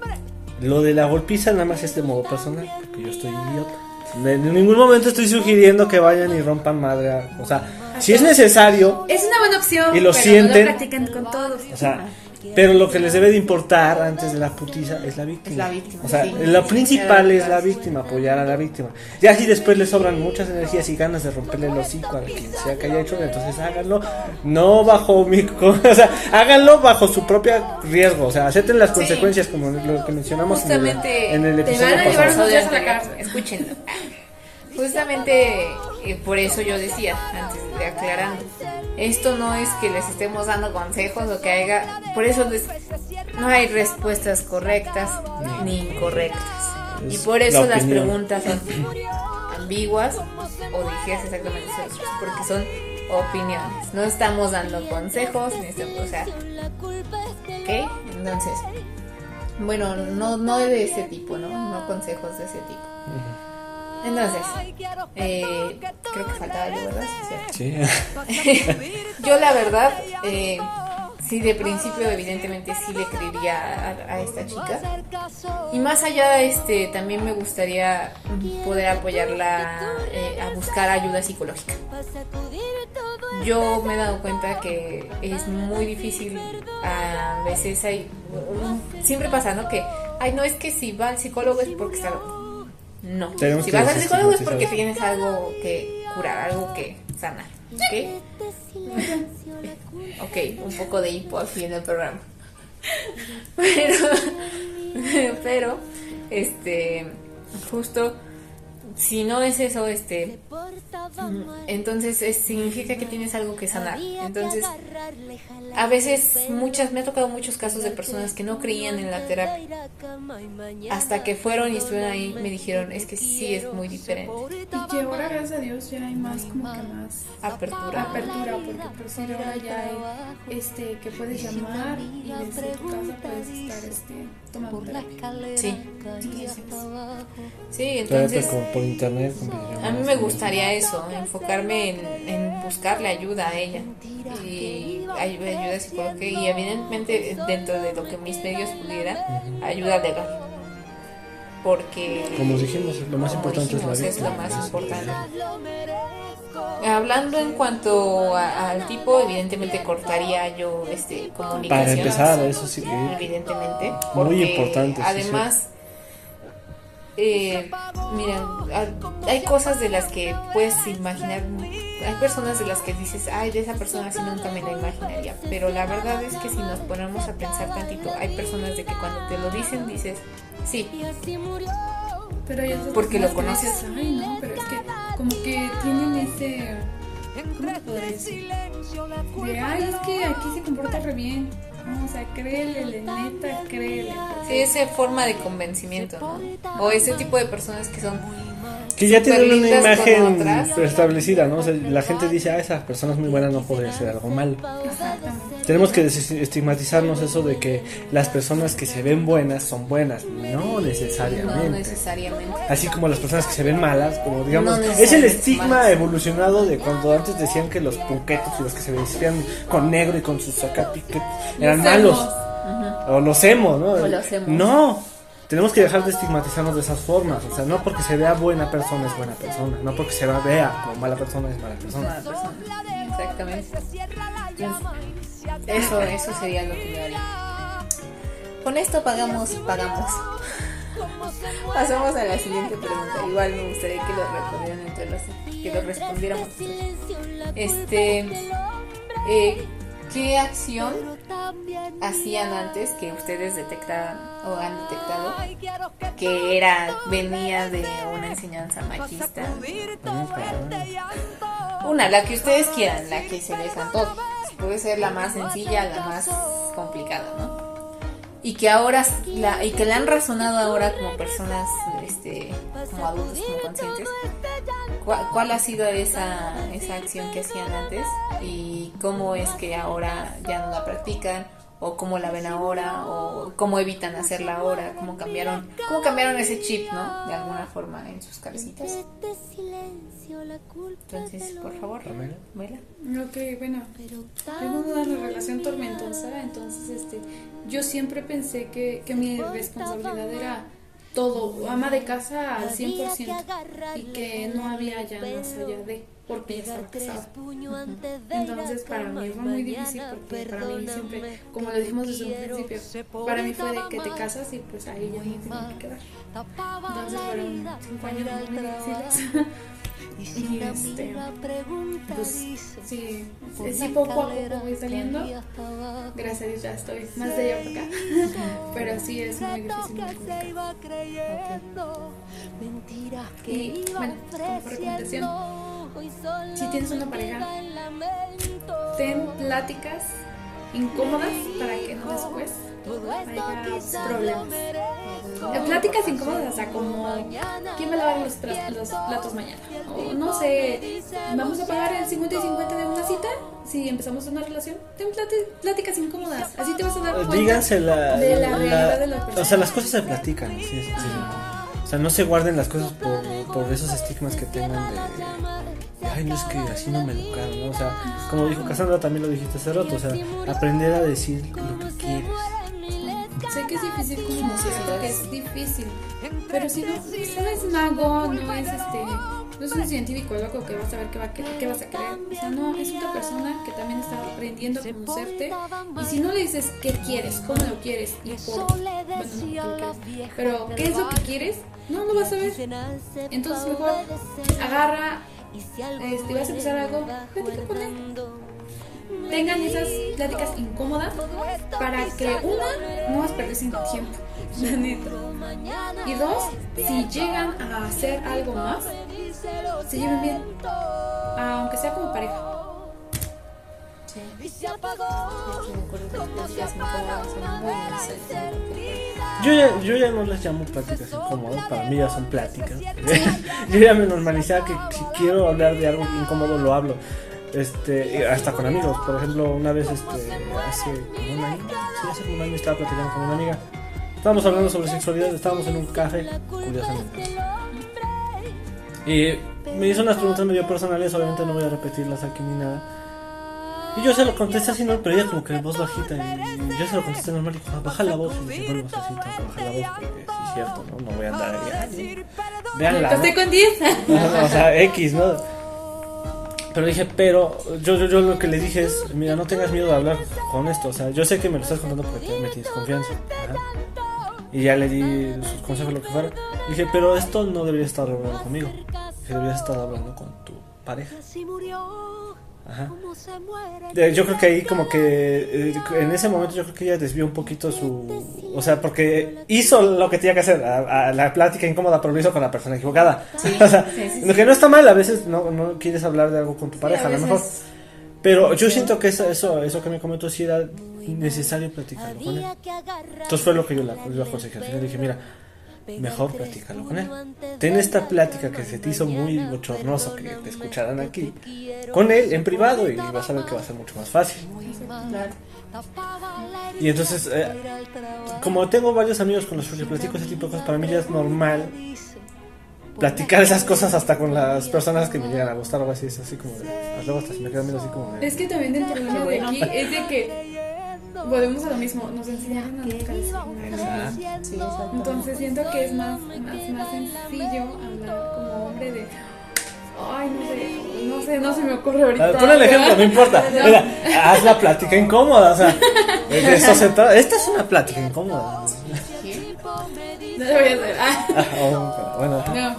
lo de la golpiza nada más es de modo personal, porque yo estoy idiota. En ningún momento estoy sugiriendo que vayan y rompan madre. a- O sea, si es necesario, Es una buena opción. Y lo pero sienten. No lo practican con todos. o sea, pero lo que les debe de importar antes de la putiza es la víctima. Es la víctima, O sea, sí. lo principal Sí, es la víctima, apoyar a la víctima. Ya si después les sobran muchas energías y ganas de romperle el hocico a quien sea que haya hecho, entonces háganlo. No bajo mi... O sea, háganlo bajo su propio riesgo. O sea, acepten las consecuencias como lo que mencionamos en el, Justamente en el te episodio van a llevar pasado. a la cárcel. Escúchenlo. Justamente eh, por eso yo decía, antes de aclarando, esto no es que les estemos dando consejos o que haya, por eso les- no hay respuestas correctas ni incorrectas. Y por eso la las preguntas son ambiguas o dijeras exactamente eso, porque son opiniones. No estamos dando consejos, ni estamos, o sea, ¿ok? Entonces, bueno, no, no de ese tipo, ¿no? No consejos de ese tipo. Entonces, eh, creo que faltaba algo, ¿verdad? Sí. Yo la verdad, eh, sí de principio evidentemente sí le creería a, a esta chica. Y más allá, este, también me gustaría poder apoyarla eh, a buscar ayuda psicológica. Yo me he dado cuenta que es muy difícil, a veces hay, siempre pasa, ¿no? Que, ay, no es que si va al psicólogo es porque está loco. No, Tenemos si vas al psicólogo es porque tienes algo que curar, algo que sanar, ¿ok? Ok, un poco de hipo al fin del programa. Pero, pero, este, justo si no es eso, este, entonces es, significa que tienes algo que sanar. Entonces, a veces muchas, me ha tocado muchos casos de personas que no creían en la terapia. Hasta que fueron y estuvieron ahí, me dijeron, es que sí es muy diferente. Y que ahora, gracias a Dios, ya hay más, como que más apertura. Apertura, porque por si ahora ya hay, este, que puedes llamar y desde tu casa puedes estar, este, tomando terapia. Sí. Sí, entonces internet. A mí me gustaría eso, enfocarme en, en buscarle ayuda a ella y ayuda psicológica y evidentemente dentro de lo que mis medios pudiera, ayuda legal. Porque, como dijimos, lo más importante es la vida. Es lo más importante. Hablando en cuanto al tipo, evidentemente cortaría yo este comunicación. Para empezar, eso sí. Evidentemente. Muy importante. Además, eh, mira, hay cosas de las que puedes imaginar, hay personas de las que dices, ay, de esa persona así nunca me la imaginaría, pero la verdad es que si nos ponemos a pensar tantito, hay personas de que cuando te lo dicen dices, sí. Pero porque lo conoces. ay, no, pero es que como que tienen ese, ¿cómo te decir? De, ay, es que aquí se comporta re bien o sea, créele, neta, créele. Sí, esa forma de convencimiento, ¿no? O ese tipo de personas que son que ya tienen una imagen establecida, ¿no? O sea, la gente dice, ah, esa persona es muy buena, no podría hacer algo mal. Tenemos que estigmatizarnos eso de que las personas que se ven buenas son buenas, no necesariamente. No necesariamente. Así como las personas que se ven malas, como digamos, es el estigma evolucionado de cuando antes decían que los punquetos y los que se vestían con negro y con sus sacapiques eran malos. O los hemos, ¿no? O los No, tenemos que dejar de estigmatizarnos de esas formas. O sea, no porque se vea buena persona es buena persona. No porque se vea como mala persona es mala persona. Exactamente. Eso, eso sería lo que yo haría. Con esto pagamos, pagamos. Pasamos a la siguiente pregunta. Igual me gustaría que lo respondieran entre los, que lo respondiéramos. Este, eh, ¿qué acción hacían antes que ustedes detectaban o han detectado que era venía de una enseñanza machista? Una, la que ustedes quieran, la que se les antoje. Puede ser la más sencilla, la más complicada, ¿no? Y que ahora, la, y que le han razonado ahora como personas, este, como adultos, como conscientes, ¿Cuál, ha sido esa, esa acción que hacían antes y cómo es que ahora ya no la practican o cómo la ven ahora o cómo evitan hacerla ahora, cómo cambiaron, cómo cambiaron ese chip, ¿no? De alguna forma en sus cabecitas. Entonces, por favor, Vela. Ok, bueno, tengo una relación tormentosa, entonces este, yo siempre pensé que, que mi responsabilidad era todo, ama de casa al 100% y que no había ya más allá de porque ya estaba casada. Entonces para mí fue muy difícil porque para mí siempre, como lo dijimos desde un principio, para mí fue de que te casas y pues ahí ya no tienes que quedar. Entonces fueron cinco años muy difíciles. Y este, pues sí, sí, poco a poco voy saliendo. Gracias a Dios ya estoy más de allá para acá. Pero sí es muy difícil. Y bueno, como recomendación, si tienes una pareja, ten pláticas incómodas para que no después haya problemas. Pláticas incómodas, o sea, como ¿quién va a lavar los, los platos mañana? O no sé, ¿vamos a pagar el 50 y 50 de una cita? Si empezamos una relación, ten pláticas incómodas, así te vas a dar cuenta Díganse la, de la, realidad de la persona. O sea, las cosas se platican, sí, sí, sí. O sea, no se guarden las cosas por, por esos estigmas que tengan de ay, no es que así no me educaron, ¿no? O sea, como dijo Cassandra, también lo dijiste hace rato, o sea, aprender a decir lo que quieres. Sé que es difícil como que es difícil, pero si no, no es mago, no es este, no es un científico loco que va a saber qué, va, qué, vas a querer, o sea, no, es una persona que también está aprendiendo a conocerte. Y si no le dices qué quieres, cómo lo quieres y por, bueno, no, pero qué es lo que quieres, no, no vas a ver, entonces mejor agarra este, vas a empezar algo, platica con él. Tengan esas pláticas incómodas para que una no perdés sin tiempo. La neta. Y dos, si llegan a hacer algo más, se lleven bien. Aunque sea como pareja. Las. Yo ya, yo ya no les llamo pláticas incómodas, para mí ya son pláticas. yo ya me normalicé a que si quiero hablar de algo incómodo lo hablo. Este, hasta con amigos, por ejemplo, una vez este, hace como un año, sí, hace como un año estaba platicando con una amiga. Estábamos hablando sobre sexualidad, estábamos en un café, curiosamente. Y me hizo unas preguntas medio personales, obviamente no voy a repetirlas aquí ni nada. Y yo se lo contesté así, ¿no? Pero ella como que de voz bajita y yo se lo contesté normal y dijo, "Ah, baja la voz. Y dije, bueno, así, tengo que bajar la voz porque sí es cierto, ¿no? No voy a andar ahí. "Ay, Veanla, ¿no?". Con 10. Ajá, o sea, X, ¿no? Pero dije, pero yo, yo, yo lo que le dije es, mira, no tengas miedo de hablar con esto. O sea, yo sé que me lo estás contando porque te- me tienes confianza. Y ya le di sus consejos, lo que fuera. Dije, pero esto no debería estar hablando conmigo. Deberías estar hablando con tu pareja. Ajá. Yo creo que ahí como que eh, en ese momento yo creo que ella desvió un poquito su... O sea, porque hizo lo que tenía que hacer, a, a la plática incómoda, pero lo hizo con la persona equivocada. Sí, o sea, sí, sí, lo que no está mal, a veces no, no quieres hablar de algo con tu pareja, a a lo mejor. Pero yo siento que eso, eso, eso que me comentó sí era necesario platicarlo con él. Entonces fue lo que yo le aconsejé. Final dije, mira, mejor platícalo con él. Ten esta plática que se te hizo muy bochornoso que te escucharan aquí con él en privado y vas a ver que va a ser mucho más fácil. Y entonces, eh, como tengo varios amigos con los que platico ese tipo de cosas, para mí ya es normal platicar esas cosas hasta con las personas que me llegan a gustar o así. Es así como de. Luego hasta se me quedan viendo así como de. Es que también el problema de aquí es de que volvemos a lo mismo, nos enseñaron a. Sí, exacto. Entonces siento que es más, más, más sencillo hablar como hombre de ay no sé, no sé, no se me ocurre ahorita. Pon el ejemplo, no importa. Mira, haz la plática incómoda. O sea, de eso se trata. Esta es una plática incómoda. No lo voy a hacer. Ah, Ah, oh, bueno, ajá. no.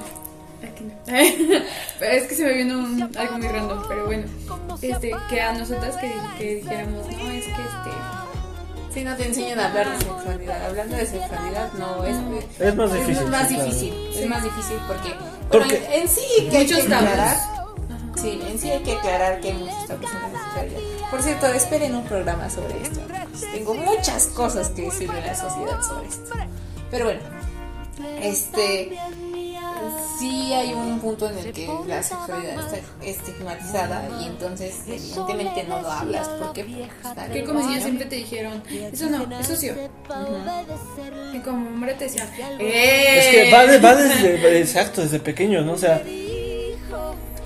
Aquí no. Pero es que se me vino un- algo muy random, pero bueno. Este, que a nosotras que, que dijéramos, no, es que este Sí, no te enseñan a hablar de sexualidad. Hablando de sexualidad, no, es, Es más difícil, más sí, claro. difícil. Es más difícil porque. bueno, Porque- en, en sí que hay que aclarar. Sí, en sí hay que aclarar que hay muchos tabús en la sexualidad. Por cierto, esperen un programa sobre esto. Tengo muchas cosas que decirle a la sociedad sobre esto. Pero bueno, este. Sí hay un punto en el que la sexualidad está estigmatizada y entonces evidentemente no lo hablas porque pues, que como niña ¿no? siempre te dijeron, eso no, eso sí. Y como hombre te decían, Es que va, de- va desde, exacto, desde pequeño, ¿no? O sea,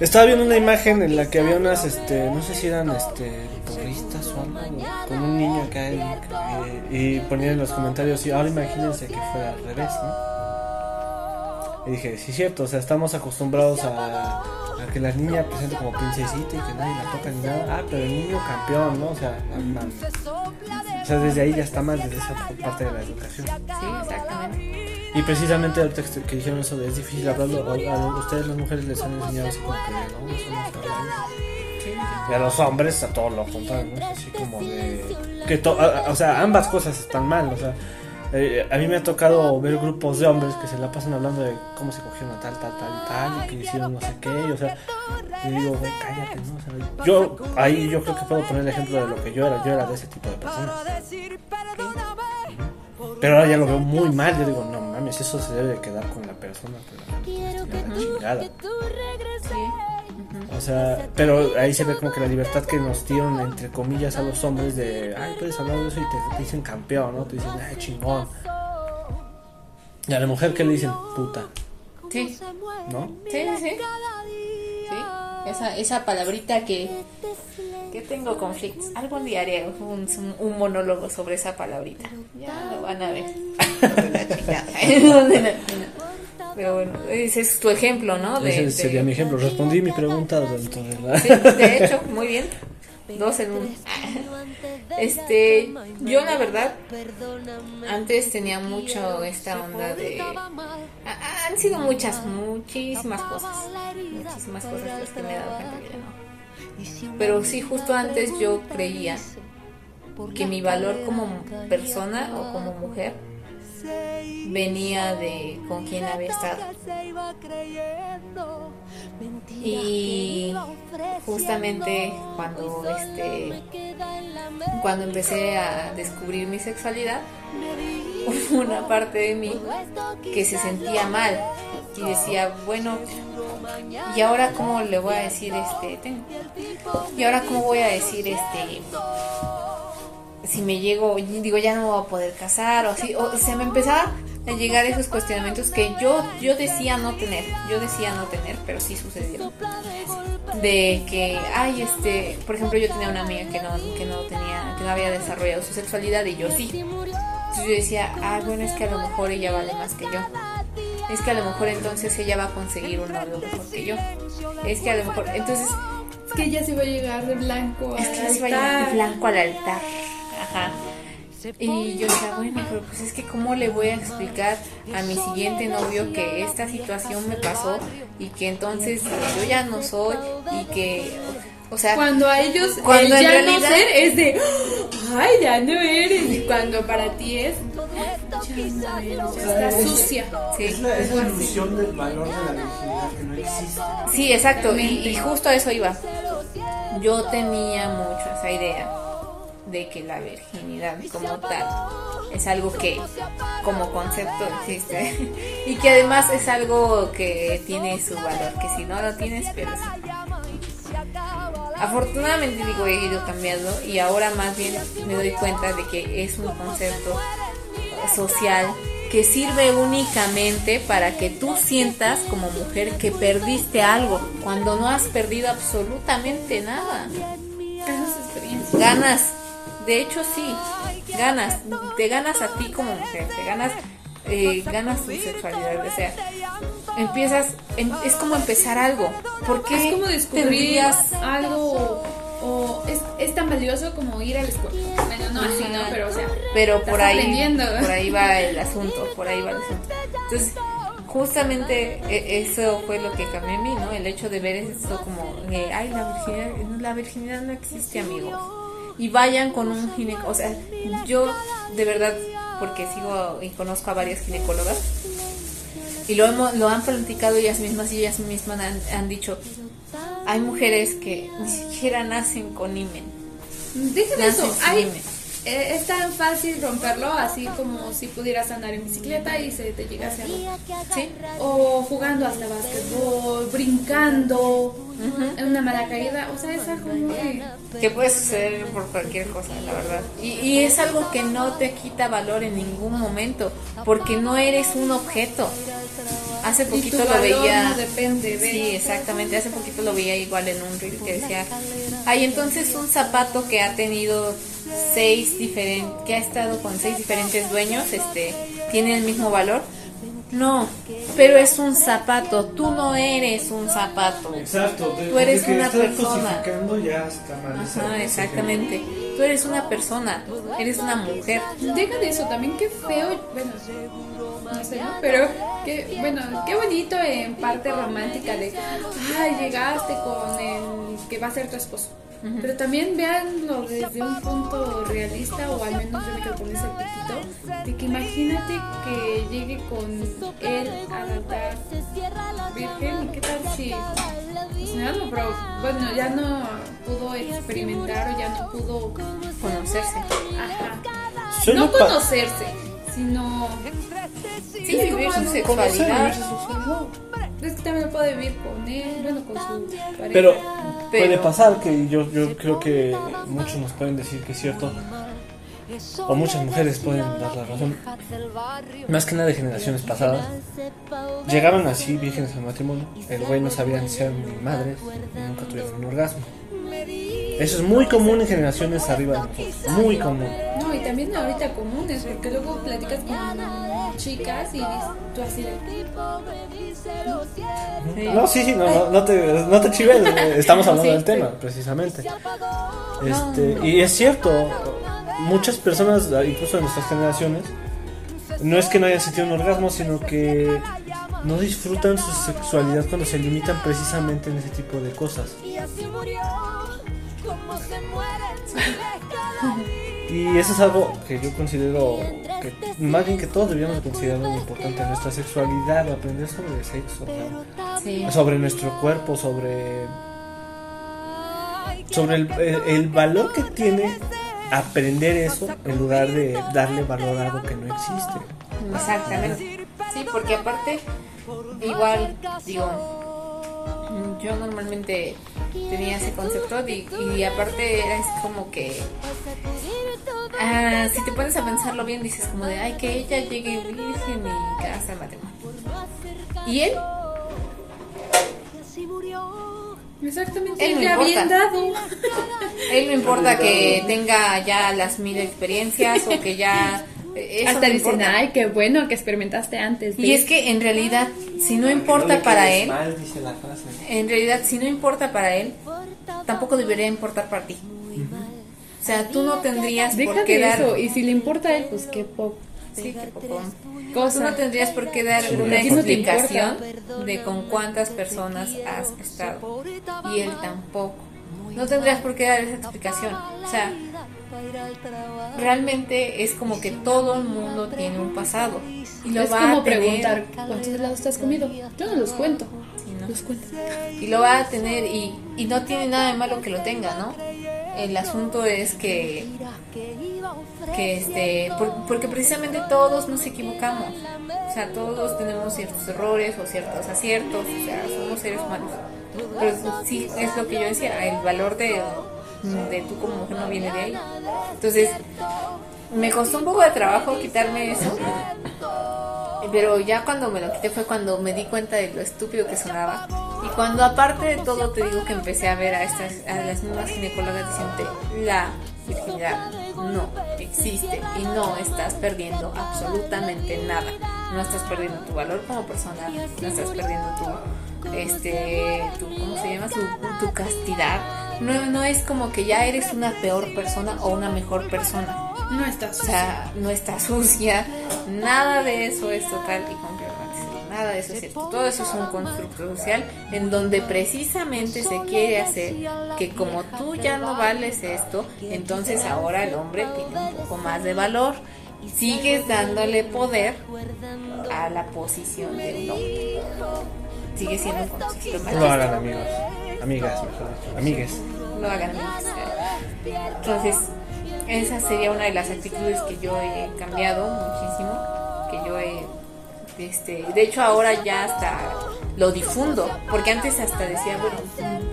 estaba viendo una imagen en la que había unas, este, no sé si eran, este, porristas o algo, con un niño acá y, y ponían en los comentarios, y ahora imagínense que fuera al revés, ¿no? Y dije, sí, cierto, o sea, estamos acostumbrados a, a que la niña presente como princesita y que nadie la toca ni nada. Ah, pero el niño campeón, ¿no? O sea, no mames. O sea, desde ahí ya está mal, desde esa parte de la educación. Sí, exactamente. Y precisamente ahorita que, que dijeron eso de es difícil hablarlo, a, ustedes las mujeres les han enseñado así como que no, no está bien. Y a los hombres a todo lo contrario, ¿no? Así como de... Que to- a- a- o sea, ambas cosas están mal, o sea... eh, a mí me ha tocado ver grupos de hombres que se la pasan hablando de cómo se cogieron a tal, tal, tal y tal, y que hicieron no sé qué, y, o sea, y digo, güey, cállate, ¿no? O sea, yo, ahí yo creo que puedo poner el ejemplo de lo que yo era, yo era de ese tipo de personas. Pero ahora ya lo veo muy mal. Yo digo, no mames, eso se debe de quedar con la persona. Pero la chingada. O sea, pero ahí se ve como que la libertad que nos dieron, entre comillas, a los hombres de, ay, puedes hablar de eso y te, te dicen campeón, ¿no? Te dicen, ay, chingón. Y a la mujer que le dicen, puta, Sí, ¿no? sí, sí. sí. Sí, esa, esa palabrita que, que tengo conflictos. Algún día haré un, un monólogo sobre esa palabrita. Ya lo van a ver. Pero bueno, ese es tu ejemplo, ¿no? De- Ese de- sería mi ejemplo. Respondí mi pregunta de la... Sí, de hecho, muy bien. Dos en uno. Este, yo la verdad, antes tenía mucho esta onda de... ha- Han sido muchas, muchísimas cosas. Muchísimas cosas las que me he dado cuenta que no. Pero sí, justo antes yo creía que mi valor como persona o como mujer venía de con quién había estado. Y justamente cuando este cuando empecé a descubrir mi sexualidad, hubo una parte de mí que se sentía mal y decía, bueno, ¿y ahora cómo le voy a decir este? ¿Y ahora cómo voy a decir este? Si me llego, digo, ya no voy a poder casar o así, o se me empezaba a llegar esos cuestionamientos que yo, yo decía no tener, yo decía no tener, pero sí sucedieron. De que, ay, este, por ejemplo, yo tenía una amiga que no, que no tenía, que no había desarrollado su sexualidad y yo sí. Entonces yo decía, ah, bueno, es que a lo mejor ella vale más que yo. Es que a lo mejor entonces ella va a conseguir un novio mejor que yo. Es que a lo mejor, entonces... Es que ella se va a llegar de blanco Es que ella se va a llegar de blanco al altar. Ajá. Y yo decía, bueno, pero pues es que cómo le voy a explicar a mi siguiente novio que esta situación me pasó y que entonces yo ya no soy y que, o sea, cuando a ellos cuando el ya realidad, no ser es de, ay, ya no eres y cuando para ti es, ya no eres, ya está sucia. Sí. Es la, es la ilusión del valor de la virginidad que no existe. Sí, exacto, y, y justo a eso iba. Yo tenía mucho esa idea de que la virginidad como tal es algo que como concepto existe. Y que además es algo que tiene su valor, que si no lo tienes, pero Afortunadamente digo, he ido cambiando y ahora más bien me doy cuenta de que es un concepto social que sirve únicamente para que tú sientas como mujer que perdiste algo cuando no has perdido absolutamente nada. Ganas de hecho sí, ganas, te ganas a ti como mujer, te ganas, eh, ganas tu sexualidad, o sea, empiezas, es como empezar algo, porque es como descubrir algo o es, es, tan valioso como ir a la escuela. Bueno, no así, ¿no? Pero, o sea, pero por ahí, por ahí va el asunto, por ahí va el asunto. Entonces, justamente e, eso fue lo que cambió en mí, ¿no? El hecho de ver eso como, ay, la virginidad, la virginidad no existe, amigos y vayan con un ginecólogo. O sea, yo de verdad, porque sigo y conozco a varias ginecólogas, y lo, hemos, lo han platicado ellas mismas y ellas mismas han, han dicho, hay mujeres que ni siquiera nacen con imen. Déjenme eso, hay, eh, es tan fácil romperlo así como si pudieras andar en bicicleta y se te llegase a ¿Sí? O jugando hasta básquetbol, brincando, en una mala caída. O sea, es algo Que puede suceder por cualquier cosa, la verdad. Y, y es algo que no te quita valor en ningún momento, porque no eres un objeto. Hace poquito lo veía. depende Sí, exactamente. Hace poquito lo veía igual en un reel que decía: Hay entonces un zapato que ha tenido seis diferentes, que ha estado con seis diferentes dueños, este, tiene el mismo valor. No, pero es un zapato. Tú no eres un zapato. Exacto. tú eres una persona. Ya mal Ajá, exactamente. Tú eres una persona. Eres una mujer. Deja de eso también. Qué feo. Bueno, no sé, ¿no? Pero qué, bueno, qué bonito en parte romántica de, ay, llegaste con el que va a ser tu esposo. Pero también veanlo desde un punto realista, o al menos yo me quedo con ese poquito, de que imagínate que llegue con él al altar virgen, ¿y qué tal si no, pero bueno, ya no pudo experimentar o ya no pudo conocerse. Ajá. no conocerse, sino sí, vivir su sexualidad. Es que también puede vivir con él, bueno, con su pareja. Pero, puede pasar que yo, yo creo que muchos nos pueden decir que es cierto. O muchas mujeres pueden dar la razón. Más que nada de generaciones pasadas. Llegaban así vírgenes al matrimonio. El güey no sabía ni ser mi madre. Y nunca tuvieron un orgasmo. Eso es muy común en generaciones arriba de nosotros. Muy común. No, y también ahorita comunes, porque luego platicas con chicas y tú así de. No, sí, sí, no, no, te, no te chives, estamos hablando del tema, precisamente. Este, y es cierto, muchas personas, incluso de nuestras generaciones, no es que no hayan sentido un orgasmo, sino que no disfrutan su sexualidad cuando se limitan precisamente en ese tipo de cosas. Y eso es algo que yo considero, que más bien que todos deberíamos considerar muy importante, nuestra sexualidad, aprender sobre sexo, ¿no? Sí. sobre nuestro cuerpo, sobre, sobre el, el- el valor que tiene aprender eso en lugar de darle valor a algo que no existe. Exactamente. Sí, porque aparte, igual, digo, yo normalmente tenía ese concepto y, y aparte era es como que, ah, si te pones a pensarlo bien, dices como de, ay, que ella llegue virgen y casa al matrimonio. Y él, Exactamente, Él no ya importa. bien dado. él no importa que tenga ya las mil experiencias o que ya... Eso Hasta no dicen, importa. ay, qué bueno que experimentaste antes. de". Y es que en realidad, si no importa para él, dice la frase. en realidad si no importa para él, tampoco debería importar para ti. O sea, tú no tendrías Deja por qué dar... eso, y si le importa a él, pues qué poco. Sí, qué poco. Cosa. Tú no tendrías por qué dar Sí, una ti no explicación de con cuántas personas has estado. Y él tampoco. No tendrías por qué dar esa explicación. O sea, realmente es como que todo el mundo tiene un pasado. Y lo es va como a tener, preguntar, ¿cuántos helados te has comido? Yo no los cuento. ¿no? Los cuento. y lo va a tener y, y no tiene nada de malo que lo tenga, ¿no? El asunto es que que este por- porque precisamente todos nos equivocamos. O sea, todos tenemos ciertos errores o ciertos aciertos, o sea, somos seres humanos. Pero sí es lo que yo decía, el valor de de tú como mujer no viene de ahí. Entonces, me costó un poco de trabajo quitarme eso. Pero ya cuando me lo quité fue cuando me di cuenta de lo estúpido que sonaba. Y cuando aparte de todo te digo que empecé a ver a estas a las mismas ginecólogas diciendo la virginidad no existe y no estás perdiendo absolutamente nada. No estás perdiendo tu valor como persona, no estás perdiendo tu este tu ¿cómo se llama? Tu, tu castidad. No, no es como que ya eres una peor persona o una mejor persona. No estás. O sea, no está sucia, nada de eso es total y completamente Nada de eso es cierto. Todo eso es un constructo social en donde precisamente se quiere hacer que como tú ya no vales esto, entonces ahora el hombre tiene un poco más de valor. Sigues dándole poder a la posición de un hombre. Sigue siendo un constructo No lo machista. hagan amigos, amigas, mejor dicho, amigues. lo hagan amigos. Entonces, esa sería una de las actitudes que yo he cambiado muchísimo, que yo he, este, de hecho ahora ya hasta lo difundo, porque antes hasta decía, bueno,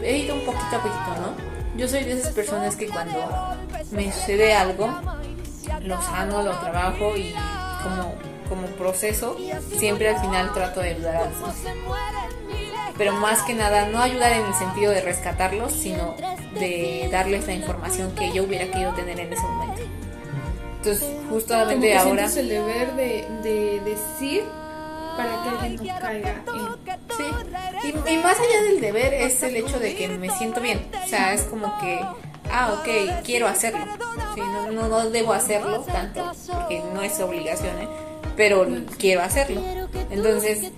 he ido un poquito a poquito, ¿no? Yo soy de esas personas que cuando me sucede algo, lo sano, lo trabajo y como, como proceso, siempre al final trato de ayudar a los demás pero más que nada no ayudar en el sentido de rescatarlos, sino de darles la información que yo hubiera querido tener en ese momento. Entonces, Como justamente que ahora, el deber de, de decir para que alguien no caiga sí. Y, y más allá del deber es el hecho de que me siento bien. O sea, es como que, ah, ok, quiero hacerlo. Sí, no, no, no debo hacerlo tanto, porque no es obligación, ¿eh? Pero quiero hacerlo. Entonces,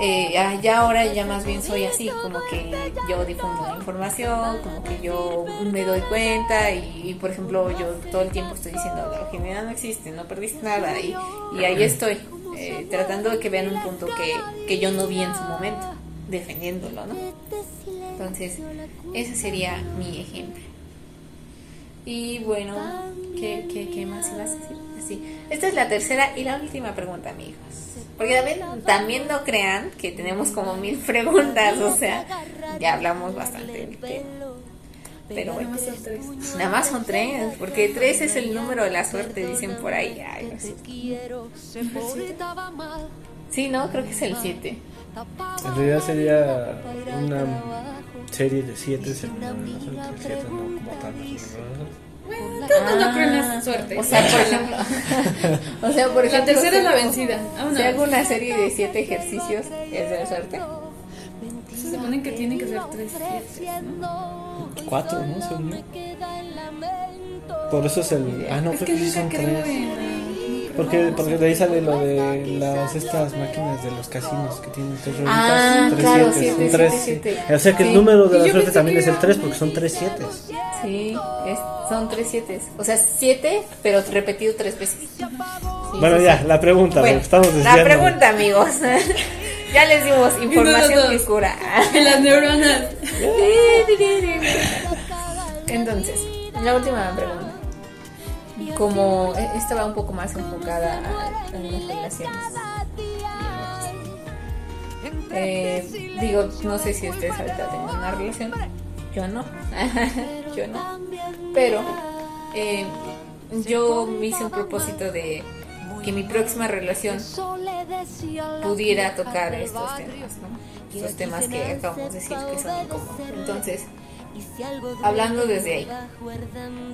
eh, ah, ya ahora ya más bien soy así, como que yo difundo la información, como que yo me doy cuenta y, por ejemplo yo todo el tiempo estoy diciendo la virginidad no existe, no perdiste nada y, y ahí estoy, eh, tratando de que vean un punto que, que yo no vi en su momento, defendiéndolo, ¿no? Entonces, ese sería mi ejemplo. Y bueno, ¿qué, qué, qué más ibas a decir? Así. Esta es la tercera y la última pregunta, amigos. Porque también, también no crean que tenemos como mil preguntas, o sea, ya hablamos bastante del tema. Pero bueno, Nada más son tres. nada más son tres, porque tres es el número de la suerte, dicen por ahí. Ay, no sé. Sí, no, creo que es el 7. En realidad sería una serie de siete según la suerte, siete no como tal. No una Yo no, no creo en la suerte. Ah, O sea, por ejemplo, o sea, por ejemplo, la tercera es la vencida. Vámonos. Si hago una serie de siete ejercicios, ¿es de suerte? Se supone que tiene que ser tres siete, ¿no? Cuatro, ¿no? Según yo. Por eso es el. Ah, no, es creo que que son creo tres. en, ah, Porque, porque de ahí sale lo de las estas máquinas de los casinos que tienen tres rueditas. Ah, tres claro, siete, tres, siete, sí. siete. O sea que Sí. el número de la suerte también es el era- 3 porque son tres siete. Sí, es, son tres siete. O sea, siete, pero repetido tres veces. Sí, Bueno, sí, ya, sí. la pregunta, Bueno, estamos desviando. la pregunta, amigos. ya les dimos información que cura. Y las neuronas. Entonces, la última pregunta. Como e- esta va un poco más enfocada a, a las relaciones. Eh, digo, no sé si ustedes ahorita tienen una relación. Yo no. yo no. Pero eh, yo me hice un propósito de que mi próxima relación pudiera tocar estos temas, ¿no? Estos temas que acabamos de decir que son incómodos. Entonces, hablando desde ahí,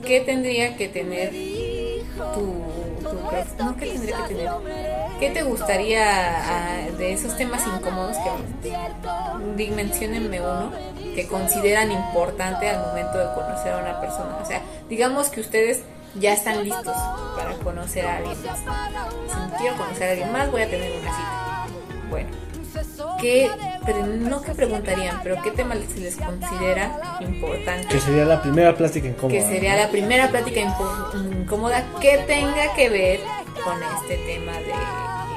¿qué tendría que tener tu, no qué tendría que tener? ¿Qué te gustaría ah, de esos temas incómodos que di- menciónenme uno que consideran importante al momento de conocer a una persona? O sea, digamos que ustedes ya están listos para conocer a alguien más. Si quiero conocer a alguien más, voy a tener una cita. Bueno, ¿qué, no que preguntarían, pero qué tema se les considera importante? Que sería la primera plática incómoda. que sería la primera plática incómoda que tenga que ver con este tema de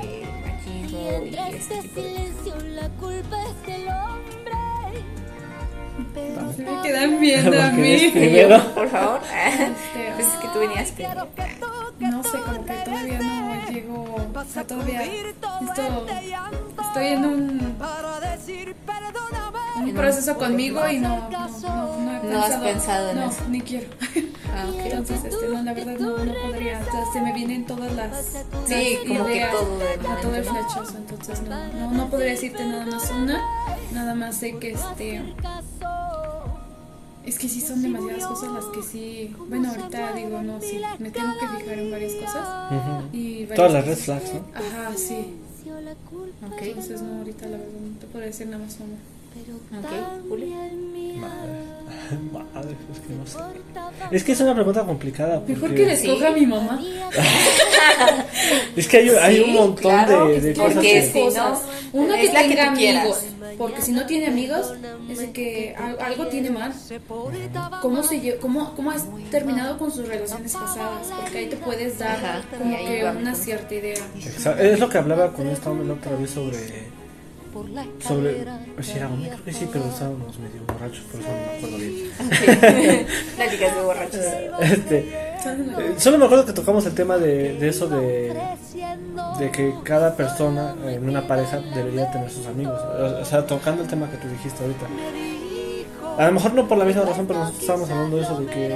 eh, machismo y este tipo de me quedan viendo a Porque eres mí. primero. Por favor. Este, Pues es que tú venías primero. No sé, como que todavía no llego. O sea, todavía. Esto, estoy en un. Un proceso conmigo y no. No, no, no he No has pensado. pensado en no, eso. ni quiero. Ah, ok. Entonces, este, no, la verdad no, no podría. O sea, se me vienen todas las. Sí, las como que ideas, todo de a todo el flechazo. Entonces, no, no, no podría decirte nada más una. Nada más sé que este. Es que sí son demasiadas cosas las que sí. Bueno, ahorita digo, no, sí. Me tengo que fijar en varias cosas. Ujú. Y varias Todas las red flags, ¿no? Ajá, sí. Ok, Entonces, no, ahorita la verdad no te puedo decir nada más una. ok, Juli. Madre, madre, es que no sé. Es que es una pregunta complicada. Porque Mejor que le Sí. escoja a mi mamá. Es que hay, hay Sí, un montón claro, de, de porque cosas es que... Sí, ¿no? Una Es que la que tenga tú quieras. Porque si no tiene amigos, es que al- algo tiene mal. ¿Cómo, se, cómo, ¿Cómo has terminado con sus relaciones pasadas? Porque ahí te puedes dar Ajá, como que una cierta idea. Es lo que hablaba con esta hombre la otra vez sobre... Sobre... Si era hombre, creo que sí, pero estábamos medio borrachos, por eso no me acuerdo bien. Pláticas de borrachos. Este, solo me acuerdo que tocamos el tema de, eso de, que cada persona en una pareja debería tener sus amigos. O sea, tocando el tema que tú dijiste ahorita. A lo mejor no por la misma razón, pero nosotros estábamos hablando de eso, de que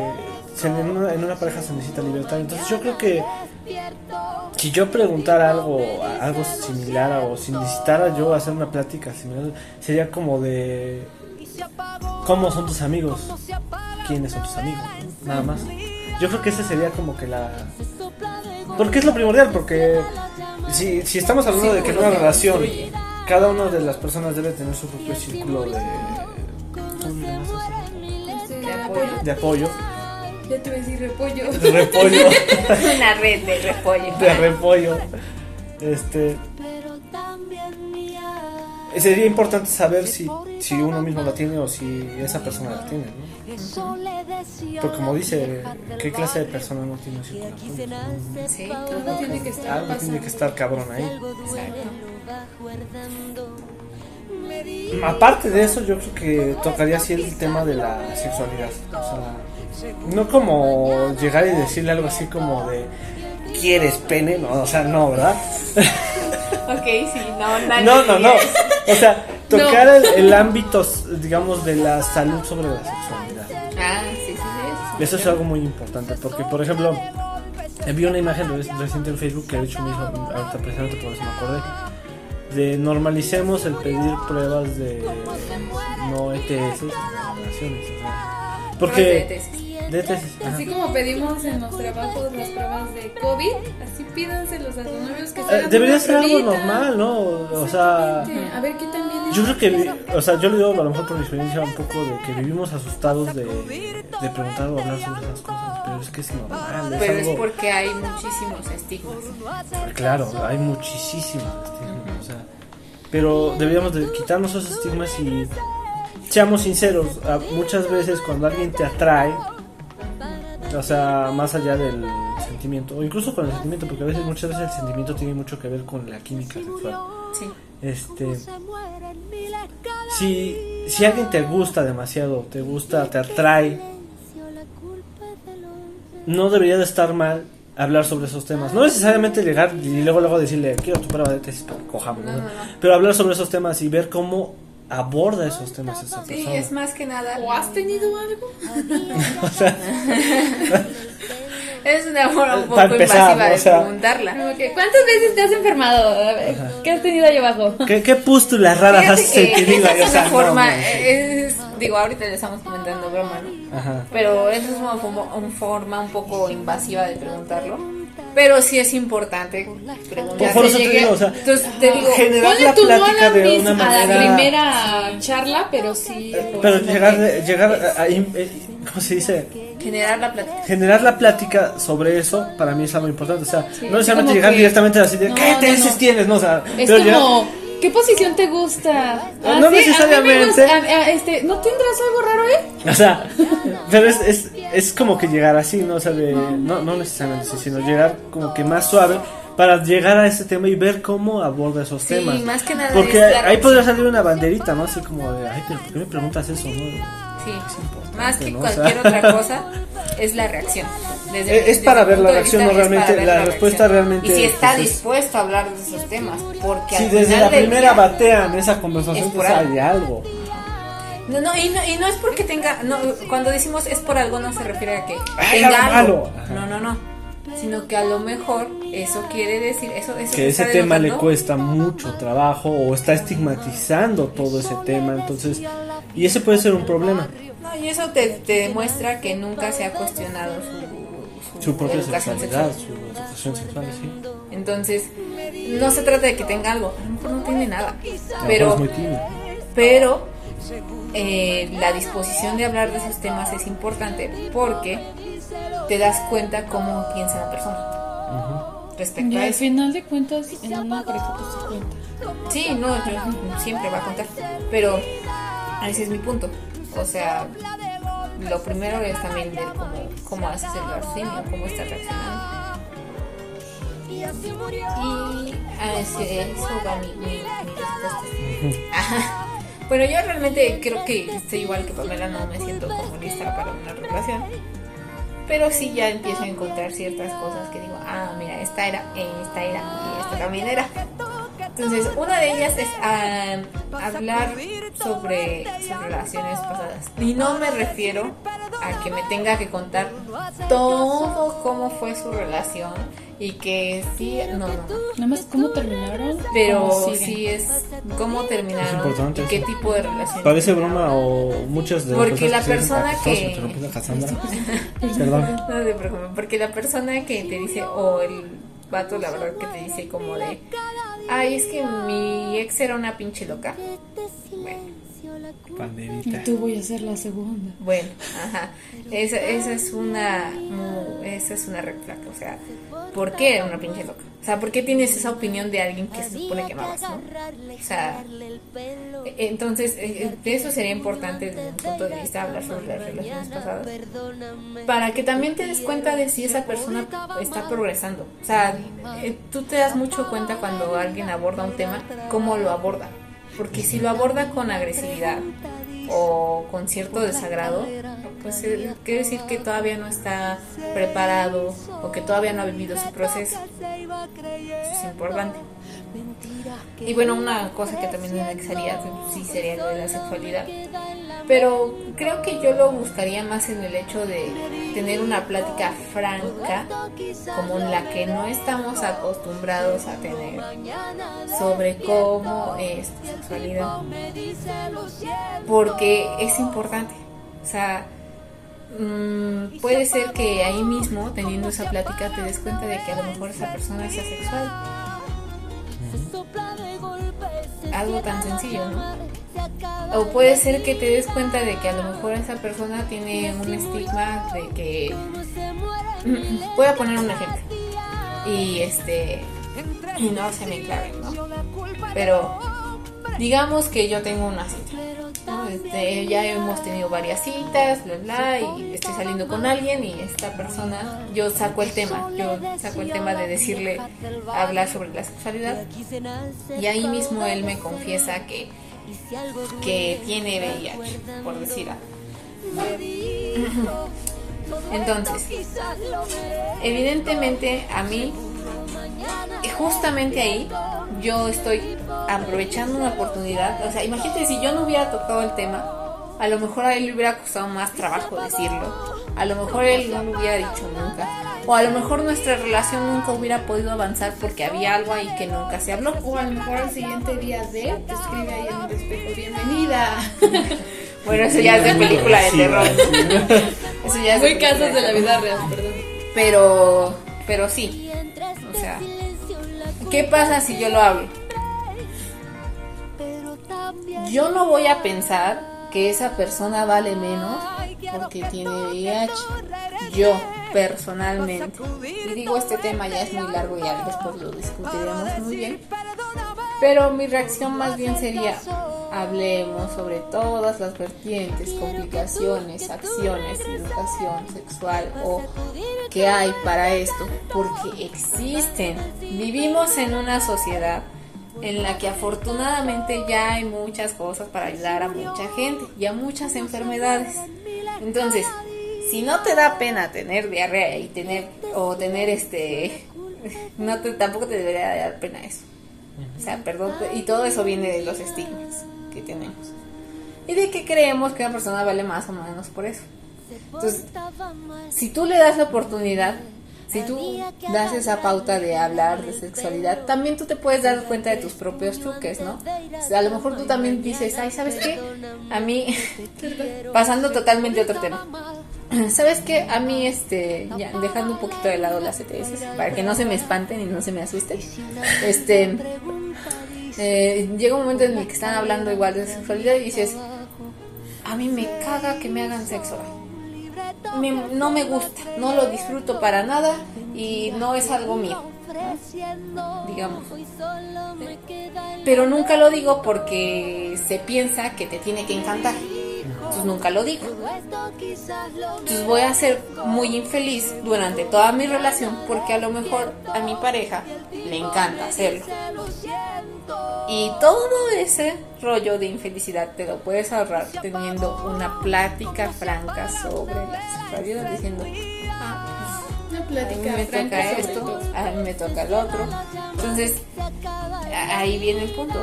en, una, en una pareja se necesita libertad. Entonces yo creo que si yo preguntara algo, algo similar o si necesitara yo hacer una plática similar, sería como de cómo son tus amigos, quiénes son tus amigos, nada más. Yo creo que ese sería como que la... Porque es lo primordial, porque si, si estamos hablando de que en una relación construye. cada una de las personas debe tener su propio círculo de... De apoyo. De apoyo, Ya te voy a decir repollo. de repollo, Una red de repollo. de repollo. Este, sería importante saber si, si uno mismo la tiene o si esa persona la tiene, ¿no? Porque como dice, ¿qué clase de persona no tiene? Sí, Algo tiene que estar Algo tiene que pasando. estar cabrón ahí. exacto. Aparte de eso, yo creo que tocaría así el tema de la sexualidad. O sea, no como llegar y decirle algo así como de ¿quieres pene? No, o sea, no, ¿verdad? Ok, sí, no, nadie No, no, no. O sea, tocar el, el ámbito, digamos, de la salud sobre la sexualidad. Ah, sí, sí, sí. Eso es algo muy importante, porque, por ejemplo, vi una imagen re- reciente en Facebook que de hecho me hizo, ahorita precisamente por eso me acordé, de normalicemos el pedir pruebas de no ETS las relaciones. o sea, porque... de ajá. Así como pedimos en los trabajos las pruebas de COVID, así pídanselos a sus novios que se Eh, debería ser algo normal, ¿no? O sea... A ver qué también yo creo que, o sea, yo lo digo a lo mejor por mi experiencia un poco de que vivimos asustados de, de preguntar o hablar sobre esas cosas, pero es que es normal, es Pero es porque hay muchísimos estigmas. claro, hay muchísimos estigmas, o sea, pero deberíamos de quitarnos esos estigmas y seamos sinceros, muchas veces cuando alguien te atrae, o sea, más allá del sentimiento, o incluso con el sentimiento, porque a veces, muchas veces el sentimiento tiene mucho que ver con la química sexual. Sí. Este, si, si alguien te gusta demasiado, te gusta, te atrae, no debería de estar mal hablar sobre esos temas. No necesariamente llegar y luego luego decirle, quiero tu prueba de tesis para cojamos, ¿no? No, no, no. Pero hablar sobre esos temas y ver cómo aborda esos temas esa Sí, persona. es más que nada. ¿O has tenido algo? Es una forma un poco invasiva de O sea- preguntarla. ¿Cuántas veces te has enfermado? A ver, ¿Qué has tenido ahí abajo? ¿Qué, qué pústulas raras has tenido? esa ahí? Es una forma, no, sí. es, digo, ahorita le estamos comentando broma, ¿no? Ajá. Pero esa es una forma, una forma un poco invasiva de preguntarlo. Pero sí es importante. Por eso te digo, o sea, Entonces te digo, generar Ponle la no a plática la, de mis- una a la manera... primera charla, pero sí. Pero llegar, que- llegar a, a- eh, ¿cómo se dice? generar la plática. generar la plática sobre eso para mí es algo importante. O sea, Sí, no necesariamente llegar que- directamente así de No, ¿qué no, tesis no. tienes? No, o sea, Es pero ya- como, ¿qué posición te gusta? Ah, No sí, a mí me necesariamente. gusta- a- a- este, ¿No tendrás algo raro, eh? o sea, pero es, es, es como que llegar así, ¿no? O sea, de, no, no necesariamente así, sino llegar como que más suave para llegar a ese tema y ver cómo aborda esos Sí, temas. más que nada Porque es la ahí podría salir una banderita, ¿no? Así como de, ay, pero ¿por qué me preguntas eso? No? Sí, importante, más que ¿no? O sea- cualquier otra cosa es la reacción. Desde- Es- es desde para ver la reacción, no es realmente- ver la respuesta realmente, Y si está pues, es- dispuesto a hablar de esos temas, porque Si al desde final la primera batean esa conversación, es pues hay algo. No, no, y no, y no es porque tenga, no, cuando decimos es por algo no se refiere a que Ay, tenga algo. No, no, no. Sino que a lo mejor eso quiere decir, eso, eso que se ese tema le cuesta mucho trabajo o está estigmatizando todo ese tema, entonces, y ese puede ser un problema, No, y eso te, te demuestra que nunca se ha cuestionado su, su propia educación sexualidad, sexual. su educación sexual, sí. Entonces, no se trata de que tenga algo, a lo mejor no tiene nada. Pero, es muy tímido. pero eh, la disposición de hablar de esos temas es importante porque te das cuenta cómo piensa la persona respecto Y a al eso. final de cuentas, en una pareja pues cuenta. Sí, no, yo siempre va a contar, pero ese es mi punto. O sea, lo primero es también ver cómo, cómo haces el raciocinio, cómo estás reaccionando. Y a ese- eso va mi, mi, mi respuesta. Bueno, yo realmente creo que estoy igual que Pamela, no me siento como lista para una relación. Pero sí ya empiezo a encontrar ciertas cosas que digo, ah, mira, esta era, esta era y esta también era. Entonces, una de ellas es ah, hablar sobre sus relaciones pasadas. Y no me refiero a que me tenga que contar todo cómo fue su relación y que sí, no, no. Nada más cómo terminaron. Pero cómo sí es cómo terminaron Es importante y qué eso. tipo de relación. Parece broma o muchas de las Porque cosas la que persona que-. Perdón. No te preocupes, porque la persona que te dice, o el vato, la verdad, que te dice como de, ay, es que mi ex era una pinche loca. Bueno, Y tú voy a ser la segunda. bueno, ajá. Esa, esa es una, esa es una red flag, o sea, ¿por qué era una pinche loca? O sea, ¿por qué tienes esa opinión de alguien que se supone que amabas, no? O sea, entonces, eh, de eso sería importante desde un punto de vista hablar sobre las relaciones pasadas. Para que también te des cuenta de si esa persona está progresando. O sea, eh, tú te das mucho cuenta cuando alguien aborda un tema, cómo lo aborda. Porque si lo aborda con agresividad o con cierto desagrado, pues eh, quiere decir que todavía no está preparado o que todavía no ha vivido su proceso. Eso es importante. Y bueno, una cosa que también anexaría sí sería lo de la sexualidad. Pero creo que yo lo buscaría más en el hecho de tener una plática franca, como la que no estamos acostumbrados a tener, sobre cómo es tu sexualidad. Porque es importante. O sea, mm, puede ser que ahí mismo, teniendo esa plática, te des cuenta de que a lo mejor esa persona es asexual. Algo tan sencillo, ¿no? O puede ser que te des cuenta de que a lo mejor esa persona tiene un estigma de que... Voy a poner un ejemplo. Y este... Y no se me clave, ¿no? Pero digamos que yo tengo una cita. Este, ya hemos tenido varias citas, bla, bla, y estoy saliendo con alguien y esta persona, yo saco el tema, yo saco el tema de decirle, hablar sobre la sexualidad. Y ahí mismo él me confiesa que que tiene VIH, por decir algo. Entonces, evidentemente a mí, justamente ahí, yo estoy aprovechando una oportunidad. O sea, imagínate si yo no hubiera tocado el tema, a lo mejor a él le hubiera costado más trabajo decirlo. A lo mejor él no lo hubiera dicho nunca. O a lo mejor nuestra relación nunca hubiera podido avanzar porque había algo ahí que nunca se habló. O a lo mejor al siguiente día de te escribe ahí en un espejo, bienvenida. bueno, eso ya es de película de terror. eso ya es Muy casos de la vida real, perdón. Pero, pero sí. O sea, ¿qué pasa si yo lo hablo? Yo no voy a pensar que esa persona vale menos porque tiene VIH. Yo, personalmente. Y digo, este tema ya es muy largo y ya después lo discutiremos muy bien. Pero mi reacción más bien sería, hablemos sobre todas las vertientes, complicaciones, acciones, educación sexual o que hay para esto, porque existen. Vivimos en una sociedad en la que afortunadamente ya hay muchas cosas para ayudar a mucha gente y a muchas enfermedades. Entonces, si no te da pena tener diarrea y tener o tener este no te, tampoco te debería dar pena eso. O sea, perdón, y todo eso viene de los estigmas que tenemos. Y de que creemos que una persona vale más o menos por eso. Entonces, si tú le das la oportunidad, si tú das esa pauta de hablar de sexualidad, también tú te puedes dar cuenta de tus propios truques, ¿no? A lo mejor tú también dices, ay, ¿sabes qué? A mí, pasando totalmente a otro tema. ¿Sabes qué? A mí, este, ya dejando un poquito de lado las ETS, para que no se me espanten y no se me asusten, este, eh, llega un momento en el que están hablando igual de sexualidad y dices, a mí me caga que me hagan sexo no me gusta, no lo disfruto para nada y no es algo mío, digamos. Pero nunca lo digo porque se piensa que te tiene que encantar. Entonces nunca lo digo. Entonces voy a ser muy infeliz durante toda mi relación porque a lo mejor a mi pareja le encanta hacerlo. Y todo ese rollo de infelicidad te lo puedes ahorrar teniendo una plática franca sobre la sexualidad, diciendo, ah, pues, una plática a mí me toca esto, a mí me toca el otro. Entonces, ahí viene el punto.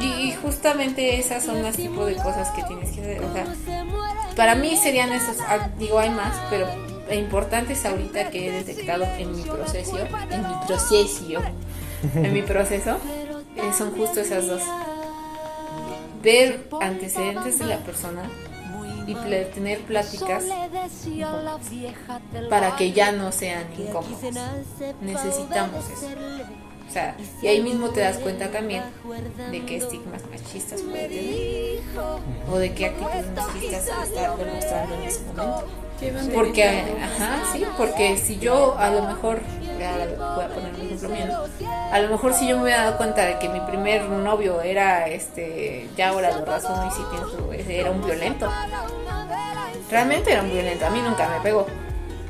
Y, justamente esas son las tipos de cosas que tienes que hacer. O sea, para mí serían esas, ah, digo, hay más, pero importantes ahorita que he detectado en mi proceso, en mi proceso, en mi proceso, eh, son justo esas dos. Ver antecedentes de la persona y tener pláticas para que ya no sean incómodos. Necesitamos eso. Sea, y ahí mismo te das cuenta también de qué estigmas machistas puede tener o de qué actitudes machistas está demostrando en ese momento. Porque, ajá, sí, porque si yo a lo mejor, voy a poner un ejemplo mío, a lo mejor si yo me hubiera dado cuenta de que mi primer novio era, este, ya ahora lo razono y si pienso, era un violento. Realmente era un violento, a mí nunca me pegó.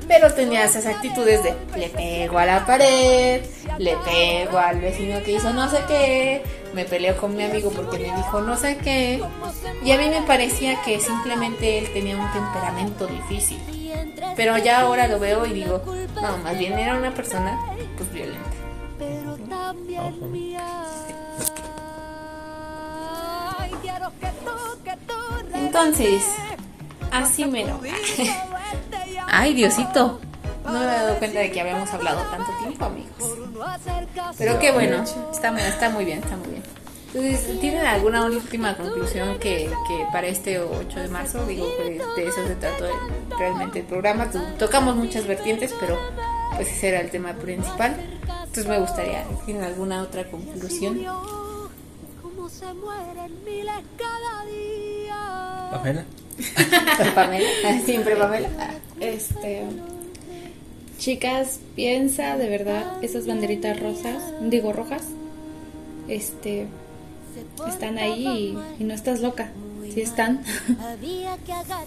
Pero tenía esas actitudes de le pego a la pared, le pego al vecino que hizo no sé qué, me peleo con mi amigo porque me dijo no sé qué. Y a mí me parecía que simplemente él tenía un temperamento difícil. Pero ya ahora lo veo y digo, no, más bien era una persona pues violenta. Entonces, así lo Ay, Diosito. No me había dado cuenta de que habíamos hablado tanto tiempo, amigos. Pero qué bueno, está, está muy bien, está muy bien. Entonces, ¿tienen alguna última conclusión que, que para este 8 de marzo? Digo, pues, de eso se trató realmente el programa. Tocamos muchas vertientes, pero pues ese era el tema principal. Entonces me gustaría, ¿tienen alguna otra conclusión? Pamela. Pamela, siempre Pamela. Este. Chicas, piensa de verdad esas banderitas rosas, digo rojas, este, están ahí y, y no estás loca, sí están.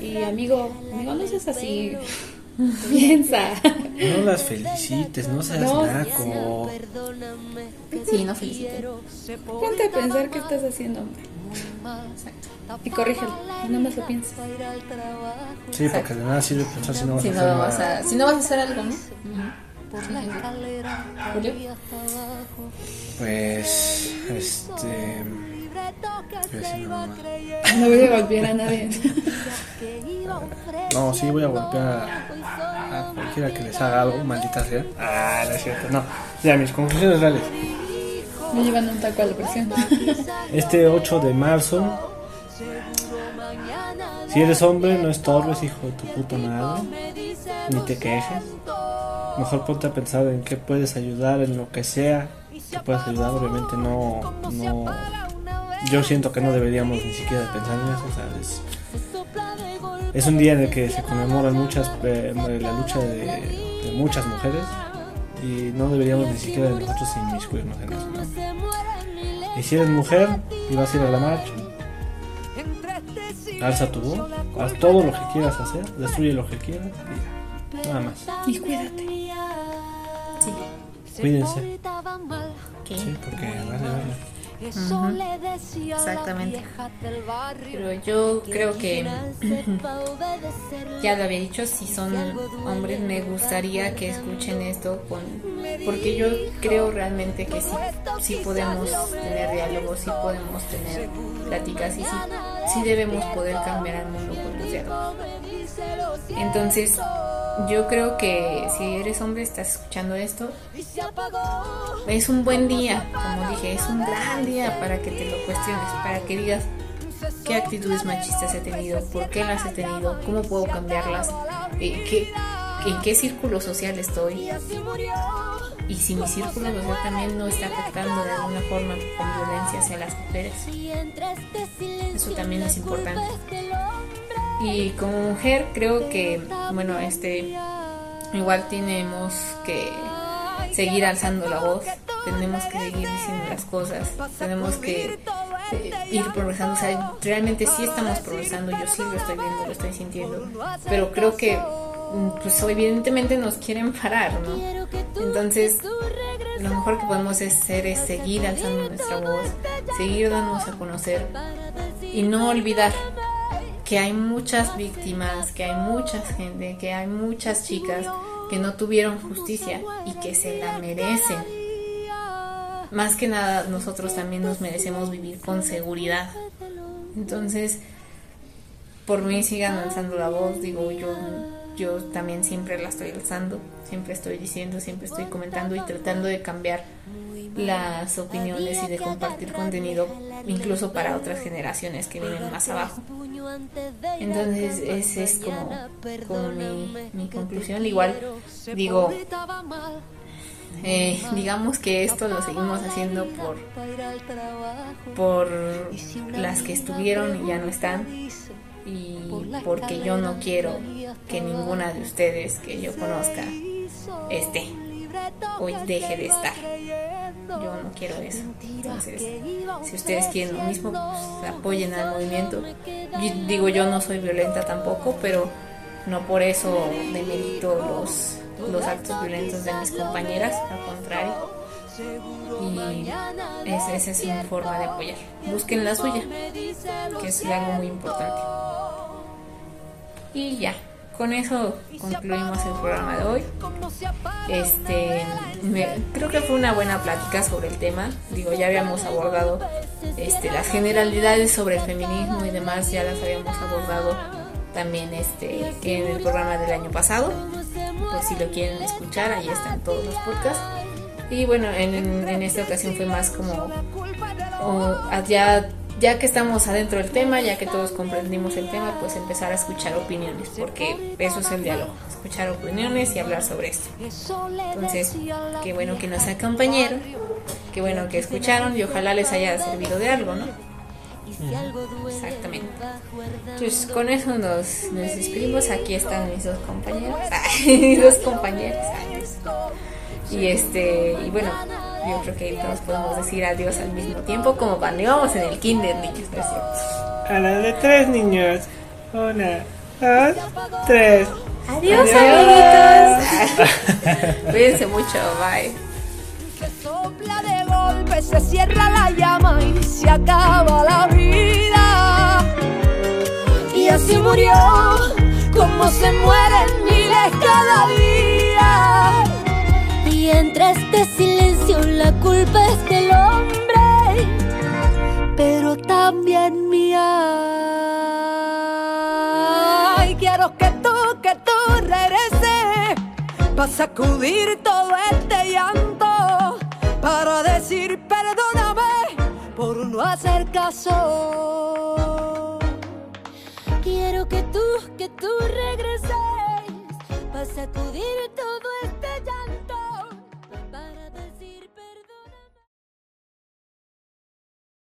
y amigo, amigo, no seas así, piensa. No las felicites, no seas No. naco. Sí, no feliciten. Ponte a pensar qué estás haciendo, hombre. Y corrígelo, y no más lo pienses. Sí, porque de nada sirve pensar si no vas Si a no, hacer vas nada. a, si no vas a hacer algo, ¿no? Julio. Pues, este. No voy a golpear a nadie. No, sí, voy a golpear a, a cualquiera que les haga algo, maldita sea. Ah, no es cierto, no. Ya, mis conclusiones reales. Me llevan un taco a la presión. Este 8 de marzo, si eres hombre, no estorbes, hijo de tu puta madre. Ni te quejes. Mejor ponte a pensar en qué puedes ayudar, en lo que sea que puedas ayudar. Obviamente no, no. Yo siento que no deberíamos ni siquiera pensar en eso. O sea, es, es un día en el que se conmemoran muchas eh, la lucha de, de muchas mujeres y no deberíamos ni siquiera de nosotros inmiscuirnos en eso. ¿no? Y si eres mujer y vas a ir a la marcha, alza tu voz, haz todo lo que quieras hacer, destruye lo que quieras y ya. Nada más. Y cuídate. Sí. Cuídense. ¿Qué? Sí, porque vale, vale. Exactamente. Pero yo creo que ya lo había dicho, si son hombres me gustaría que escuchen esto con, porque yo creo realmente que sí, sí podemos tener diálogos, sí podemos tener pláticas y sí, sí debemos poder cambiar al mundo con los diálogos. Entonces, yo creo que si eres hombre, estás escuchando esto, es un buen día, como dije, es un gran para que te lo cuestiones, para que digas qué actitudes machistas he tenido, por qué las he tenido, cómo puedo cambiarlas, eh, qué, en qué círculo social estoy y si mi círculo social también no está afectando de alguna forma con violencia hacia las mujeres. Eso también es importante. Y como mujer creo que, bueno, este, igual tenemos que seguir alzando la voz, tenemos que seguir diciendo las cosas, tenemos que eh, ir progresando, o sea, realmente sí estamos progresando, yo sí lo estoy viendo, lo estoy sintiendo, pero creo que, pues evidentemente nos quieren parar, ¿no? Entonces, lo mejor que podemos hacer es seguir alzando nuestra voz, seguir dándonos a conocer y no olvidar que hay muchas víctimas, que hay mucha gente, que hay muchas chicas que no tuvieron justicia y que se la merecen. Más que nada, nosotros también nos merecemos vivir con seguridad. Entonces, por mí sigan alzando la voz, digo, yo, yo también siempre la estoy alzando, siempre estoy diciendo, siempre estoy comentando y tratando de cambiar las opiniones y de compartir contenido incluso para otras generaciones que vienen más abajo. Entonces esa es como, como mi, mi conclusión. Igual digo, eh, digamos que esto lo seguimos haciendo por, por las que estuvieron y ya no están y porque yo no quiero que ninguna de ustedes que yo conozca esté o deje de estar. Yo no quiero eso. Entonces, si ustedes quieren lo mismo, pues apoyen al movimiento. Digo, yo no soy violenta tampoco, pero no por eso demerito los, los actos violentos de mis compañeras, al contrario. Y esa, es mi forma de apoyar. Busquen la suya, que es algo muy importante. Y ya, con eso concluimos el programa de hoy. Este, me- creo que fue una buena plática sobre el tema. Digo, ya habíamos abordado este, las generalidades sobre el feminismo y demás, ya las habíamos abordado también este, en el programa del año pasado. Por si lo quieren escuchar, ahí están todos los podcasts. Y bueno, en, en esta ocasión fue más como ya ya que estamos adentro del tema, ya que todos comprendimos el tema, pues empezar a escuchar opiniones, porque eso es el diálogo, escuchar opiniones y hablar sobre esto. Entonces, qué bueno que nos acompañaron, qué bueno que escucharon y ojalá les haya servido de algo, ¿no? Exactamente. Entonces, con eso nos, nos despedimos. Aquí están mis dos compañeros. mis dos compañeros. Y este, y bueno, yo creo que todos podemos decir adiós al mismo tiempo, como cuando íbamos en el kinder, niños, ¿no es cierto? A la de tres niños. Una, dos, tres. Adiós, amiguitos. Cuídense mucho, bye. Golpe, se cierra la llama y se acaba la vida. Y así murió, como se mueren miles cada día. Y entre este silencio la culpa es del hombre, pero también mía. Y quiero que tú, que tú regreses para sacudir todo este llanto, para decir perdóname por no hacer caso. Quiero que tú, que tú regreses para sacudir todo